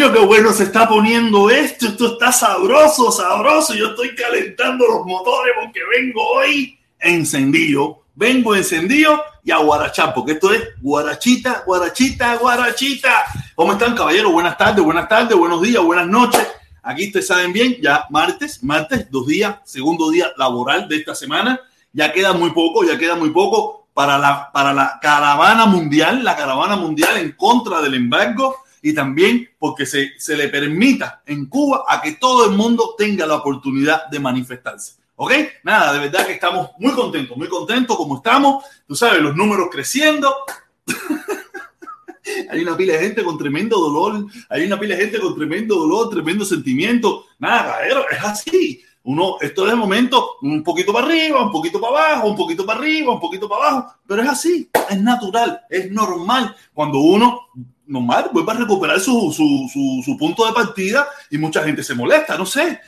Mío, qué bueno se está poniendo esto. Esto está sabroso, sabroso. Yo estoy calentando los motores porque vengo hoy encendido. Vengo encendido y a guarachar, porque esto es guarachita, guarachita, guarachita. ¿Cómo están, caballeros? Buenas tardes, buenas tardes, buenos días, buenas noches. Aquí ustedes saben bien, ya martes, martes, dos días, segundo día laboral de esta semana. Ya queda muy poco, ya queda muy poco para la, para la caravana mundial, la caravana mundial en contra del embargo y también porque se, se le permita en Cuba a que todo el mundo tenga la oportunidad de manifestarse. ¿Ok? Nada, de verdad que estamos muy contentos, muy contentos como estamos. Tú sabes, los números creciendo. hay una pila de gente con tremendo dolor, hay una pila de gente con tremendo dolor, tremendo sentimiento. Nada, es así. Uno, esto es de momento un poquito para arriba, un poquito para abajo, un poquito para arriba, un poquito para abajo, pero es así, es natural, es normal. Cuando uno normal, vuelve a recuperar su, su, su, su, punto de partida y mucha gente se molesta, no sé.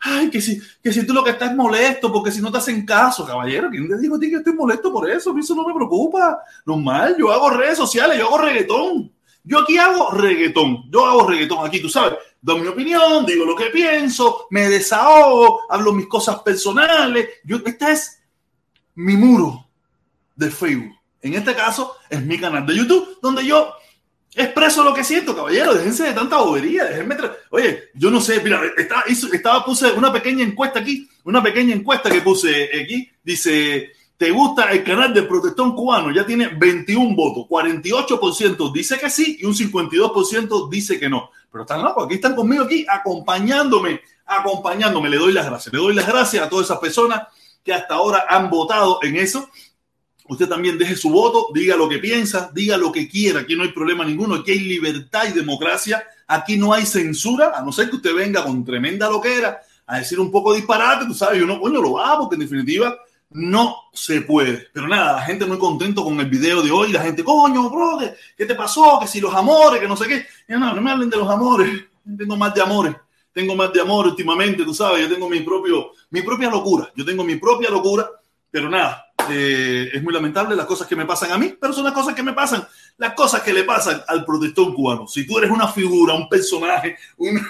Ay, que si, que si tú lo que estás molesto, porque si no te hacen caso, caballero, ¿quién te dijo a ti que estoy molesto por eso? A mí eso no me preocupa. Normal, yo hago redes sociales, yo hago reggaetón. Yo aquí hago reggaetón, yo hago reggaetón aquí, tú sabes, doy mi opinión, digo lo que pienso, me desahogo, hablo mis cosas personales. Yo, este es mi muro de Facebook. En este caso es mi canal de YouTube, donde yo expreso lo que siento, caballero. Déjense de tanta bobería. Déjenme Oye, yo no sé, mira, estaba, estaba, puse una pequeña encuesta aquí, una pequeña encuesta que puse aquí. Dice, ¿te gusta el canal de Protestón Cubano? Ya tiene 21 votos, 48% dice que sí y un 52% dice que no. Pero están locos, aquí están conmigo, aquí acompañándome, acompañándome. Le doy las gracias, le doy las gracias a todas esas personas que hasta ahora han votado en eso usted también deje su voto, diga lo que piensa, diga lo que quiera, aquí no hay problema ninguno, aquí hay libertad y democracia, aquí no hay censura, a no ser que usted venga con tremenda loquera a decir un poco disparate, tú sabes, uno, coño, lo va, porque en definitiva no se puede. Pero nada, la gente muy contento con el video de hoy, la gente, coño, bro, ¿qué te pasó? Que si los amores, que no sé qué. No, no me hablen de los amores, tengo más de amores, tengo más de amor últimamente, tú sabes, yo tengo mi propio, mi propia locura, yo tengo mi propia locura, pero nada, eh, es muy lamentable las cosas que me pasan a mí, pero son las cosas que me pasan, las cosas que le pasan al protestón cubano. Si tú eres una figura, un personaje, un...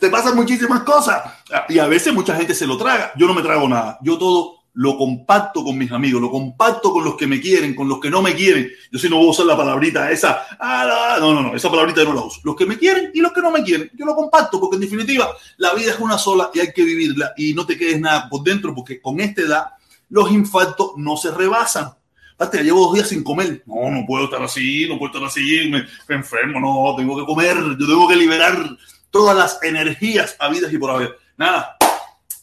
te pasan muchísimas cosas y a veces mucha gente se lo traga. Yo no me trago nada. Yo todo lo compacto con mis amigos, lo compacto con los que me quieren, con los que no me quieren. Yo sí no voy a usar la palabrita esa. Ah, no, no, no, esa palabrita no la uso. Los que me quieren y los que no me quieren. Yo lo compacto porque en definitiva la vida es una sola y hay que vivirla y no te quedes nada por dentro porque con esta edad los infartos no se rebasan. Aparte, llevo dos días sin comer. No, no puedo estar así, no puedo estar así, me, me enfermo, no, tengo que comer, yo tengo que liberar todas las energías habidas y por haber. Nada.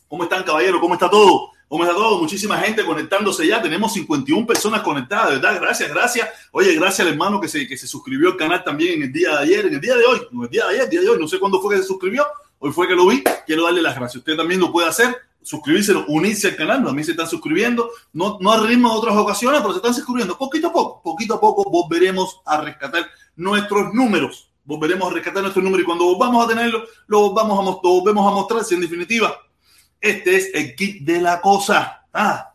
¿Cómo están, caballero? ¿Cómo está todo? ¿Cómo está todo? Muchísima gente conectándose ya. Tenemos 51 personas conectadas, ¿verdad? Gracias, gracias. Oye, gracias al hermano que se, que se suscribió al canal también en el día de ayer, en el día de hoy, no el día de ayer, el día de hoy. No sé cuándo fue que se suscribió. Hoy fue que lo vi. Quiero darle las gracias. Usted también lo puede hacer. Suscribirse, unirse al canal. También se están suscribiendo. No, no al ritmo de otras ocasiones, pero se están suscribiendo. Poquito a poco, poquito a poco volveremos a rescatar nuestros números. Volveremos a rescatar nuestros números y cuando volvamos a tenerlo, lo vamos a, lo volvemos a mostrar si en definitiva este es el kit de la cosa. Ah.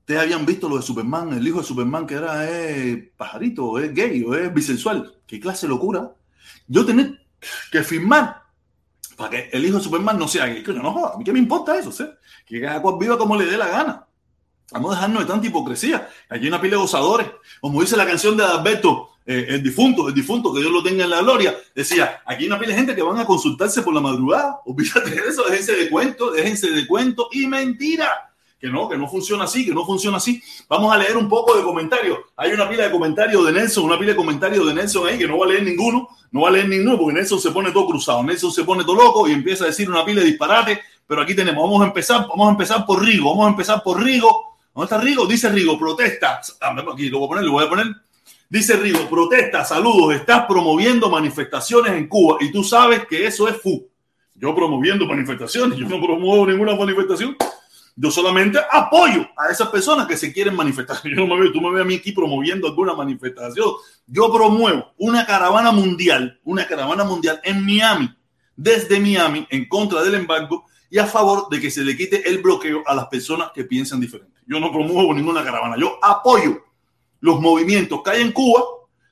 Ustedes habían visto lo de Superman, el hijo de Superman que era eh, pajarito, es gay o es bisexual. ¿Qué clase de locura? Yo tener que firmar para que el hijo de Superman no sea gay. Coño, no a mí qué me importa eso. Que cada cual viva como le dé la gana. Vamos a dejarnos de tanta hipocresía. Aquí hay una pila de gozadores. Como dice la canción de Alberto, eh, el difunto, el difunto, que Dios lo tenga en la gloria, decía, aquí hay una pila de gente que van a consultarse por la madrugada, olvídate de eso, déjense de cuento, déjense de cuento y mentira. Que no, que no funciona así, que no funciona así. Vamos a leer un poco de comentarios. Hay una pila de comentarios de Nelson, una pila de comentarios de Nelson ahí que no va a leer ninguno, no va a leer ninguno porque Nelson se pone todo cruzado, Nelson se pone todo loco y empieza a decir una pila de disparate. Pero aquí tenemos, vamos a empezar, vamos a empezar por Rigo, vamos a empezar por Rigo. ¿Dónde está Rigo? Dice Rigo, protesta. Ah, aquí lo voy a poner, lo voy a poner Dice Rigo, protesta, saludos, estás promoviendo manifestaciones en Cuba y tú sabes que eso es FU. Yo promoviendo manifestaciones, yo no promuevo ninguna manifestación. Yo solamente apoyo a esas personas que se quieren manifestar. Yo no me veo, tú me ves a mí aquí promoviendo alguna manifestación. Yo promuevo una caravana mundial, una caravana mundial en Miami, desde Miami, en contra del embargo y a favor de que se le quite el bloqueo a las personas que piensan diferente. Yo no promuevo ninguna caravana. Yo apoyo los movimientos que hay en Cuba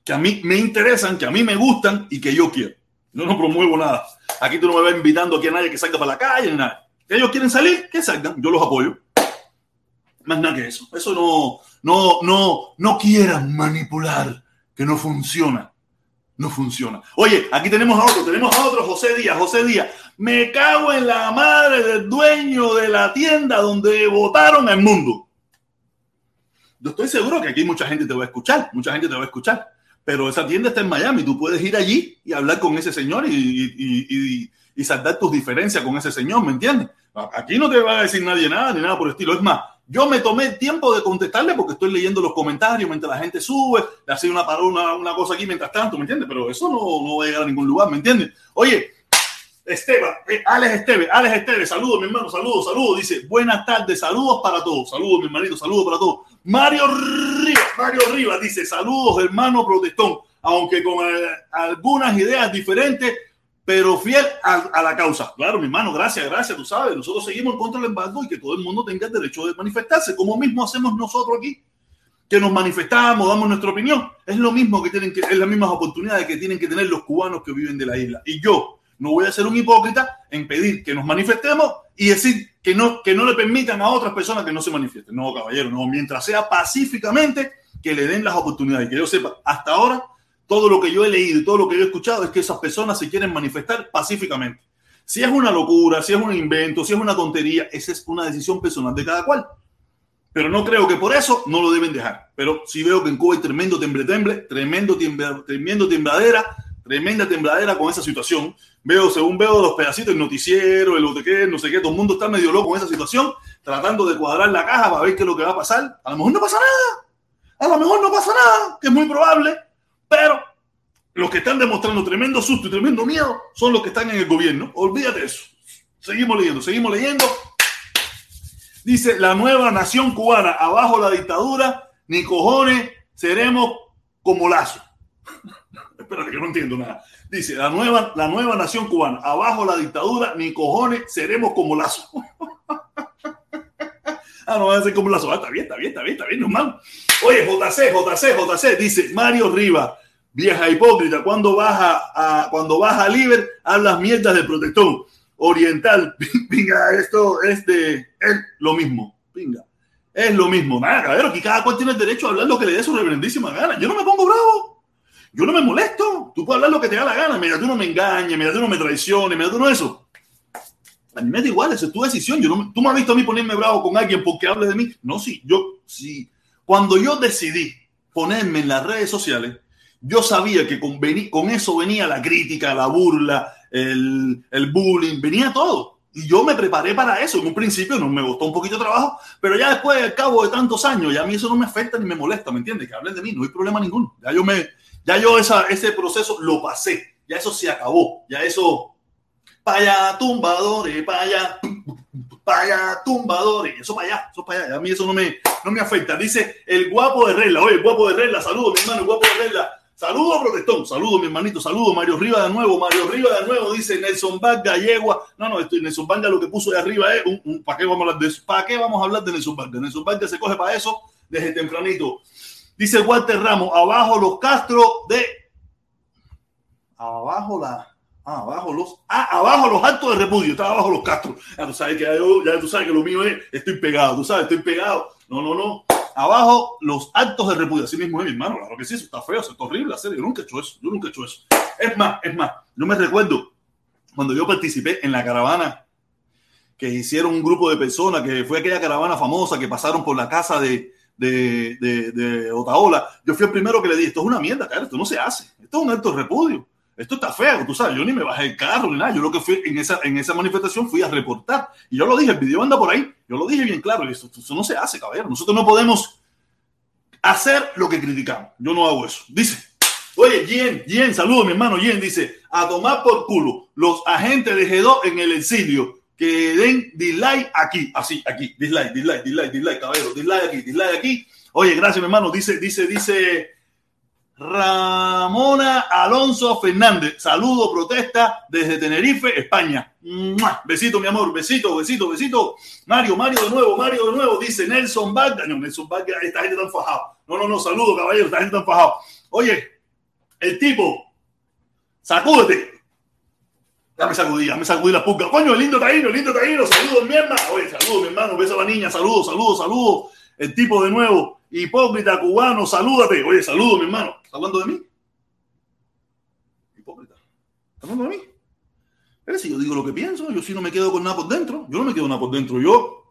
que a mí me interesan, que a mí me gustan y que yo quiero. Yo no promuevo nada. Aquí tú no me vas invitando aquí a nadie que salga para la calle ni nada. Ellos quieren salir, que salgan. Yo los apoyo. Más nada que eso. Eso no, no, no, no quieran manipular, que no funciona. No funciona. Oye, aquí tenemos a otro, tenemos a otro José Díaz. José Díaz, me cago en la madre del dueño de la tienda donde votaron al mundo. Yo estoy seguro que aquí mucha gente te va a escuchar, mucha gente te va a escuchar pero esa tienda está en Miami. Tú puedes ir allí y hablar con ese señor y, y, y, y saldar tus diferencias con ese señor, ¿me entiendes? Aquí no te va a decir nadie nada ni nada por el estilo. Es más, yo me tomé el tiempo de contestarle porque estoy leyendo los comentarios mientras la gente sube, le hace una, una, una cosa aquí mientras tanto, ¿me entiendes? Pero eso no, no va a llegar a ningún lugar, ¿me entiendes? Oye, Esteban, eh, Alex Esteban, Alex Esteban, saludos mi hermano, saludos, saludos, dice, buenas tardes, saludos para todos, saludos mi hermanito, saludos para todos. Mario Rivas, Mario Rivas dice, saludos hermano protestón, aunque con eh, algunas ideas diferentes, pero fiel a, a, la causa. Claro, mi hermano, gracias, gracias, tú sabes, nosotros seguimos contra del embargo y que todo el mundo tenga el derecho de manifestarse, como mismo hacemos nosotros aquí, que nos manifestamos, damos nuestra opinión. Es lo mismo que tienen que, es las mismas oportunidades que tienen que tener los cubanos que viven de la isla. Y yo, no voy a ser un hipócrita en pedir que nos manifestemos y decir que no, que no le permitan a otras personas que no se manifiesten. No, caballero, no. Mientras sea pacíficamente, que le den las oportunidades. Que yo sepa, hasta ahora, todo lo que yo he leído y todo lo que yo he escuchado es que esas personas se quieren manifestar pacíficamente. Si es una locura, si es un invento, si es una tontería, esa es una decisión personal de cada cual. Pero no creo que por eso no lo deben dejar. Pero sí veo que en Cuba hay tremendo temble temble, tremendo, tremendo tembladera, tremenda tembladera con esa situación veo, según veo los pedacitos, el noticiero, el OTQ, no sé qué, todo el mundo está medio loco en esa situación, tratando de cuadrar la caja para ver qué es lo que va a pasar. A lo mejor no pasa nada, a lo mejor no pasa nada, que es muy probable, pero los que están demostrando tremendo susto y tremendo miedo son los que están en el gobierno. Olvídate eso. Seguimos leyendo, seguimos leyendo. Dice la nueva nación cubana, abajo la dictadura, ni cojones, seremos como lazo. Espérate, que no entiendo nada. Dice, la nueva, la nueva nación cubana, abajo la dictadura, ni cojones, seremos como lazo. ah, no va a ser como lazo. Ah, está bien, está bien, está bien, está bien, normal. Oye, JC, JC, JC, dice Mario Riva, vieja hipócrita, cuando baja a, cuando baja a Liber, mierdas de protector oriental. Pinga, esto es de es lo mismo. Pinga. Es lo mismo. Nada, cabrón, que cada cual tiene el derecho a hablar lo que le dé su reverendísima gana. Yo no me pongo bravo. Yo no me molesto. Tú puedes hablar lo que te da la gana. Mira, tú no me engañes, mira, tú no me traiciones, mira, tú no eso. A mí me da igual, eso es tu decisión. Yo no, tú me has visto a mí ponerme bravo con alguien porque hables de mí. No, sí, yo, sí. Cuando yo decidí ponerme en las redes sociales, yo sabía que con, con eso venía la crítica, la burla, el, el bullying, venía todo. Y yo me preparé para eso. En un principio no me gustó un poquito de trabajo, pero ya después, al cabo de tantos años, ya a mí eso no me afecta ni me molesta, ¿me entiendes? Que hablen de mí, no hay problema ninguno. Ya yo me, ya yo esa, ese proceso lo pasé. Ya eso se acabó. Ya eso. Paya tumbadores, paya, paya tumbadores. Eso para allá, eso para allá. A mí eso no me, no me afecta. Dice el guapo de Regla. Oye, el guapo de Regla. Saludos, mi hermano, el guapo de Regla. Saludos, protestón. Saludos, mi hermanito. Saludos, Mario Riva de nuevo. Mario Riva de nuevo. Dice Nelson Vargas, yegua. No, no, estoy Nelson Vargas lo que puso de arriba es un, ¿para qué vamos a hablar de? ¿Para qué vamos a hablar de Nelson Vargas? Nelson Vargas se coge para eso desde tempranito. Dice Walter Ramos, abajo los Castro de. Abajo la. Ah, abajo los. Ah, abajo los actos de repudio. Está abajo los Castro. Ya tú sabes que ya tú sabes que lo mío es. Estoy pegado. Tú sabes, estoy pegado. No, no, no. Abajo los actos de repudio. Así mismo es mi hermano. Claro que sí, eso está feo, eso está horrible. Hacer. Yo nunca he hecho eso. Yo nunca he hecho eso. Es más, es más. Yo me recuerdo cuando yo participé en la caravana que hicieron un grupo de personas, que fue aquella caravana famosa que pasaron por la casa de, de, de, de, Otaola, yo fui el primero que le dije, esto es una mierda, cara, esto no se hace, esto es un acto de repudio, esto está feo, tú sabes, yo ni me bajé el carro ni nada, yo lo que fui en esa, en esa manifestación fui a reportar, y yo lo dije, el video anda por ahí, yo lo dije bien claro, esto, esto no se hace, caballero, nosotros no podemos hacer lo que criticamos, yo no hago eso, dice, Oye, Jen, Jen, saludo mi hermano Jen, dice, a tomar por culo los agentes de G2 en el exilio que den dislike aquí, así, aquí, dislike, dislike, dislike, dislike, caballero, dislike aquí, dislike aquí. Oye, gracias, mi hermano. Dice, dice, dice Ramona Alonso Fernández. Saludo, protesta desde Tenerife, España. Besito, mi amor, besito, besito, besito. Mario, Mario de nuevo, Mario de nuevo. Dice Nelson Vargas. Nelson Vargas, esta gente está enfajado. No, no, no, saludo, caballero, esta gente está enfajado. Oye, el tipo, sacúdete. Dame sacudí, dame sacudí la puca. Coño, el lindo taíno, el lindo taíno. Saludos, mi hermano. Oye, saludos, mi hermano. Beso a la niña. Saludos, saludos, saludos. El tipo de nuevo. Hipócrita cubano, salúdate. Oye, saludos, mi hermano. ¿Está hablando de mí? Hipócrita. ¿Está hablando de mí? Pero si yo digo lo que pienso, yo sí no me quedo con nada por dentro. Yo no me quedo nada por dentro. Yo.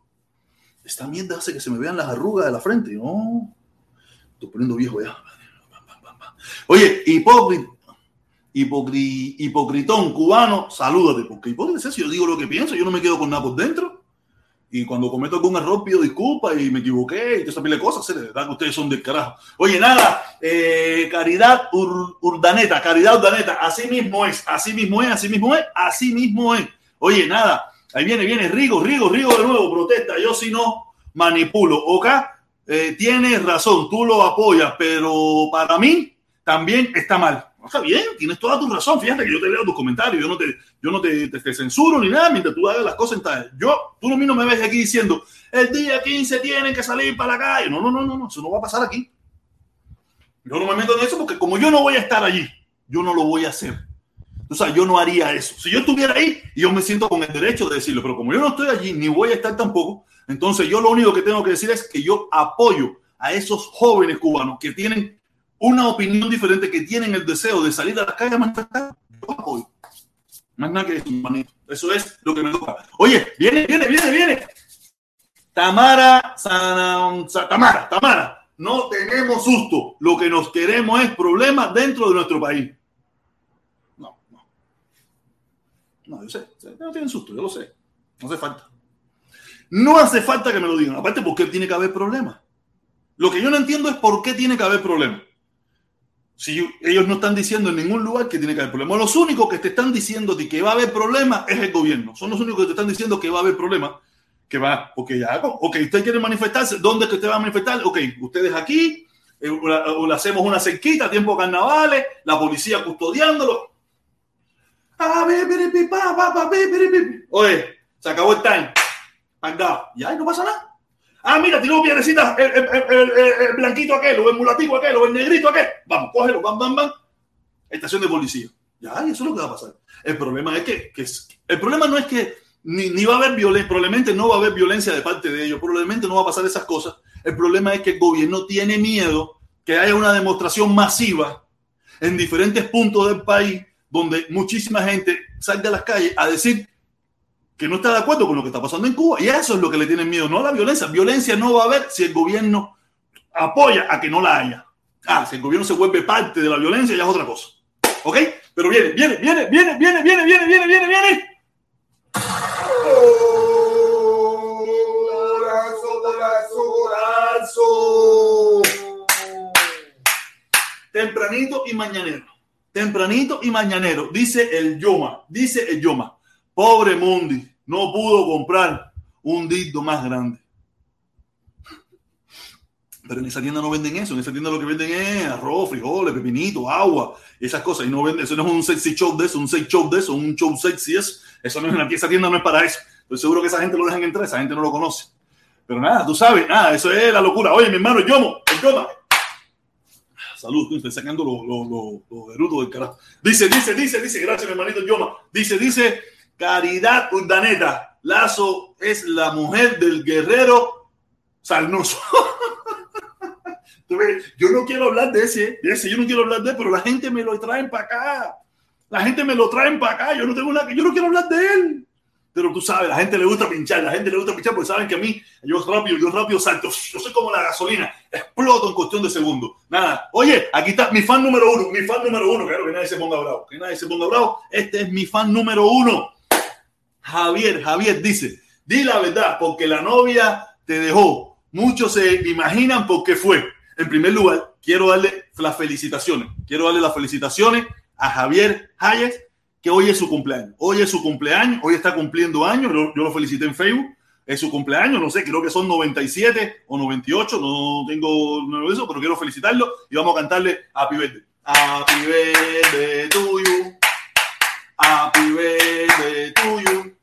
Esta mierda hace que se me vean las arrugas de la frente. No. Estoy poniendo viejo ya. Oye, hipócrita hipocri, hipocritón cubano, salúdate, porque hipócrita si yo digo lo que pienso, yo no me quedo con nada por dentro. Y cuando cometo algún error pido disculpas y me equivoqué y te esa de cosas, de verdad que ustedes son del carajo. Oye, nada, eh, Caridad Urdaneta, Caridad Urdaneta, así mismo es, así mismo es, así mismo es, así mismo es. Oye, nada, ahí viene, viene Rigo, Rigo, Rigo de nuevo, protesta, yo si no manipulo. Ok, eh, tienes razón, tú lo apoyas, pero para mí también está mal está bien, tienes toda tu razón. Fíjate que yo te leo tus comentarios, yo no te, yo no te, censuro ni nada mientras tú hagas las cosas. En yo, tú mí no me ves aquí diciendo, el día 15 tienen que salir para la calle. No, no, no, no, no, eso no va a pasar aquí. Yo no me meto en eso porque como yo no voy a estar allí, yo no lo voy a hacer. O sea, yo no haría eso. Si yo estuviera ahí, yo me siento con el derecho de decirlo, pero como yo no estoy allí, ni voy a estar tampoco, entonces yo lo único que tengo que decir es que yo apoyo a esos jóvenes cubanos que tienen una opinión diferente, que tienen el deseo de salir a la calle a manifestar, yo apoyo. Más nada que eso, manito. Eso es lo que me toca. Oye, viene, viene, viene, viene. Tamara, Tamara, Tamara, no tenemos susto. Lo que nos queremos es problemas dentro de nuestro país. No, no. No, yo sé. No tienen susto, yo lo sé. No hace falta. No hace falta que me lo digan. Aparte, ¿por qué tiene que haber problemas? Lo que yo no entiendo es por qué tiene que haber problemas. Si ellos no están diciendo en ningún lugar que tiene que haber problemas. Los únicos que te están diciendo de que va a haber problemas es el gobierno. Son los únicos que te están diciendo que va a haber problemas. Que va, porque ya, ok, usted quiere manifestarse, ¿dónde es que usted va a manifestar? Ok, ustedes aquí, eh, o le hacemos una cerquita, tiempo carnavales, la policía custodiándolo. Oye, se acabó el time. Ya, no pasa nada. Ah, mira, tiró piedrecita el, el, el, blanquito aquel, o el mulatico aquel, o el negrito aquel. Vamos, cógelo, bam, bam, bam. Estación de policía. Ya, eso es lo que va a pasar. El problema es que, que el problema no es que ni, ni va a haber violencia, probablemente no va a haber violencia de parte de ellos, probablemente no va a pasar esas cosas. El problema es que el gobierno tiene miedo que haya una demostración masiva en diferentes puntos del país donde muchísima gente salga a las calles a decir que no está de acuerdo con lo que está pasando en Cuba. Y eso es lo que le tienen miedo, no la violencia. Violencia no va a haber si el gobierno apoya a que no la haya. Ah, si el gobierno se vuelve parte de la violencia, ya es otra cosa. ¿Ok? Pero viene, viene, viene, viene, viene, viene, viene, viene, viene, viene. Tempranito y mañanero. Tempranito y mañanero. Dice el Yoma. Dice el Yoma. Pobre Mundi, no pudo comprar un dildo más grande. Pero en esa tienda no venden eso. En esa tienda lo que venden es arroz, frijoles, pepinito, agua, esas cosas. Y no venden, eso no es un sexy show de eso, un sexy show de eso, un show sexy eso. Eso no es esa tienda no es para eso. Estoy seguro que esa gente lo dejan entrar, esa gente no lo conoce. Pero nada, tú sabes, nada, eso es la locura. Oye, mi hermano, Yomo, el Yoma. Salud, estoy sacando los lo, lo, del carajo. Dice, dice, dice, dice, gracias, mi hermanito Yoma. Dice, dice, Caridad Urdaneta. Lazo es la mujer del guerrero Sarnoso. yo no quiero hablar de ese, de ese, yo no quiero hablar de él, pero la gente me lo trae para acá. La gente me lo trae para acá. Yo no tengo nada, yo no quiero hablar de él. Pero tú sabes, la gente le gusta pinchar, la gente le gusta pinchar porque saben que a mí, yo rápido, yo rápido salto. Yo soy como la gasolina, exploto en cuestión de segundos. Nada, oye, aquí está mi fan número uno, mi fan número uno. Claro que nadie se ponga bravo, que nadie se ponga bravo. Este es mi fan número uno. Javier, Javier dice, di la verdad, porque la novia te dejó. Muchos se imaginan por qué fue. En primer lugar, quiero darle las felicitaciones. Quiero darle las felicitaciones a Javier Hayes, que hoy es su cumpleaños. Hoy es su cumpleaños, hoy está cumpliendo años. Yo, lo felicité en Facebook. Es su cumpleaños, no sé, creo que son 97 o 98, no tengo no eso, pero quiero felicitarlo y vamos a cantarle Happy Birthday. Happy birthday to you. Happy birthday to you.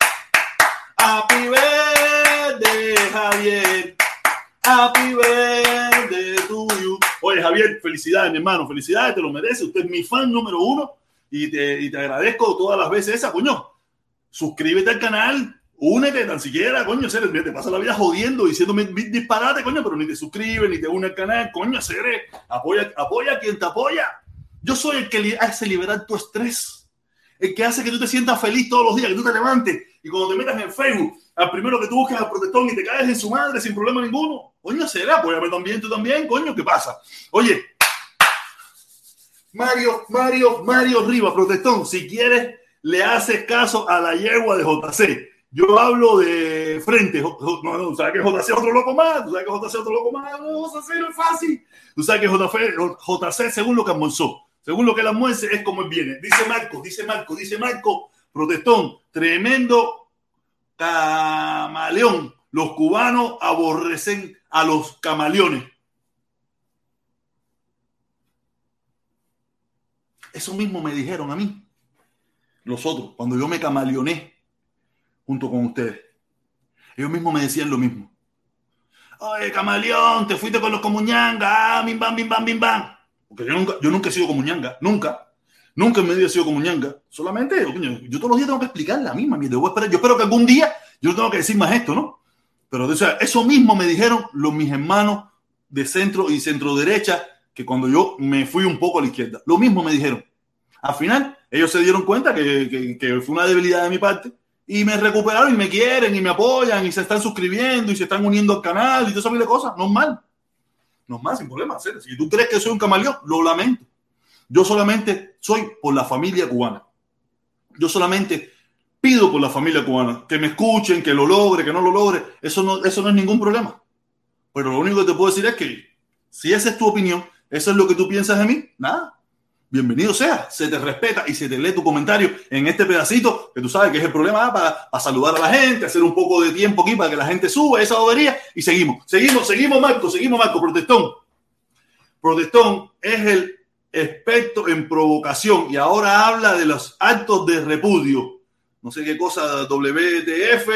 Happy birthday, Javier. Happy birthday to you. Oye, Javier, felicidades, mi hermano. Felicidades, te lo merece. Usted es mi fan número uno y te, y te agradezco todas las veces esa, coño. Suscríbete al canal, únete tan siquiera, coño, Ceres, te pasa la vida jodiendo, diciéndome disparate, coño, pero ni te suscribes, ni te une al canal, coño, Ceres, apoya, apoya a quien te apoya. Yo soy el que hace liberar tu estrés, el que hace que tú te sientas feliz todos los días, que tú te levantes y cuando te metas en Facebook, al primero que tú busques al protestón y te caes en su madre sin problema ninguno. Coño, Ceres, apóyame también, tú también, coño, ¿qué pasa? Oye, Mario, Mario, Mario Riva, protestón, si quieres, le haces caso a la yegua de JC yo hablo de frente. No, no, ¿sabes que JC es otro loco más? ¿Tú sabes que JC es otro loco más? No, JC no fácil. Tú sabes que JC, según lo que almorzó, según lo que él almuerce, es como él viene. Dice Marco, dice Marco, dice Marco, protestón, tremendo camaleón. Los cubanos aborrecen a los camaleones. Eso mismo me dijeron a mí, los otros, cuando yo me camaleoné junto con ustedes. Ellos mismos me decían lo mismo. Oye, camaleón, te fuiste con los comuñanga, ah, bim bam, bim bam, bim bam. Porque yo nunca, yo nunca he sido comuñanga, nunca. Nunca vida he sido comuñanga. Solamente, yo todos los días tengo que explicar la misma. Yo espero que algún día yo tengo que decir más esto, ¿no? Pero eso mismo me dijeron los mis hermanos de centro y centro derecha que cuando yo me fui un poco a la izquierda. Lo mismo me dijeron. Al final, ellos se dieron cuenta que, fue una debilidad de mi parte y me recuperaron y me quieren y me apoyan y se están suscribiendo y se están uniendo al canal y todo eso de cosas. No es mal. No es mal, sin problema. Si tú crees que soy un camaleón, lo lamento. Yo solamente soy por la familia cubana. Yo solamente pido por la familia cubana que me escuchen, que lo logre, que no lo logre. Eso no, eso no es ningún problema. Pero lo único que te puedo decir es que si esa es tu opinión, eso es lo que tú piensas de mí, nada bienvenido sea, se te respeta y se te lee tu comentario en este pedacito, que tú sabes que es el problema para, saludar a la gente, hacer un poco de tiempo aquí para que la gente suba esa bobería y seguimos, seguimos, seguimos Marco, seguimos Marco, protestón. Protestón es el experto en provocación y ahora habla de los actos de repudio. No sé qué cosa, WTF,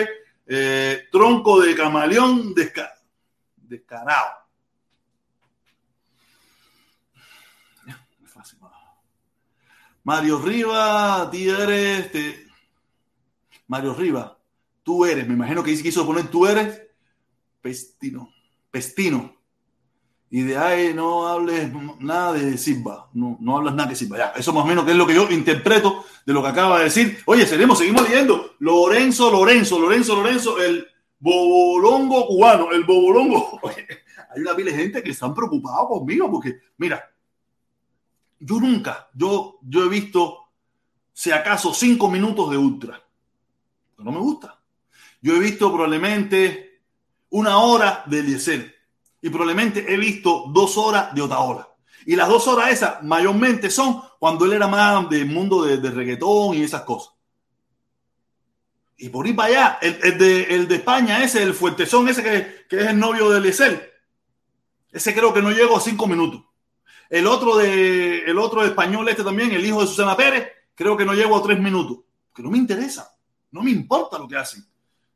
eh, tronco de camaleón descarado. Mario Riva, ti eres. Este, Mario Riva, tú eres. Me imagino que quiso poner tú eres. Pestino. Pestino. Y de ahí no hables nada de Silva. No, no hablas nada de Silva. Ya, eso más o menos que es lo que yo interpreto de lo que acaba de decir. Oye, seguimos, seguimos leyendo. Lorenzo, Lorenzo, Lorenzo, Lorenzo, el bobolongo cubano, el bobolongo. Hay una pila de gente que están preocupados conmigo porque, mira, yo nunca, yo, yo he visto, si acaso, cinco minutos de ultra. No me gusta. Yo he visto probablemente una hora de Eliezer y probablemente he visto dos horas de Otaola. Y las dos horas esas mayormente son cuando él era más del mundo de, reggaetón y esas cosas. Y por ir para allá, el, de, el de, España, ese, el fuertezón ese que, que es el novio de Eliezer, ese creo que no llegó a cinco minutos. El otro de el otro español este también, el hijo de Susana Pérez, creo que no llego a tres minutos. Que no me interesa. No me importa lo que hacen.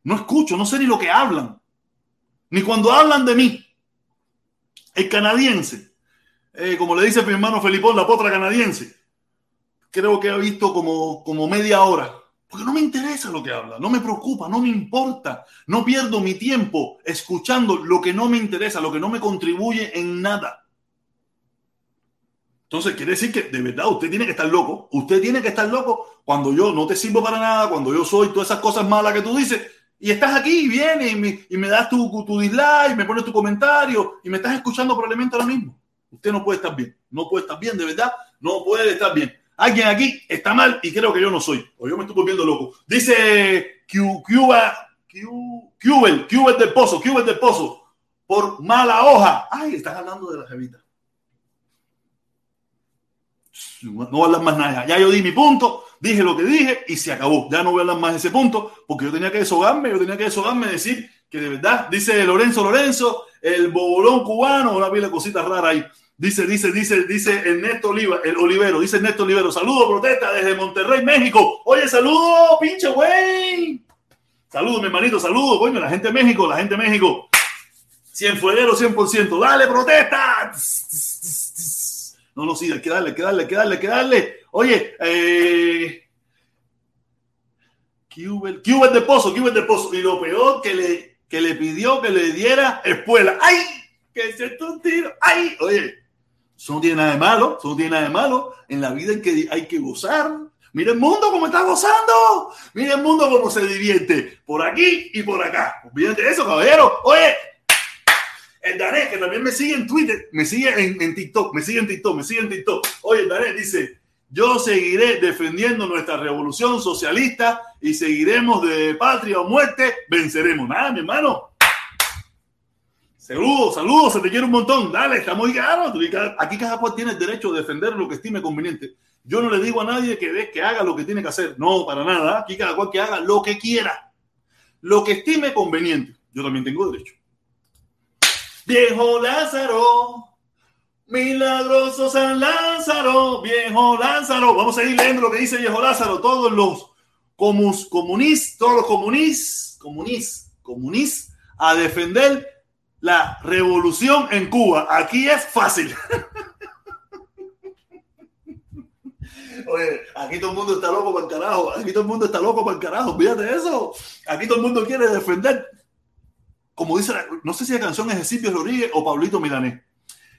No escucho, no sé ni lo que hablan. Ni cuando hablan de mí. El canadiense, eh, como le dice mi hermano Felipón, la potra canadiense, creo que ha visto como, como media hora. Porque no me interesa lo que habla, no me preocupa, no me importa. No pierdo mi tiempo escuchando lo que no me interesa, lo que no me contribuye en nada. Entonces quiere decir que de verdad usted tiene que estar loco. Usted tiene que estar loco cuando yo no te sirvo para nada, cuando yo soy todas esas cosas malas que tú dices. Y estás aquí y vienes y me, y me das tu, tu dislike, me pones tu comentario y me estás escuchando probablemente ahora mismo. Usted no puede estar bien. No puede estar bien, de verdad. No puede estar bien. Alguien aquí está mal y creo que yo no soy. O yo me estoy volviendo loco. Dice Cuba, Cuba, del Pozo, Cuba del Pozo. Por mala hoja. Ay, están hablando de la jevita no hablar más nada. Ya yo di mi punto, dije lo que dije y se acabó. Ya no voy a hablar más de ese punto porque yo tenía que deshogarme, yo tenía que deshogarme, decir que de verdad, dice Lorenzo Lorenzo, el bobolón cubano, una pila de cositas raras ahí. Dice, dice, dice, dice Ernesto Oliva, el Olivero, dice Ernesto Olivero, saludo, protesta desde Monterrey, México. Oye, saludo, pinche güey. Saludos, mi hermanito, saludos, coño, la gente de México, la gente de México. 100 fueguero, 100%. Dale, protesta. No, no, sí, hay que darle, hay que darle, que darle, que darle. Oye, eh, Cubel, Cubel de Pozo, Cubel de Pozo. Y lo peor que le, que le pidió que le diera espuela. ¡Ay! Que se un tiro. ¡Ay! Oye, eso no tiene nada de malo, eso no tiene nada de malo. En la vida en que hay que gozar. Mira el mundo cómo está gozando. Mira el mundo cómo se divierte. Por aquí y por acá. Olvídate eso, caballero. Oye, el Dané, que también me sigue en Twitter, me sigue en, en, TikTok, me sigue en TikTok, me sigue en TikTok. Oye, el Dané dice, yo seguiré defendiendo nuestra revolución socialista y seguiremos de patria o muerte, venceremos. Nada, mi hermano. Saludos, saludos, se te quiere un montón. Dale, está muy. Aquí cada cual tiene el derecho de defender lo que estime conveniente. Yo no le digo a nadie que, que haga lo que tiene que hacer. No, para nada. Aquí cada cual que haga lo que quiera. Lo que estime conveniente. Yo también tengo derecho. Viejo Lázaro, milagroso San Lázaro, viejo Lázaro. Vamos a ir leyendo lo que dice viejo Lázaro. Todos los comunistas, comunis, todos los comunis, comunis, comunis, a defender la revolución en Cuba. Aquí es fácil. Oye, aquí todo el mundo está loco para el carajo. Aquí todo el mundo está loco para el carajo. Fíjate eso. Aquí todo el mundo quiere defender como dice, no sé si la canción es de Silvio Rodríguez o Pablito Milanés.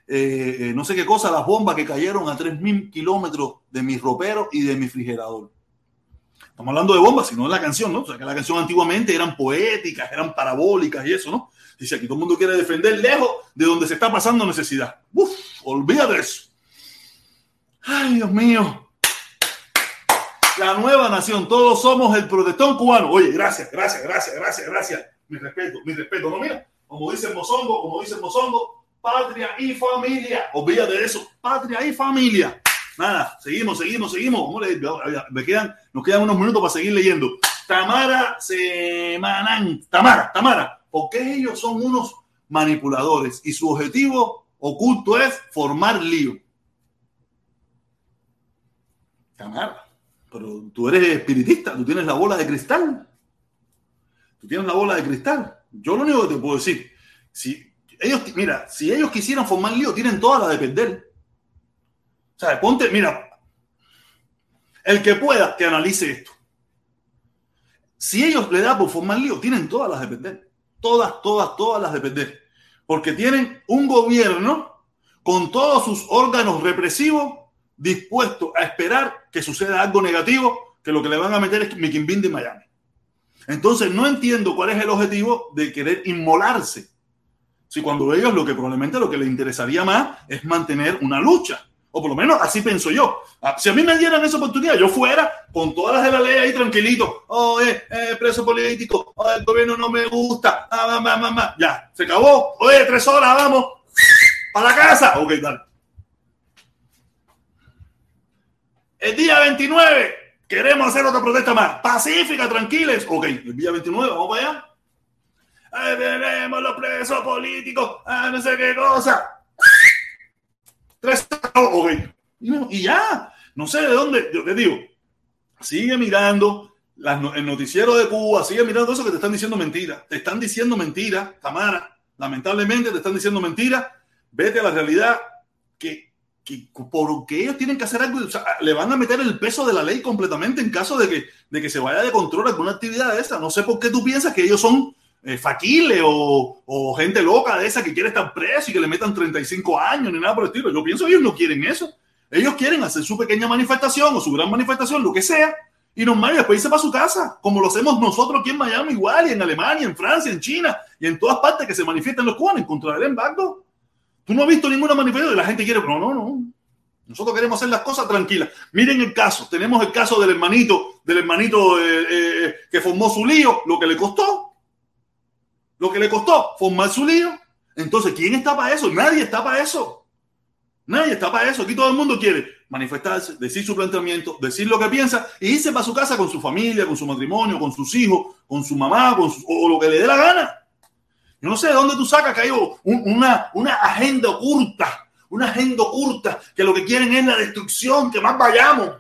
Eh, eh, no sé qué cosa, las bombas que cayeron a 3.000 kilómetros de mi ropero y de mi refrigerador. Estamos hablando de bombas, sino de la canción, ¿no? O sea, que la canción antiguamente eran poéticas, eran parabólicas y eso, ¿no? Dice, aquí todo el mundo quiere defender lejos de donde se está pasando necesidad. Uf, olvídate eso. Ay, Dios mío. La nueva nación, todos somos el protestón cubano. Oye, gracias, gracias, gracias, gracias, gracias mi respeto, mi respeto. No, mira, como dice Mozongo, como dice Mozongo, patria y familia. Olvídate de eso, patria y familia. Nada, seguimos, seguimos, seguimos. Me quedan, nos quedan unos minutos para seguir leyendo. Tamara Semanán, Tamara, Tamara, porque ellos son unos manipuladores y su objetivo oculto es formar lío. Tamara, pero tú eres espiritista, tú tienes la bola de cristal tienes la bola de cristal. Yo lo único que te puedo decir, si mira, si ellos quisieran formar lío, tienen toda la de perder. O sea, ponte, mira, el que pueda que analice esto. Si ellos le da por formar lío, tienen todas las de perder. Todas, todas, todas las de perder. Porque tienen un gobierno con todos sus órganos represivos dispuestos a esperar que suceda algo negativo, que lo que le van a meter es Mickey de Miami. Entonces no entiendo cuál es el objetivo de querer inmolarse. Si cuando ellos lo que probablemente lo que les interesaría más es mantener una lucha. O por lo menos así pienso yo. Ah, si a mí me dieran esa oportunidad, yo fuera con todas las de la ley ahí tranquilito. Oh, eh, eh, preso político. Oh, el gobierno no me gusta. Ah, mamá, mamá. Ya, se acabó. Oye, tres horas, vamos. Para la casa. Ok, dale. El día 29 Queremos hacer otra protesta más. Pacífica, tranquiles. Ok, el día 29, vamos para allá. Ahí veremos los presos políticos. Ah, no sé qué cosa. Tres. Ok. Y ya. No sé de dónde. Yo te digo. Sigue mirando el noticiero de Cuba. Sigue mirando eso que te están diciendo mentiras. Te están diciendo mentiras, Tamara. Lamentablemente te están diciendo mentiras. Vete a la realidad que que porque ellos tienen que hacer algo, le van a meter el peso de la ley completamente en caso de que, de que se vaya de control alguna actividad de esa. No sé por qué tú piensas que ellos son eh, o, gente loca de esa que quiere estar preso y que le metan 35 años ni nada por el estilo. Yo pienso que ellos no quieren eso. Ellos quieren hacer su pequeña manifestación o su gran manifestación, lo que sea, y normal, y después irse para su casa, como lo hacemos nosotros aquí en Miami, igual, y en Alemania, en Francia, en China, y en todas partes que se manifiestan los cubanos contra del embargo. Tú no has visto ninguna manifestación y la gente quiere, no, no, no. Nosotros queremos hacer las cosas tranquilas. Miren el caso, tenemos el caso del hermanito, del hermanito eh, eh, que formó su lío, lo que le costó, lo que le costó formar su lío. Entonces, ¿quién está para eso? Nadie está para eso. Nadie está para eso. Aquí todo el mundo quiere manifestarse, decir su planteamiento, decir lo que piensa y irse para su casa con su familia, con su matrimonio, con sus hijos, con su mamá, con o lo que le dé la gana. Yo no sé de dónde tú sacas que hay una, una agenda oculta, una agenda oculta que lo que quieren es la destrucción, que más vayamos.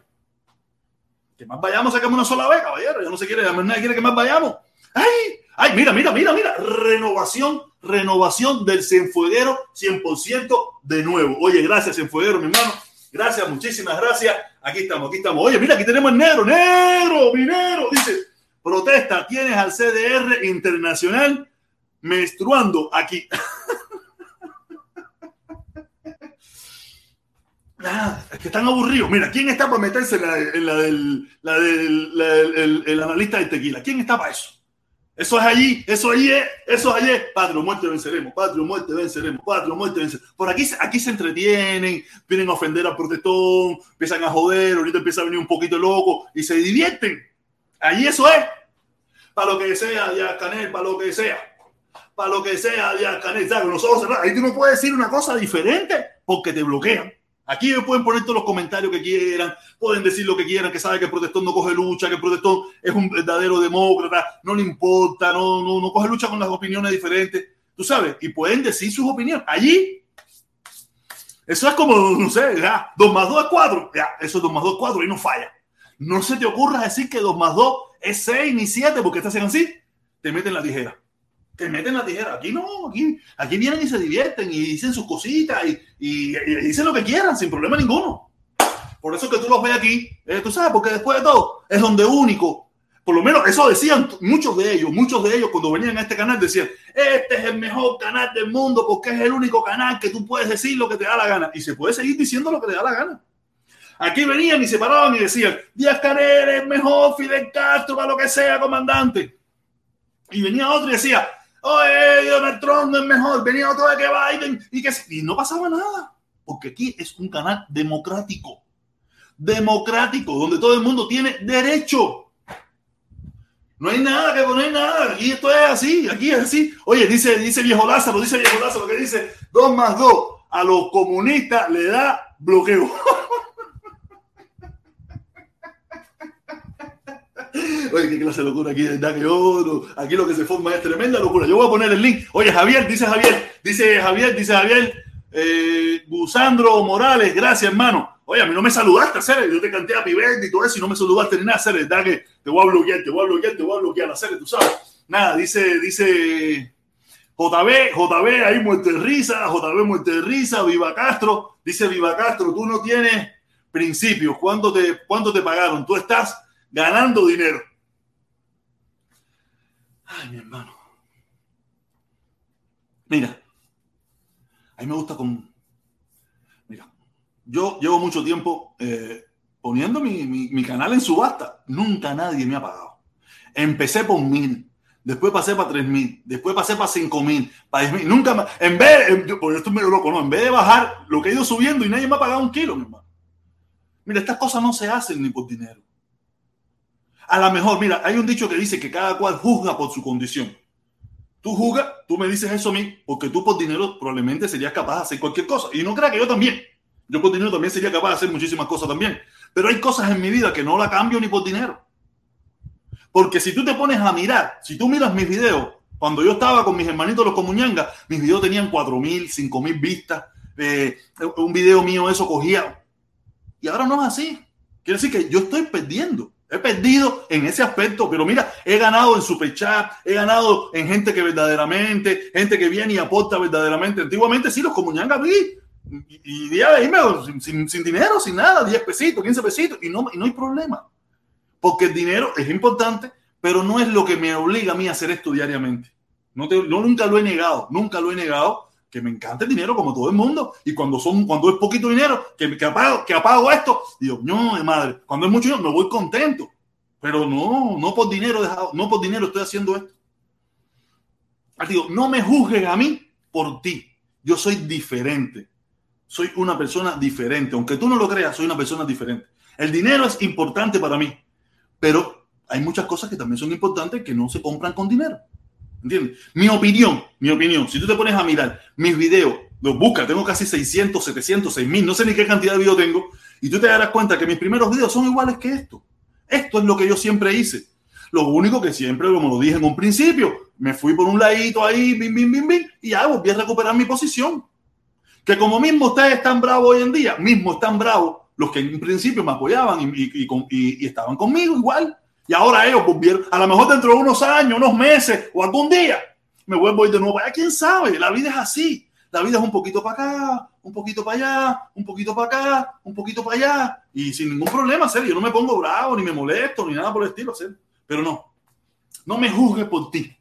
Que más vayamos, sacamos una sola vez, caballero. Ya no se quiere, nadie quiere que más vayamos. ¡Ay! ¡Ay! Mira, mira, mira, mira. Renovación, renovación del Cienfueguero 100% de nuevo. Oye, gracias, Cienfueguero, mi hermano. Gracias, muchísimas gracias. Aquí estamos, aquí estamos. Oye, mira, aquí tenemos el negro, negro, minero. Dice, protesta, tienes al CDR internacional menstruando aquí. Nada, es que están aburridos. Mira, ¿quién está para meterse en la, del, la del el, analista de tequila? ¿Quién está para eso? Eso es allí, eso allí es, eso es allí. Patrio, muerte, venceremos. Patrio, muerte, venceremos. Patrio, muerte, venceremos. Por aquí, aquí se entretienen, vienen a ofender al protestón, empiezan a joder, ahorita empieza a venir un poquito loco y se divierten. Allí eso es. Para lo que sea, ya Canel, para lo que sea. Para lo que sea, ya Canel, Nosotros, ahí tú no puedes decir una cosa diferente porque te bloquean. Aquí pueden poner todos los comentarios que quieran, pueden decir lo que quieran, que sabe que el protestón no coge lucha, que el protestón es un verdadero demócrata, no le importa, no, no, no coge lucha con las opiniones diferentes, tú sabes, y pueden decir sus opiniones. Allí, eso es como, no sé, ya, 2 más 2 es 4, ya, eso es 2 más 2 es 4 y no falla. No se te ocurra decir que 2 más 2 es 6 ni 7 porque hacen así, te meten la tijera te meten la tijera. Aquí no, aquí, aquí vienen y se divierten y dicen sus cositas y, y, dicen lo que quieran sin problema ninguno. Por eso que tú los ves aquí, eh, tú sabes, porque después de todo es donde único, por lo menos eso decían muchos de ellos, muchos de ellos cuando venían a este canal decían, este es el mejor canal del mundo porque es el único canal que tú puedes decir lo que te da la gana. Y se puede seguir diciendo lo que te da la gana. Aquí venían y se paraban y decían, Díaz Canel es mejor, Fidel Castro, para lo que sea, comandante. Y venía otro y decía, oye, Donald Trump es mejor, venía otro de que Biden y que y no pasaba nada, porque aquí es un canal democrático, democrático, donde todo el mundo tiene derecho. No hay nada que poner nada, aquí esto es así, aquí es así. Oye, dice, dice viejo Lázaro, dice viejo Lázaro que dice 2 más 2 a los comunistas le da bloqueo. Oye, qué clase de locura aquí, ¿verdad? Que oro. Aquí lo que se forma es tremenda locura. Yo voy a poner el link. Oye, Javier, dice Javier, dice Javier, dice Javier, eh, Gusandro Morales, gracias, hermano. Oye, a mí no me saludaste, hacer Yo te canté a Pibet y todo eso y no me saludaste ni nada, hacer ¿verdad? Que te voy a bloquear, te voy a bloquear, te voy a bloquear, hacer tú sabes. Nada, dice, dice JB, JB, ahí muerte de risa, JB muerte de risa, Viva Castro, dice Viva Castro, tú no tienes principios. ¿Cuánto te, cuánto te pagaron? Tú estás ganando dinero. Ay, mi hermano. Mira, a mí me gusta con... Mira, yo llevo mucho tiempo eh, poniendo mi, canal en subasta. Nunca nadie me ha pagado. Empecé por mil, después pasé para tres mil, después pasé para cinco mil, para diez mil. Nunca más. En vez, por esto es medio loco, ¿no? En vez de bajar lo que he ido subiendo y nadie me ha pagado un kilo, mi hermano. Mira, estas cosas no se hacen ni por dinero. A lo mejor, mira, hay un dicho que dice que cada cual juzga por su condición. Tú juzgas, tú me dices eso a mí, porque tú por dinero probablemente serías capaz de hacer cualquier cosa. Y no crea que yo también. Yo por dinero también sería capaz de hacer muchísimas cosas también. Pero hay cosas en mi vida que no la cambio ni por dinero. Porque si tú te pones a mirar, si tú miras mis videos, cuando yo estaba con mis hermanitos los comuñangas, mis videos tenían 4.000, 5.000 vistas. Eh, un video mío eso cogía. Y ahora no es así. Quiere decir que yo estoy perdiendo. He perdido en ese aspecto, pero mira, he ganado en super chat, he ganado en gente que verdaderamente, gente que viene y aporta verdaderamente. Antiguamente sí, los comuñangas vi y, día sin, dinero, sin nada, 10 pesitos, 15 pesitos, y no, y no hay problema. Porque el dinero es importante, pero no es lo que me obliga a mí a hacer esto diariamente. No, no nunca lo he negado, nunca lo he negado, que me encanta el dinero como todo el mundo. Y cuando son, cuando es poquito dinero, que, que apago, que apago esto, digo, no, madre, cuando es mucho dinero, me voy contento. Pero no, no por dinero, no por dinero estoy haciendo esto. Digo, no me juzgues a mí por ti. Yo soy diferente. Soy una persona diferente. Aunque tú no lo creas, soy una persona diferente. El dinero es importante para mí, pero hay muchas cosas que también son importantes que no se compran con dinero. Mi opinión, mi opinión, si tú te pones a mirar mis videos, los buscas, tengo casi 600, 700, 6000, no sé ni qué cantidad de videos tengo, y tú te darás cuenta que mis primeros videos son iguales que esto. Esto es lo que yo siempre hice. Lo único que siempre, como lo dije en un principio, me fui por un ladito ahí, bim, bim, bim, bim, y ya volví a recuperar mi posición. Que como mismo ustedes están bravos hoy en día, mismo están bravos los que en principio me apoyaban y, estaban conmigo igual. Y ahora ellos volvieron, a lo mejor dentro de unos años, unos meses o algún día, me vuelvo a ir de nuevo. ¿A quién sabe? La vida es así. La vida es un poquito para acá, un poquito para allá, un poquito para acá, un poquito para allá. Y sin ningún problema, serio. Yo no me pongo bravo, ni me molesto, ni nada por el estilo, serio. Pero no, no me juzgues por ti.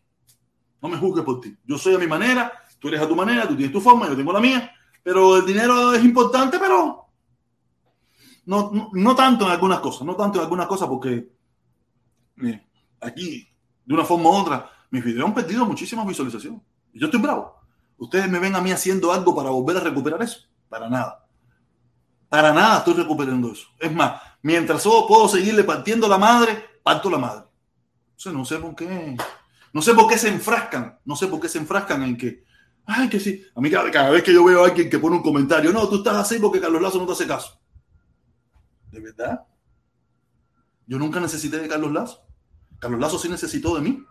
No me juzgues por ti. Yo soy a mi manera, tú eres a tu manera, tú tienes tu forma, yo tengo la mía. Pero el dinero es importante, pero no, no, tanto en algunas cosas, no tanto en algunas cosas, porque aquí, de una forma u otra, mis videos han perdido muchísimas visualizaciones. Yo estoy bravo. Ustedes me ven a mí haciendo algo para volver a recuperar eso. Para nada. Para nada estoy recuperando eso. Es más, mientras solo puedo seguirle partiendo la madre, parto la madre. no sé por qué. No sé por qué se enfrascan. No sé por qué se enfrascan en que. Ay, que sí. A mí cada vez que yo veo a alguien que pone un comentario, no, tú estás así porque Carlos Lazo no te hace caso. ¿De verdad? Yo nunca necesité de Carlos Lazo. Carlos Lazo sí necesitó de mí.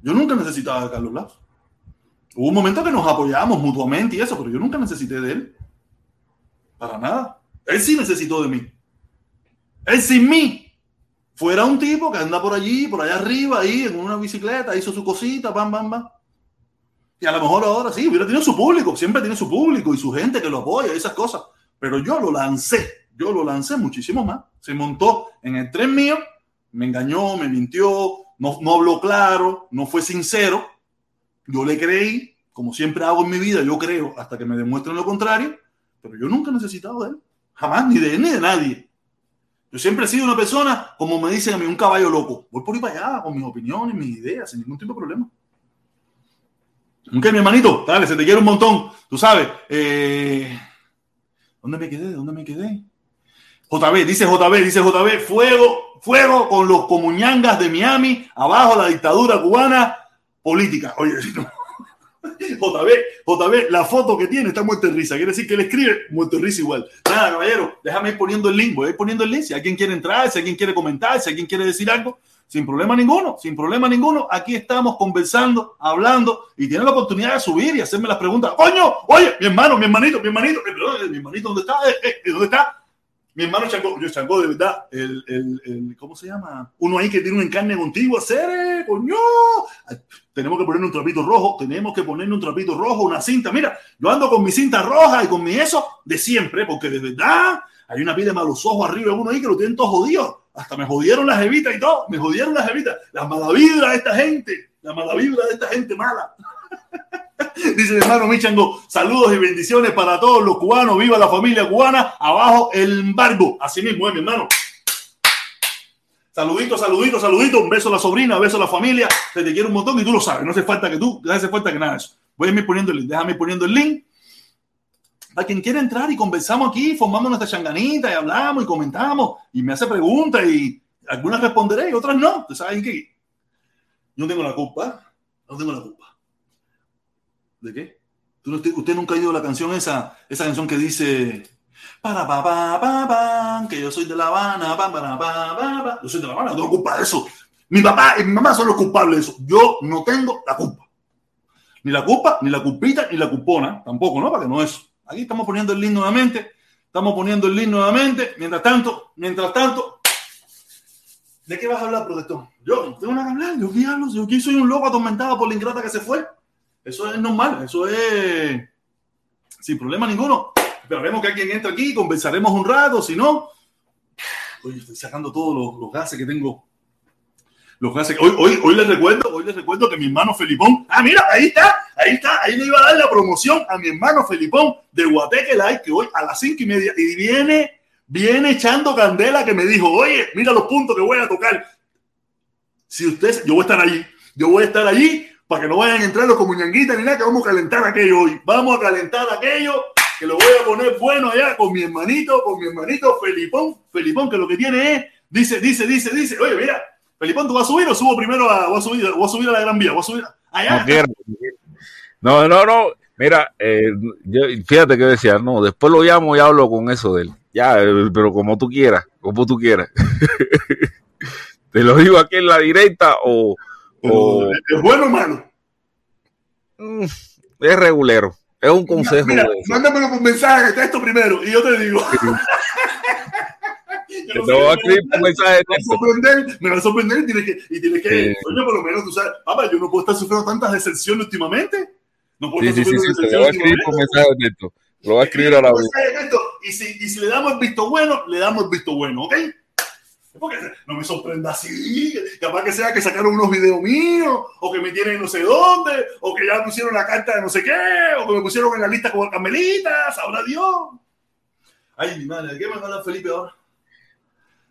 Yo nunca necesitaba de Carlos Lazo. Hubo un momento que nos apoyábamos mutuamente y eso, pero yo nunca necesité de él. Para nada. Él sí necesitó de mí. Él sin mí. Fuera un tipo que anda por allí, por allá arriba, ahí en una bicicleta, hizo su cosita, pam, pam, pam. Y a lo mejor ahora sí, hubiera tenido su público, siempre tiene su público y su gente que lo apoya, esas cosas. Pero yo lo lancé yo lo lancé muchísimo más. Se montó en el tren mío, me engañó, me mintió, no, no habló claro, no fue sincero. Yo le creí, como siempre hago en mi vida, yo creo hasta que me demuestren lo contrario, pero yo nunca he necesitado de él, jamás, ni de él ni de nadie. Yo siempre he sido una persona, como me dicen a mí, un caballo loco. Voy por ahí para allá con mis opiniones, mis ideas, sin ningún tipo de problema. Aunque mi hermanito, dale, se te quiere un montón. Tú sabes, eh, ¿dónde me quedé? ¿Dónde me quedé? JB, dice JB, dice JB, fuego, fuego con los comuñangas de Miami, abajo la dictadura cubana política. Oye, no. JB, JB, la foto que tiene está muerto de risa. Quiere decir que él escribe muerto de risa igual. Nada, caballero, déjame ir poniendo el link. Voy a ir poniendo el link. Si alguien quiere entrar, si alguien quiere comentar, si alguien quiere decir algo, sin problema ninguno, sin problema ninguno. Aquí estamos conversando, hablando y tiene la oportunidad de subir y hacerme las preguntas. Coño, oye, mi hermano, mi hermanito, mi hermanito, mi hermanito, ¿dónde está? Eh, eh, ¿Dónde está? Mi hermano Chango, yo Chango, de verdad, el, el, el, ¿cómo se llama? Uno ahí que tiene un encarne contigo, hacer, coño. Tenemos que ponerle un trapito rojo, tenemos que ponerle un trapito rojo, una cinta. Mira, yo ando con mi cinta roja y con mi eso de siempre, porque de verdad hay una pila de malos ojos arriba de uno ahí que lo tienen todo jodido. Hasta me jodieron las evitas y todo, me jodieron las evitas. La mala vibra de esta gente, la mala vibra de esta gente mala. Dice mi hermano Michango, saludos y bendiciones para todos los cubanos. Viva la familia cubana. Abajo el embargo. Así mismo es, mi hermano. Saludito, saludito, saludito. Un beso a la sobrina, un beso a la familia. Se te quiere un montón y tú lo sabes. No hace falta que tú, no hace falta que nada eso. Voy a ir poniendo el link. Déjame poniendo el link. Para quien quiera entrar y conversamos aquí, formamos nuestra changanita y hablamos y comentamos y me hace preguntas y algunas responderé y otras no. Ustedes saben que yo no tengo la culpa. No tengo la culpa. ¿De qué? ¿Usted nunca ha oído la canción esa, esa canción que dice para pa pa pa pa que yo soy de La Habana, pa para pa pa pa. Yo soy de La Habana, no tengo culpa de eso. Mi papá y mi mamá son los culpables de eso. Yo no tengo la culpa. Ni la culpa, ni la culpita, ni la culpona, tampoco, ¿no? Para que no eso. Aquí estamos poniendo el link nuevamente. Estamos poniendo el link nuevamente. Mientras tanto, mientras tanto, ¿de qué vas a hablar, protector? Yo no tengo nada que hablar. Yo aquí hablo. Yo aquí soy un loco atormentado por la ingrata que se fue. Eso es normal, eso es sin problema ninguno. Esperaremos que alguien entre aquí, conversaremos un rato, si no, hoy estoy sacando todos los, gases que tengo. Los gases. Hoy, hoy, hoy les recuerdo, hoy les recuerdo que mi hermano Felipón, ah, mira, ahí está, ahí está, ahí le iba a dar la promoción a mi hermano Felipón de Guateque Live, que hoy a las cinco y media, y viene, viene echando candela que me dijo, oye, mira los puntos que voy a tocar. Si usted, yo voy a estar allí, yo voy a estar allí para que no vayan a entrar los comuñanguitas ni nada, que vamos a calentar aquello hoy. Vamos a calentar aquello, que lo voy a poner bueno allá con mi hermanito, con mi hermanito Felipón. Felipón, que lo que tiene es, dice, dice, dice, dice, oye, mira, Felipón, ¿tú vas a subir o subo primero a, a subir, voy a, subir a la Gran Vía? Voy a subir allá. No, no, no. Mira, eh, yo, fíjate que decía, no, después lo llamo y hablo con eso de él. Ya, eh, pero como tú quieras, como tú quieras. Te lo digo aquí en la directa o ¿Es bueno o malo? Mm, es regulero. Es un consejo. Mira, mándamelo por mensaje de texto primero y yo te digo. te voy a escribir por mensaje de texto. Me va a sorprender y tienes que, y tienes que sí. oye, por lo menos tú sabes, papá, yo no puedo estar sufriendo tantas decepciones últimamente. No puedo sí, estar sí, sufriendo sí, sí, te lo voy a escribir por mensaje de texto. Lo voy a escribir ahora mismo. Y si, y si le damos el visto bueno, le damos el visto bueno, ¿ok? Porque no me sorprenda así, capaz que sea que sacaron unos videos míos, o que me tienen no sé dónde, o que ya pusieron la carta de no sé qué, o que me pusieron en la lista como Carmelita, sabrá Dios. Ay, mi madre, ¿de qué me va a hablar Felipe ahora?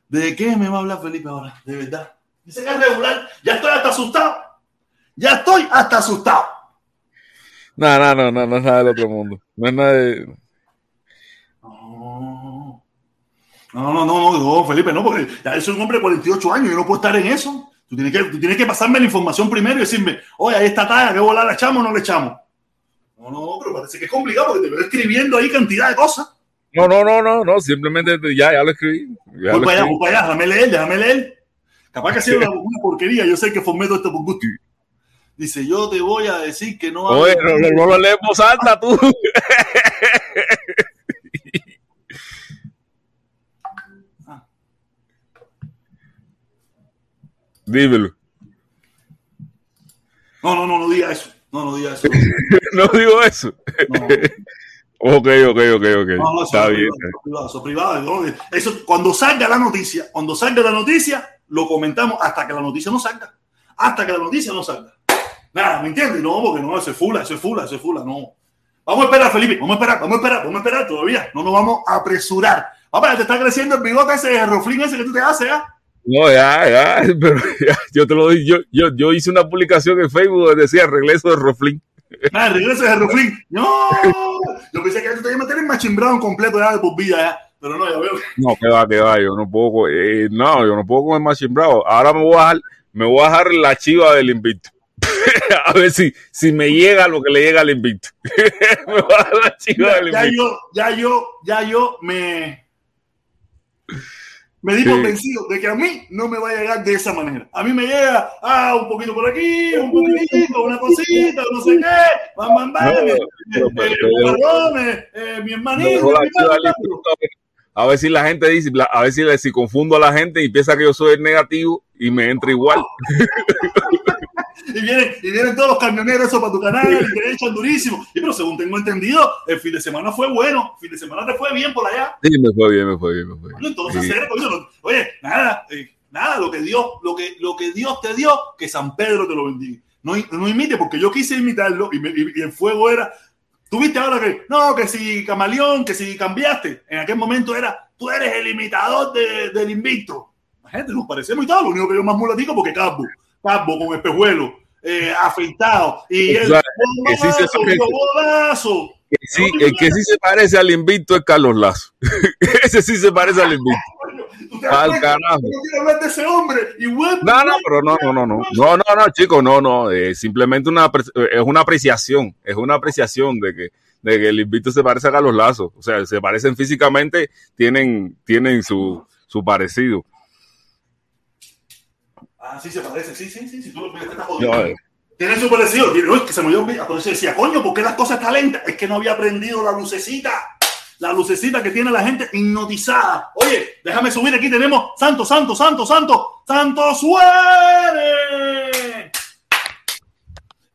¿De qué me va a hablar Felipe ahora? De verdad. Dice que es regular, ya estoy hasta asustado. Ya estoy hasta asustado. No, no, no, no, no es nada del otro mundo. No es nada de. No. No, no, no, no, Felipe, no, porque ya soy un hombre de 48 años, yo no puedo estar en eso. Tú tienes que, tú tienes que pasarme la información primero y decirme, oye, ahí está talla, ¿qué bola la echamos o no le echamos? No, no, pero parece que es complicado porque te veo escribiendo ahí cantidad de cosas. No, no, no, no, no, simplemente ya, ya lo escribí. Ya voy lo para allá, escribí. voy para allá, déjame leer, déjame leer. Capaz que ha sido una, una porquería, yo sé que formé todo esto por gusto. Dice, yo te voy a decir que no... Oye, no, no, no lo lees tú. Dímelo. No, no, no, no diga eso. No, no diga eso. No digo eso. No. Ok, ok, ok, ok. No, no, eso Está es bien. privado, eso es privado. Eso, cuando salga la noticia, cuando salga la noticia, lo comentamos hasta que la noticia no salga. Hasta que la noticia no salga. Nada, ¿me entiendes? No, porque no, eso es fula, eso es fula, eso es fula, no. Vamos a esperar, Felipe, vamos a esperar, vamos a esperar, vamos a esperar todavía. No nos vamos a apresurar. Papá, te está creciendo el bigote ese roflín ese que tú te haces, ¿ah? No, ya, ya, pero ya, yo te lo doy. Yo, yo, yo hice una publicación en Facebook donde decía regreso de Roflin. Ah, regreso de roflín. No, yo pensé que tú te ibas a meter en completo ya de por vida, ya. Pero no, ya veo. No, que va, que va, yo no puedo, eh, no, yo no puedo comer machimbrado. Ahora me voy a dejar, me voy a dejar la chiva del invicto. a ver si, si me llega lo que le llega al invicto. me voy a dejar la chiva del Ya invicto. yo, ya yo, ya yo me. Me di Sí. vencido de que a mí no me va a llegar de esa manera. A mí me llega, ah, un poquito por aquí, un poquitito, una cosita, no sé qué, bam, bam, bam, No, eh, pero- eh, pero- eh, pero- eh, mi hermanito, a ver- si la gente dice, a ver si, si confundo a la gente y piensa que yo soy el negativo y me entra igual. y vienen, y vienen todos los camioneros esos para tu canal y te echan durísimo. Y pero según tengo entendido, el fin de semana fue bueno, el fin de semana te fue bien por allá. Sí, me fue bien, me fue bien, me fue bien. Bueno, entonces, Sí. oye, nada, eh, nada, lo que Dios, lo que, lo que Dios te dio, que San Pedro te lo bendiga. No, no imite, porque yo quise imitarlo y, me- y- y el fuego era. Tú viste ahora que, no, que si camaleón, que si cambiaste. En aquel momento era, tú eres el imitador de- del invicto. La gente nos parecemos y todo, lo único que yo más mulatico porque calvo, calvo con espejuelo, eh, afeitado. Y él, Exacto, que sí se. Que sí, el que sí se parece al invicto es Carlos Lazo. Ese sí se parece al invicto. ¿Tú te das Al carajo. No quiero hablar de ese hombre. Y bueno, No, no, pero no, no, no, no. No, no, no, chicos, no, no. Es simplemente una, apre- es una apreciación. Es una apreciación de que, de que el invicto se parece a Carlos Lazo. O sea, se parecen físicamente, tienen, tienen su, su parecido. Ah, sí se parece, sí, sí, sí, sí, tú te estás No, jodiendo. eh, Tiene su parecido. Tiene- uy, que se me dio eso decía, coño, ¿por qué las cosas están lentas? Es que no había prendido la lucecita. La lucecita que tiene la gente hipnotizada. Oye, déjame subir aquí. Tenemos Santo, Santo, Santo, Santo, Santo Suárez.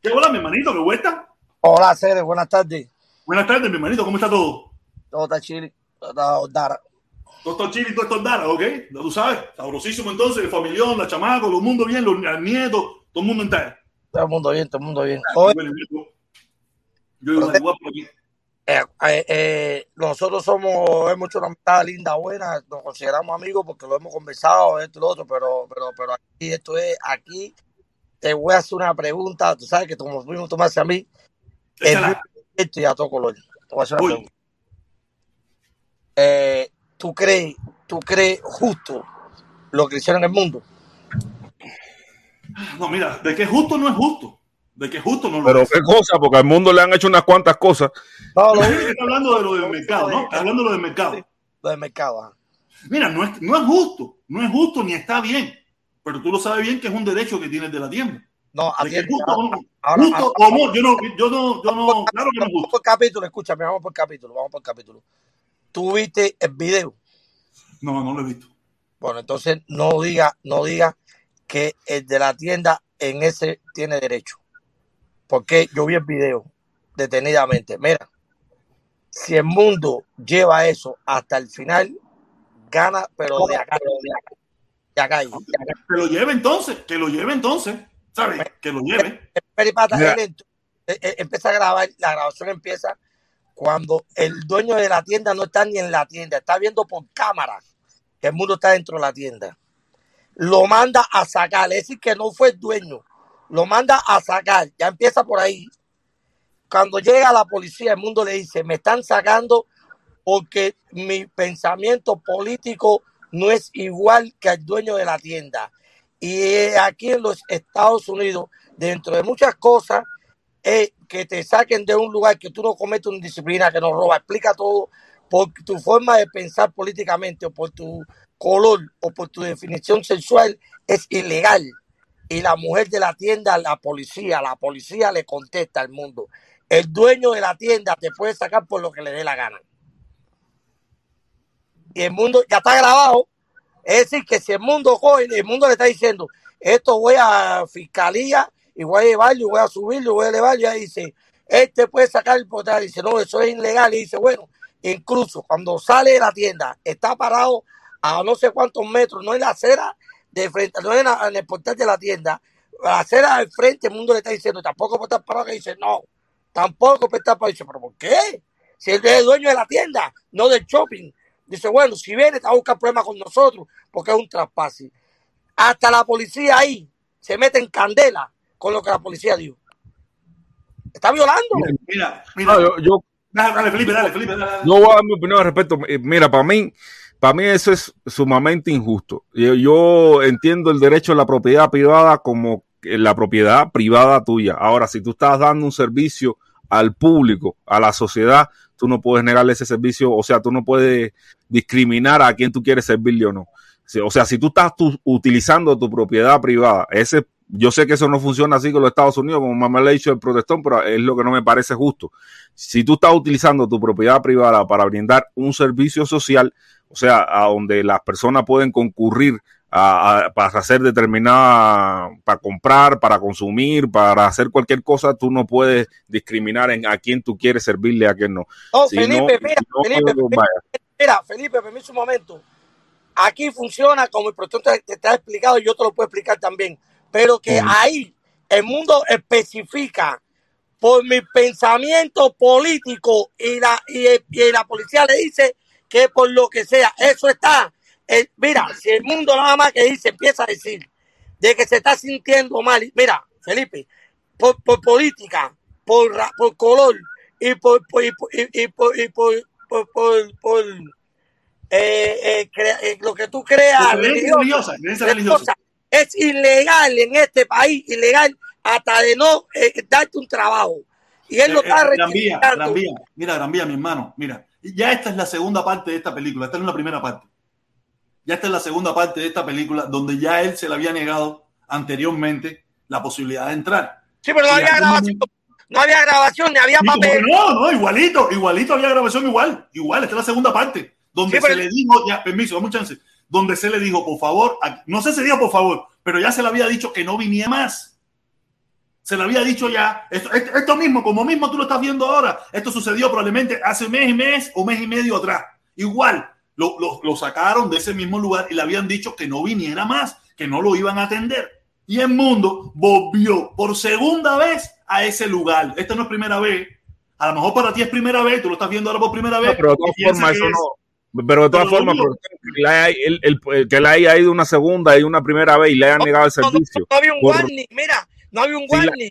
¿Qué hola, mi hermanito? ¿Qué vuelta? Hola, Cere, buenas tardes. Buenas tardes, mi hermanito. ¿Cómo está todo? Todo está chile. Todo está Dara. Todo esto chile todo esto andara, ¿ok? Ya tú sabes, sabrosísimo entonces, el familión, la chamaco, los mundos bien, los nietos, todo el mundo entero. Todo el mundo bien, todo el mundo bien. Oye, Bueno, yo, yo iba eh, eh, eh, nosotros somos, hemos hecho una amistad linda, buena, nos consideramos amigos porque lo hemos conversado, esto y lo otro, pero, pero, pero aquí, esto es, aquí te voy a hacer una pregunta, tú sabes que como mismo tú me haces a mí, esto y a todo color. Te voy a hacer una Uy. pregunta. ¿Tú crees, tú crees justo lo que hicieron en el mundo? No, mira, de que justo no es justo. De que es justo no lo pero qué cosa, porque al mundo le han hecho unas cuantas cosas. No, lo Está hablando de lo del mercado, ¿no? Está hablando de lo del mercado. lo del mercado. ajá. Mira, no es, no es justo, no es justo ni está bien. Pero tú lo sabes bien que es un derecho que tienes de la tienda. No, ¿De qué atiende. justo o no? Ahora, Justo o no, yo no, yo no, yo no, claro que no es Vamos justo. por capítulo, escúchame, vamos por capítulo, vamos por capítulo. ¿Tú viste el video? No, no lo he visto. Bueno, entonces no diga, no diga que el de la tienda en ese tiene derecho. Porque yo vi el video detenidamente. Mira, si el mundo lleva eso hasta el final, gana, pero de acá, de acá, de acá, de acá. Que lo lleve entonces, que lo lleve entonces, ¿sabes? Que lo lleve. Peripata, Mira. él ent- eh, eh, empieza a grabar, la grabación empieza cuando el dueño de la tienda no está ni en la tienda, está viendo por cámara que el mundo está dentro de la tienda. Lo manda a sacar, es decir, que no fue el dueño, lo manda a sacar, ya empieza por ahí. Cuando llega la policía, el mundo le dice, me están sacando porque mi pensamiento político no es igual que el dueño de la tienda. Y aquí en los Estados Unidos, dentro de muchas cosas, es que te saquen de un lugar que tú no cometes una disciplina, que no roba, explica todo por tu forma de pensar políticamente o por tu color o por tu definición sexual, es ilegal. Y la mujer de la tienda, la policía, la policía le contesta al mundo. El dueño de la tienda te puede sacar por lo que le dé la gana. Y el mundo ya está grabado. Es decir, que si el mundo coge, el mundo le está diciendo, esto voy a fiscalía y voy a llevarlo, voy a subirlo, voy a elevarlo, y ahí dice, este puede sacar el portal, dice, no, eso es ilegal, y dice, bueno, incluso cuando sale de la tienda, está parado a no sé cuántos metros, no en la acera de frente, no en, la- en el portal de la tienda, la acera del frente, el mundo le está diciendo, tampoco puede estar parado, que dice, no, tampoco puede estar parado, dice, pero ¿por qué? Si él es el dueño de la tienda, no del shopping. Dice, bueno, si viene, te va a buscar problemas con nosotros, porque es un traspase. Hasta la policía ahí se mete en candela con lo que la policía dio. Está violando. Mira, mira. No, yo, yo, Dale, dale, Felipe, dale, Felipe, dale. dale. yo voy a dar mi opinión al respecto. Eh, Mira, para mí, para mí eso es sumamente injusto. Yo, entiendo el derecho a la propiedad privada como la propiedad privada tuya. Ahora, si tú estás dando un servicio al público, a la sociedad, tú no puedes negarle ese servicio, o sea, tú no puedes discriminar a quien tú quieres servirle o no. O sea, si tú estás utilizando tu propiedad privada, ese, yo sé que eso no funciona así con los Estados Unidos, como mamá le ha dicho el protestón, pero es lo que no me parece justo. Si tú estás utilizando tu propiedad privada para brindar un servicio social, o sea, a donde las personas pueden concurrir a, a- para hacer determinada, para comprar, para consumir, para hacer cualquier cosa, tú no puedes discriminar en a quién tú quieres servirle, a quién no. Si Felipe, no- mira, si no, Felipe, mira, Felipe, permiso un momento. Aquí funciona como el protector te, te está explicado y yo te lo puedo explicar también. Pero que ahí el mundo especifica por mi pensamiento político y la, y la policía le dice que por lo que sea, eso está. eh, mira, si el mundo nada más que dice, empieza a decir de que se está sintiendo mal, mira, Felipe, por, por política, por, por color y por, por- y por, y- por, y por, eh, eh, eh, lo que tú creas, religiosa, religiosa. es ilegal en este país, ilegal hasta de no darte un trabajo. Y él lo está Gran Vía, rectificando. Gran Vía. Mira, Gran Vía, mi hermano. Mira, ya esta es la segunda parte de esta película. Esta no es la primera parte. Ya esta es la segunda parte de esta película donde ya él se le había negado anteriormente la posibilidad de entrar. Sí, pero no había grabación, no había grabación, ni había papel. no, no, igualito, igualito había grabación igual, igual, esta es la segunda parte, donde Sí, pero- se le dijo, ya, permiso, dame un chance, donde se le dijo, por favor, no sé si dijo por favor, pero ya se le había dicho que no viniera más. Se le había dicho ya, esto, esto, esto mismo, como mismo tú lo estás viendo ahora, esto sucedió probablemente hace un mes y mes o mes y medio atrás. Igual, lo, lo, lo sacaron de ese mismo lugar y le habían dicho que no viniera más, que no lo iban a atender. Y el mundo volvió por segunda vez a ese lugar. Esta no es primera vez. A lo mejor para ti es primera vez, tú lo estás viendo ahora por primera vez. No, pero de todas formas, eso es- no. Pero de todas formas, que, le haya, el- el- que le haya ido una segunda y una primera vez y le hayan negado el No, no, servicio. no había un Por- warning, mira, no había un warning.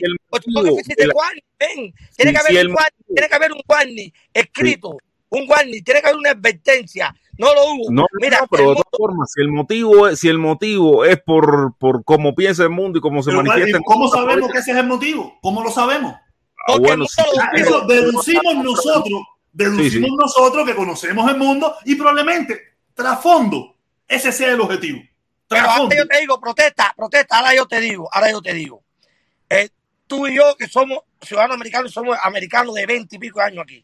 ven. Tiene que haber un warning, tiene que haber un warning escrito, un warning, tiene que haber una advertencia. No lo hubo. No, Mira, no, pero de todas formas, si el motivo es, si el motivo es por, por cómo piensa el mundo y cómo se Pero, manifiesta. ¿y ¿Cómo sabemos que ese es el motivo? ¿Cómo lo sabemos? Ah, porque bueno, sí. Eso deducimos nosotros, deducimos Sí, sí. nosotros que conocemos el mundo y probablemente, trasfondo, ese sea el objetivo. Pero ahora yo te digo, protesta, protesta, ahora yo te digo, ahora yo te digo. Eh, tú y yo, que somos ciudadanos americanos, somos americanos de 20 y pico años aquí.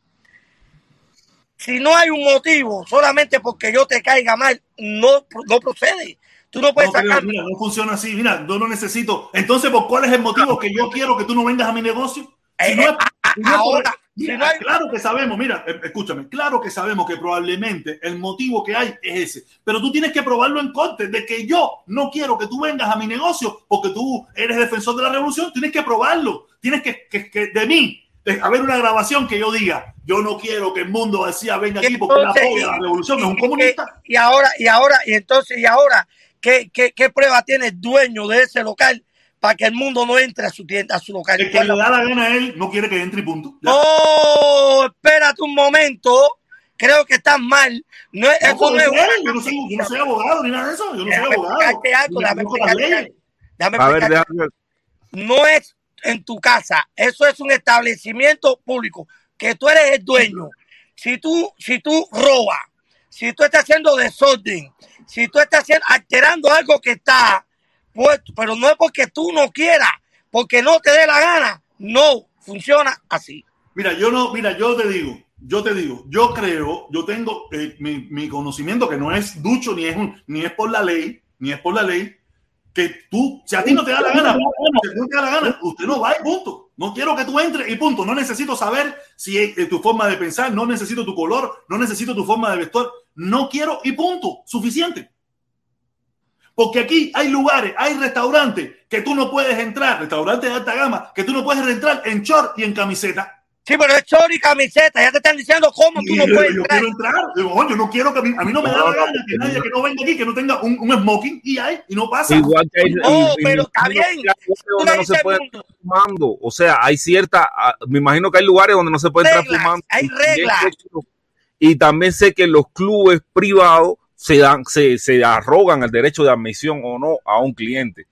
Si no hay un motivo, solamente porque yo te caiga mal, no, no procede. Tú no puedes No, sacar. mira, no funciona así. Mira, yo no necesito. Entonces, ¿por cuál es el motivo que yo quiero que tú no vengas a mi negocio? Si no es- a- si no es por- ahora, Mira, si no hay- claro que sabemos, mira, eh, escúchame, claro que sabemos que probablemente el motivo que hay es ese, pero tú tienes que probarlo en corte de que yo no quiero que tú vengas a mi negocio porque tú eres defensor de la revolución, tienes que probarlo, tienes que, que, que de mí, de haber una grabación que yo diga, yo no quiero que el mundo García venga aquí porque Entonces, apoya la revolución, es un comunista. Y ahora, y ahora, y entonces, y ahora, ¿qué, qué, qué prueba tiene el dueño de ese local para que el mundo no entre a su tienda, a su local? El que le da la gana a él no quiere que entre y punto. Ya. Oh, espérate un momento. Creo que estás mal. No, es- No eso no es yo, no soy, yo no soy abogado ni nada de eso, yo no soy Déjame abogado. algo, déjame algo. Déjame A ver, déjame. no es en tu casa, eso es un establecimiento público, que tú eres el dueño. Si tú, si tú robas, si tú estás haciendo desorden, si tú estás haciendo, alterando algo que está puesto, pero no es porque tú no quieras, porque no te dé la gana, no funciona así. Mira, yo no, mira, yo te digo, yo te digo, yo creo, yo tengo eh, mi, mi conocimiento que no es ducho ni es un, ni es por la ley, ni es por la ley, que tú, si a ti no te da la gana, si no te da la gana, usted no va y punto. No quiero que tú entres y punto. No necesito saber si es eh, tu forma de pensar, no necesito tu color, no necesito tu forma de vestir. No quiero y punto. Suficiente. Porque aquí hay lugares, hay restaurantes que tú no puedes entrar, restaurantes de alta gama, que tú no puedes entrar en short y en camiseta. Sí, pero es chori y camiseta, ya te están diciendo cómo tú Y no yo, puedes yo entrar. quiero entrar. Digo, "Oye, yo no quiero que a mí, a mí no me da la gana que nadie no. que no venga aquí, que no tenga un, un smoking y hay, y no pasa. Igual que hay, No, y- y pero me está bien. donde no se puede fumando. O sea, hay cierta, ah, me imagino que hay lugares donde no se puede entrar Reglas, fumando. hay Y reglas. Y también sé que los clubes privados se dan, se, se arrogan el derecho de admisión o no a un cliente.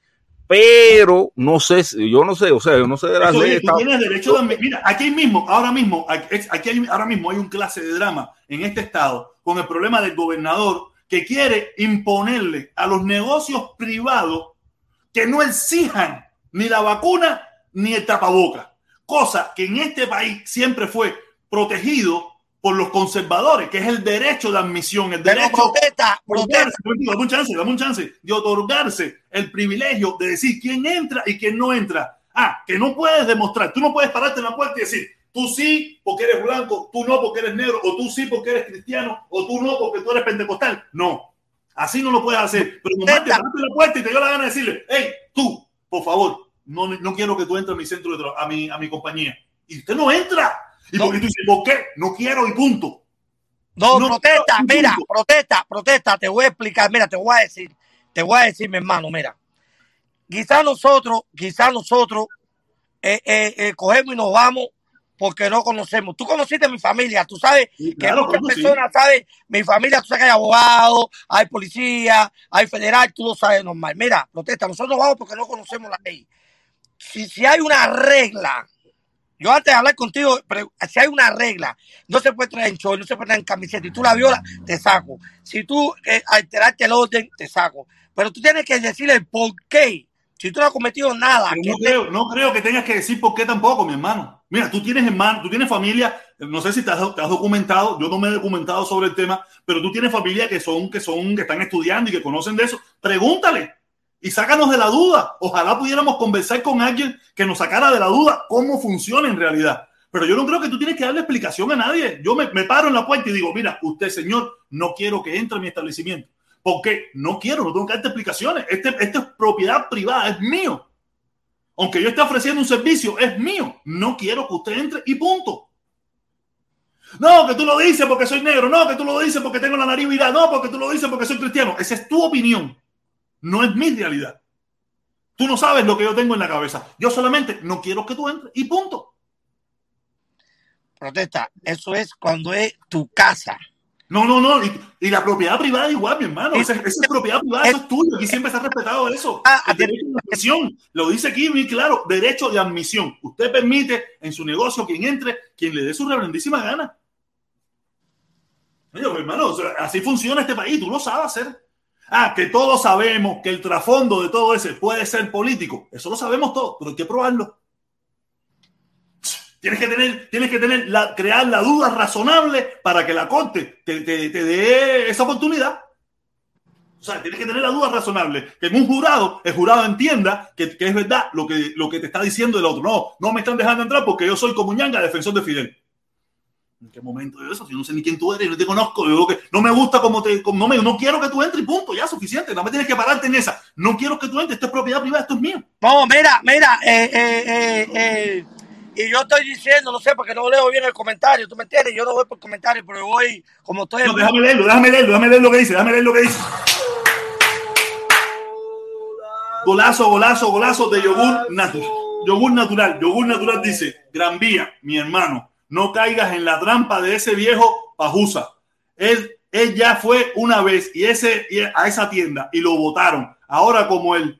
Pero no sé, yo no sé, o sea, yo no sé de las leyes. tú tienes derecho de mira aquí mismo ahora mismo aquí hay, ahora mismo hay un clase de drama en este estado con el problema del gobernador que quiere imponerle a los negocios privados que no exijan ni la vacuna ni el tapaboca cosa que en este país siempre fue protegido por los conservadores que es el derecho de admisión el derecho protesta, protesta. dame un chance, dame un chance de otorgarse el privilegio de decir quién entra y quién no entra. Ah, que no puedes demostrar, tú no puedes pararte en la puerta y decir, tú sí porque eres blanco, tú no porque eres negro, o tú sí porque eres cristiano, o tú no porque tú eres pentecostal. No, así no lo puedes hacer. Pero nomás te paraste en la puerta y te dio la gana de decirle, hey, tú, por favor, no, no quiero que tú entres a mi centro de trabajo, a mi, a mi compañía. Y usted no entra. Y No. porque tú dices, ¿por qué? No quiero y punto. No, No, protesta, mira, punto. protesta, protesta, te voy a explicar, mira, te voy a decir, te voy a decir, mi hermano, mira, quizás nosotros, quizás nosotros eh, eh, eh, cogemos y nos vamos porque no conocemos. Tú conociste a mi familia, tú sabes que claro, muchas coño, sí. personas saben, mi familia, tú sabes que hay abogados, hay policía, hay federal, tú lo sabes normal. Mira, protesta, nosotros nos vamos porque no conocemos la ley. Si, si hay una regla, yo antes de hablar contigo, pero si hay una regla, no se puede traer en short, no se puede traer en camiseta, y tú la violas, te saco. Si tú eh, alteraste el orden, te saco. Pero tú tienes que decirle el por qué. Si tú no has cometido nada, no, te- creo, no creo que tengas que decir por qué tampoco, mi hermano. Mira, tú tienes hermano, tú tienes familia, no sé si te has, te has documentado, yo no me he documentado sobre el tema, pero tú tienes familia que son, que son, que están estudiando y que conocen de eso. Pregúntale y sácanos de la duda. Ojalá pudiéramos conversar con alguien que nos sacara de la duda cómo funciona en realidad. Pero yo no creo que tú tienes que darle explicación a nadie. Yo me, paro en la puerta y digo, mira, usted, señor, no quiero que entre a mi establecimiento. Porque no quiero, no tengo que darte explicaciones. Este, esto es propiedad privada, es mío. Aunque yo esté ofreciendo un servicio, es mío. No quiero que usted entre y punto. No, que tú lo dices porque soy negro. No, que tú lo dices porque tengo la nariz virada. No, porque tú lo dices porque soy cristiano. Esa es tu opinión. No es mi realidad. Tú no sabes lo que yo tengo en la cabeza. Yo solamente no quiero que tú entres y punto. protesta, eso es cuando es tu casa. No, no, no. Y, y la propiedad privada igual, mi hermano. Esa, es propiedad privada, eso es tuyo. Aquí siempre se ha respetado eso. Ah, El derecho de admisión. Lo dice aquí muy claro. Derecho de admisión. Usted permite en su negocio quien entre, quien le dé su reverendísima gana. Oye, mi hermano, así funciona este país. Tú lo sabes hacer. Ah, que todos sabemos que el trasfondo de todo ese puede ser político. Eso lo sabemos todos, pero hay que probarlo. Tienes que tener, tienes que tener crear la duda razonable para que la corte te, te, te dé esa oportunidad. O sea, tienes que tener la duda razonable. Que en un jurado, el jurado entienda que, que, es verdad lo que, lo que te está diciendo el otro. No, no me están dejando entrar porque yo soy como ñanga, defensor de Fidel. ¿En qué momento de eso? Si no sé ni quién tú eres, no te conozco, yo que no me gusta como te, como, no, me, no quiero que tú entres y punto, ya suficiente, no me tienes que pararte en esa. No quiero que tú entres, esto es propiedad privada, esto es mío. No, mira, mira, eh, eh, eh, eh y yo estoy diciendo, no sé, porque no leo bien el comentario, ¿tú me entiendes? Yo no voy por comentario, pero voy como estoy... No, déjame leerlo, déjame leerlo, déjame leer lo que dice, déjame leer lo que dice. Golazo, golazo, golazo de yogur natural. Yogur natural, yogur natural dice, Gran Vía, mi hermano, no caigas en la trampa de ese viejo pajusa. Él, ya fue una vez y ese, a esa tienda y lo votaron. Ahora como el,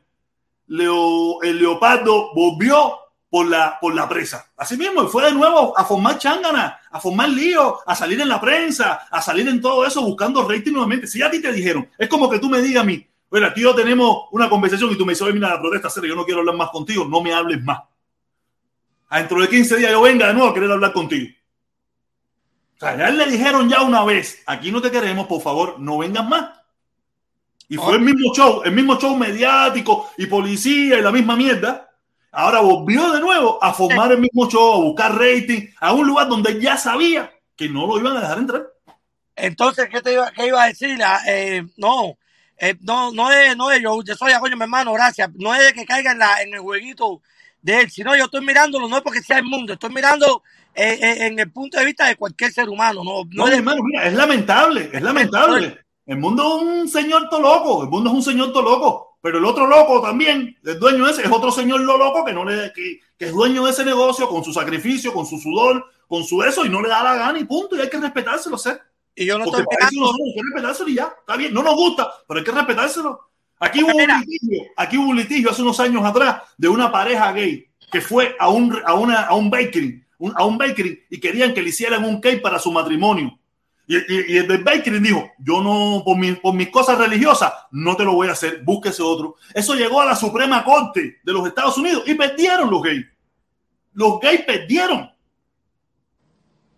leo, el leopardo volvió, por la, por la presa. Así mismo, y fue de nuevo a formar chángana, a formar lío, a salir en la prensa, a salir en todo eso buscando rating nuevamente. Si a ti te dijeron, es como que tú me digas a mí, aquí yo tenemos una conversación y tú me dices, oye, mira, la protesta seria, yo no quiero hablar más contigo, no me hables más. Dentro de 15 días yo venga de nuevo a querer hablar contigo. O sea, ya le dijeron ya una vez, aquí no te queremos, por favor, no vengas más. Y fue el mismo show, el mismo show mediático y policía y la misma mierda Ahora volvió de nuevo a formar el mismo show, a buscar rating, a un lugar donde ya sabía que no lo iban a dejar entrar. Entonces, ¿qué, te iba, qué iba a decir? Ah, eh, no, eh, no, no es, no es yo, yo soy coño, mi hermano, gracias. No es de que caiga en, la, en el jueguito de él, sino yo estoy mirándolo, no es porque sea el mundo, estoy mirando eh, eh en el punto de vista de cualquier ser humano. No, no, hermano, mira, es lamentable, es lamentable. El mundo es un señor todo loco, el mundo es un señor todo loco. Pero el otro loco también, el dueño ese, es otro señor lo loco que no le que, que, es dueño de ese negocio con su sacrificio, con su sudor, con su eso, y no le da la gana y punto. Y hay que respetárselo, sé. Y yo no estoy hay que respetárselo y ya. Está bien, no nos gusta, pero hay que respetárselo. Aquí hubo, un litigio, aquí hubo un litigio hace unos años atrás de una pareja gay que fue a un, a una, a un bakery, un, a un bakery y querían que le hicieran un cake para su matrimonio. Y, y, y, el del Bakery dijo, yo no, por, mi, por mis cosas religiosas, no te lo voy a hacer, búsquese otro. Eso llegó a la Suprema Corte de los Estados Unidos y perdieron los gays. Los gays perdieron.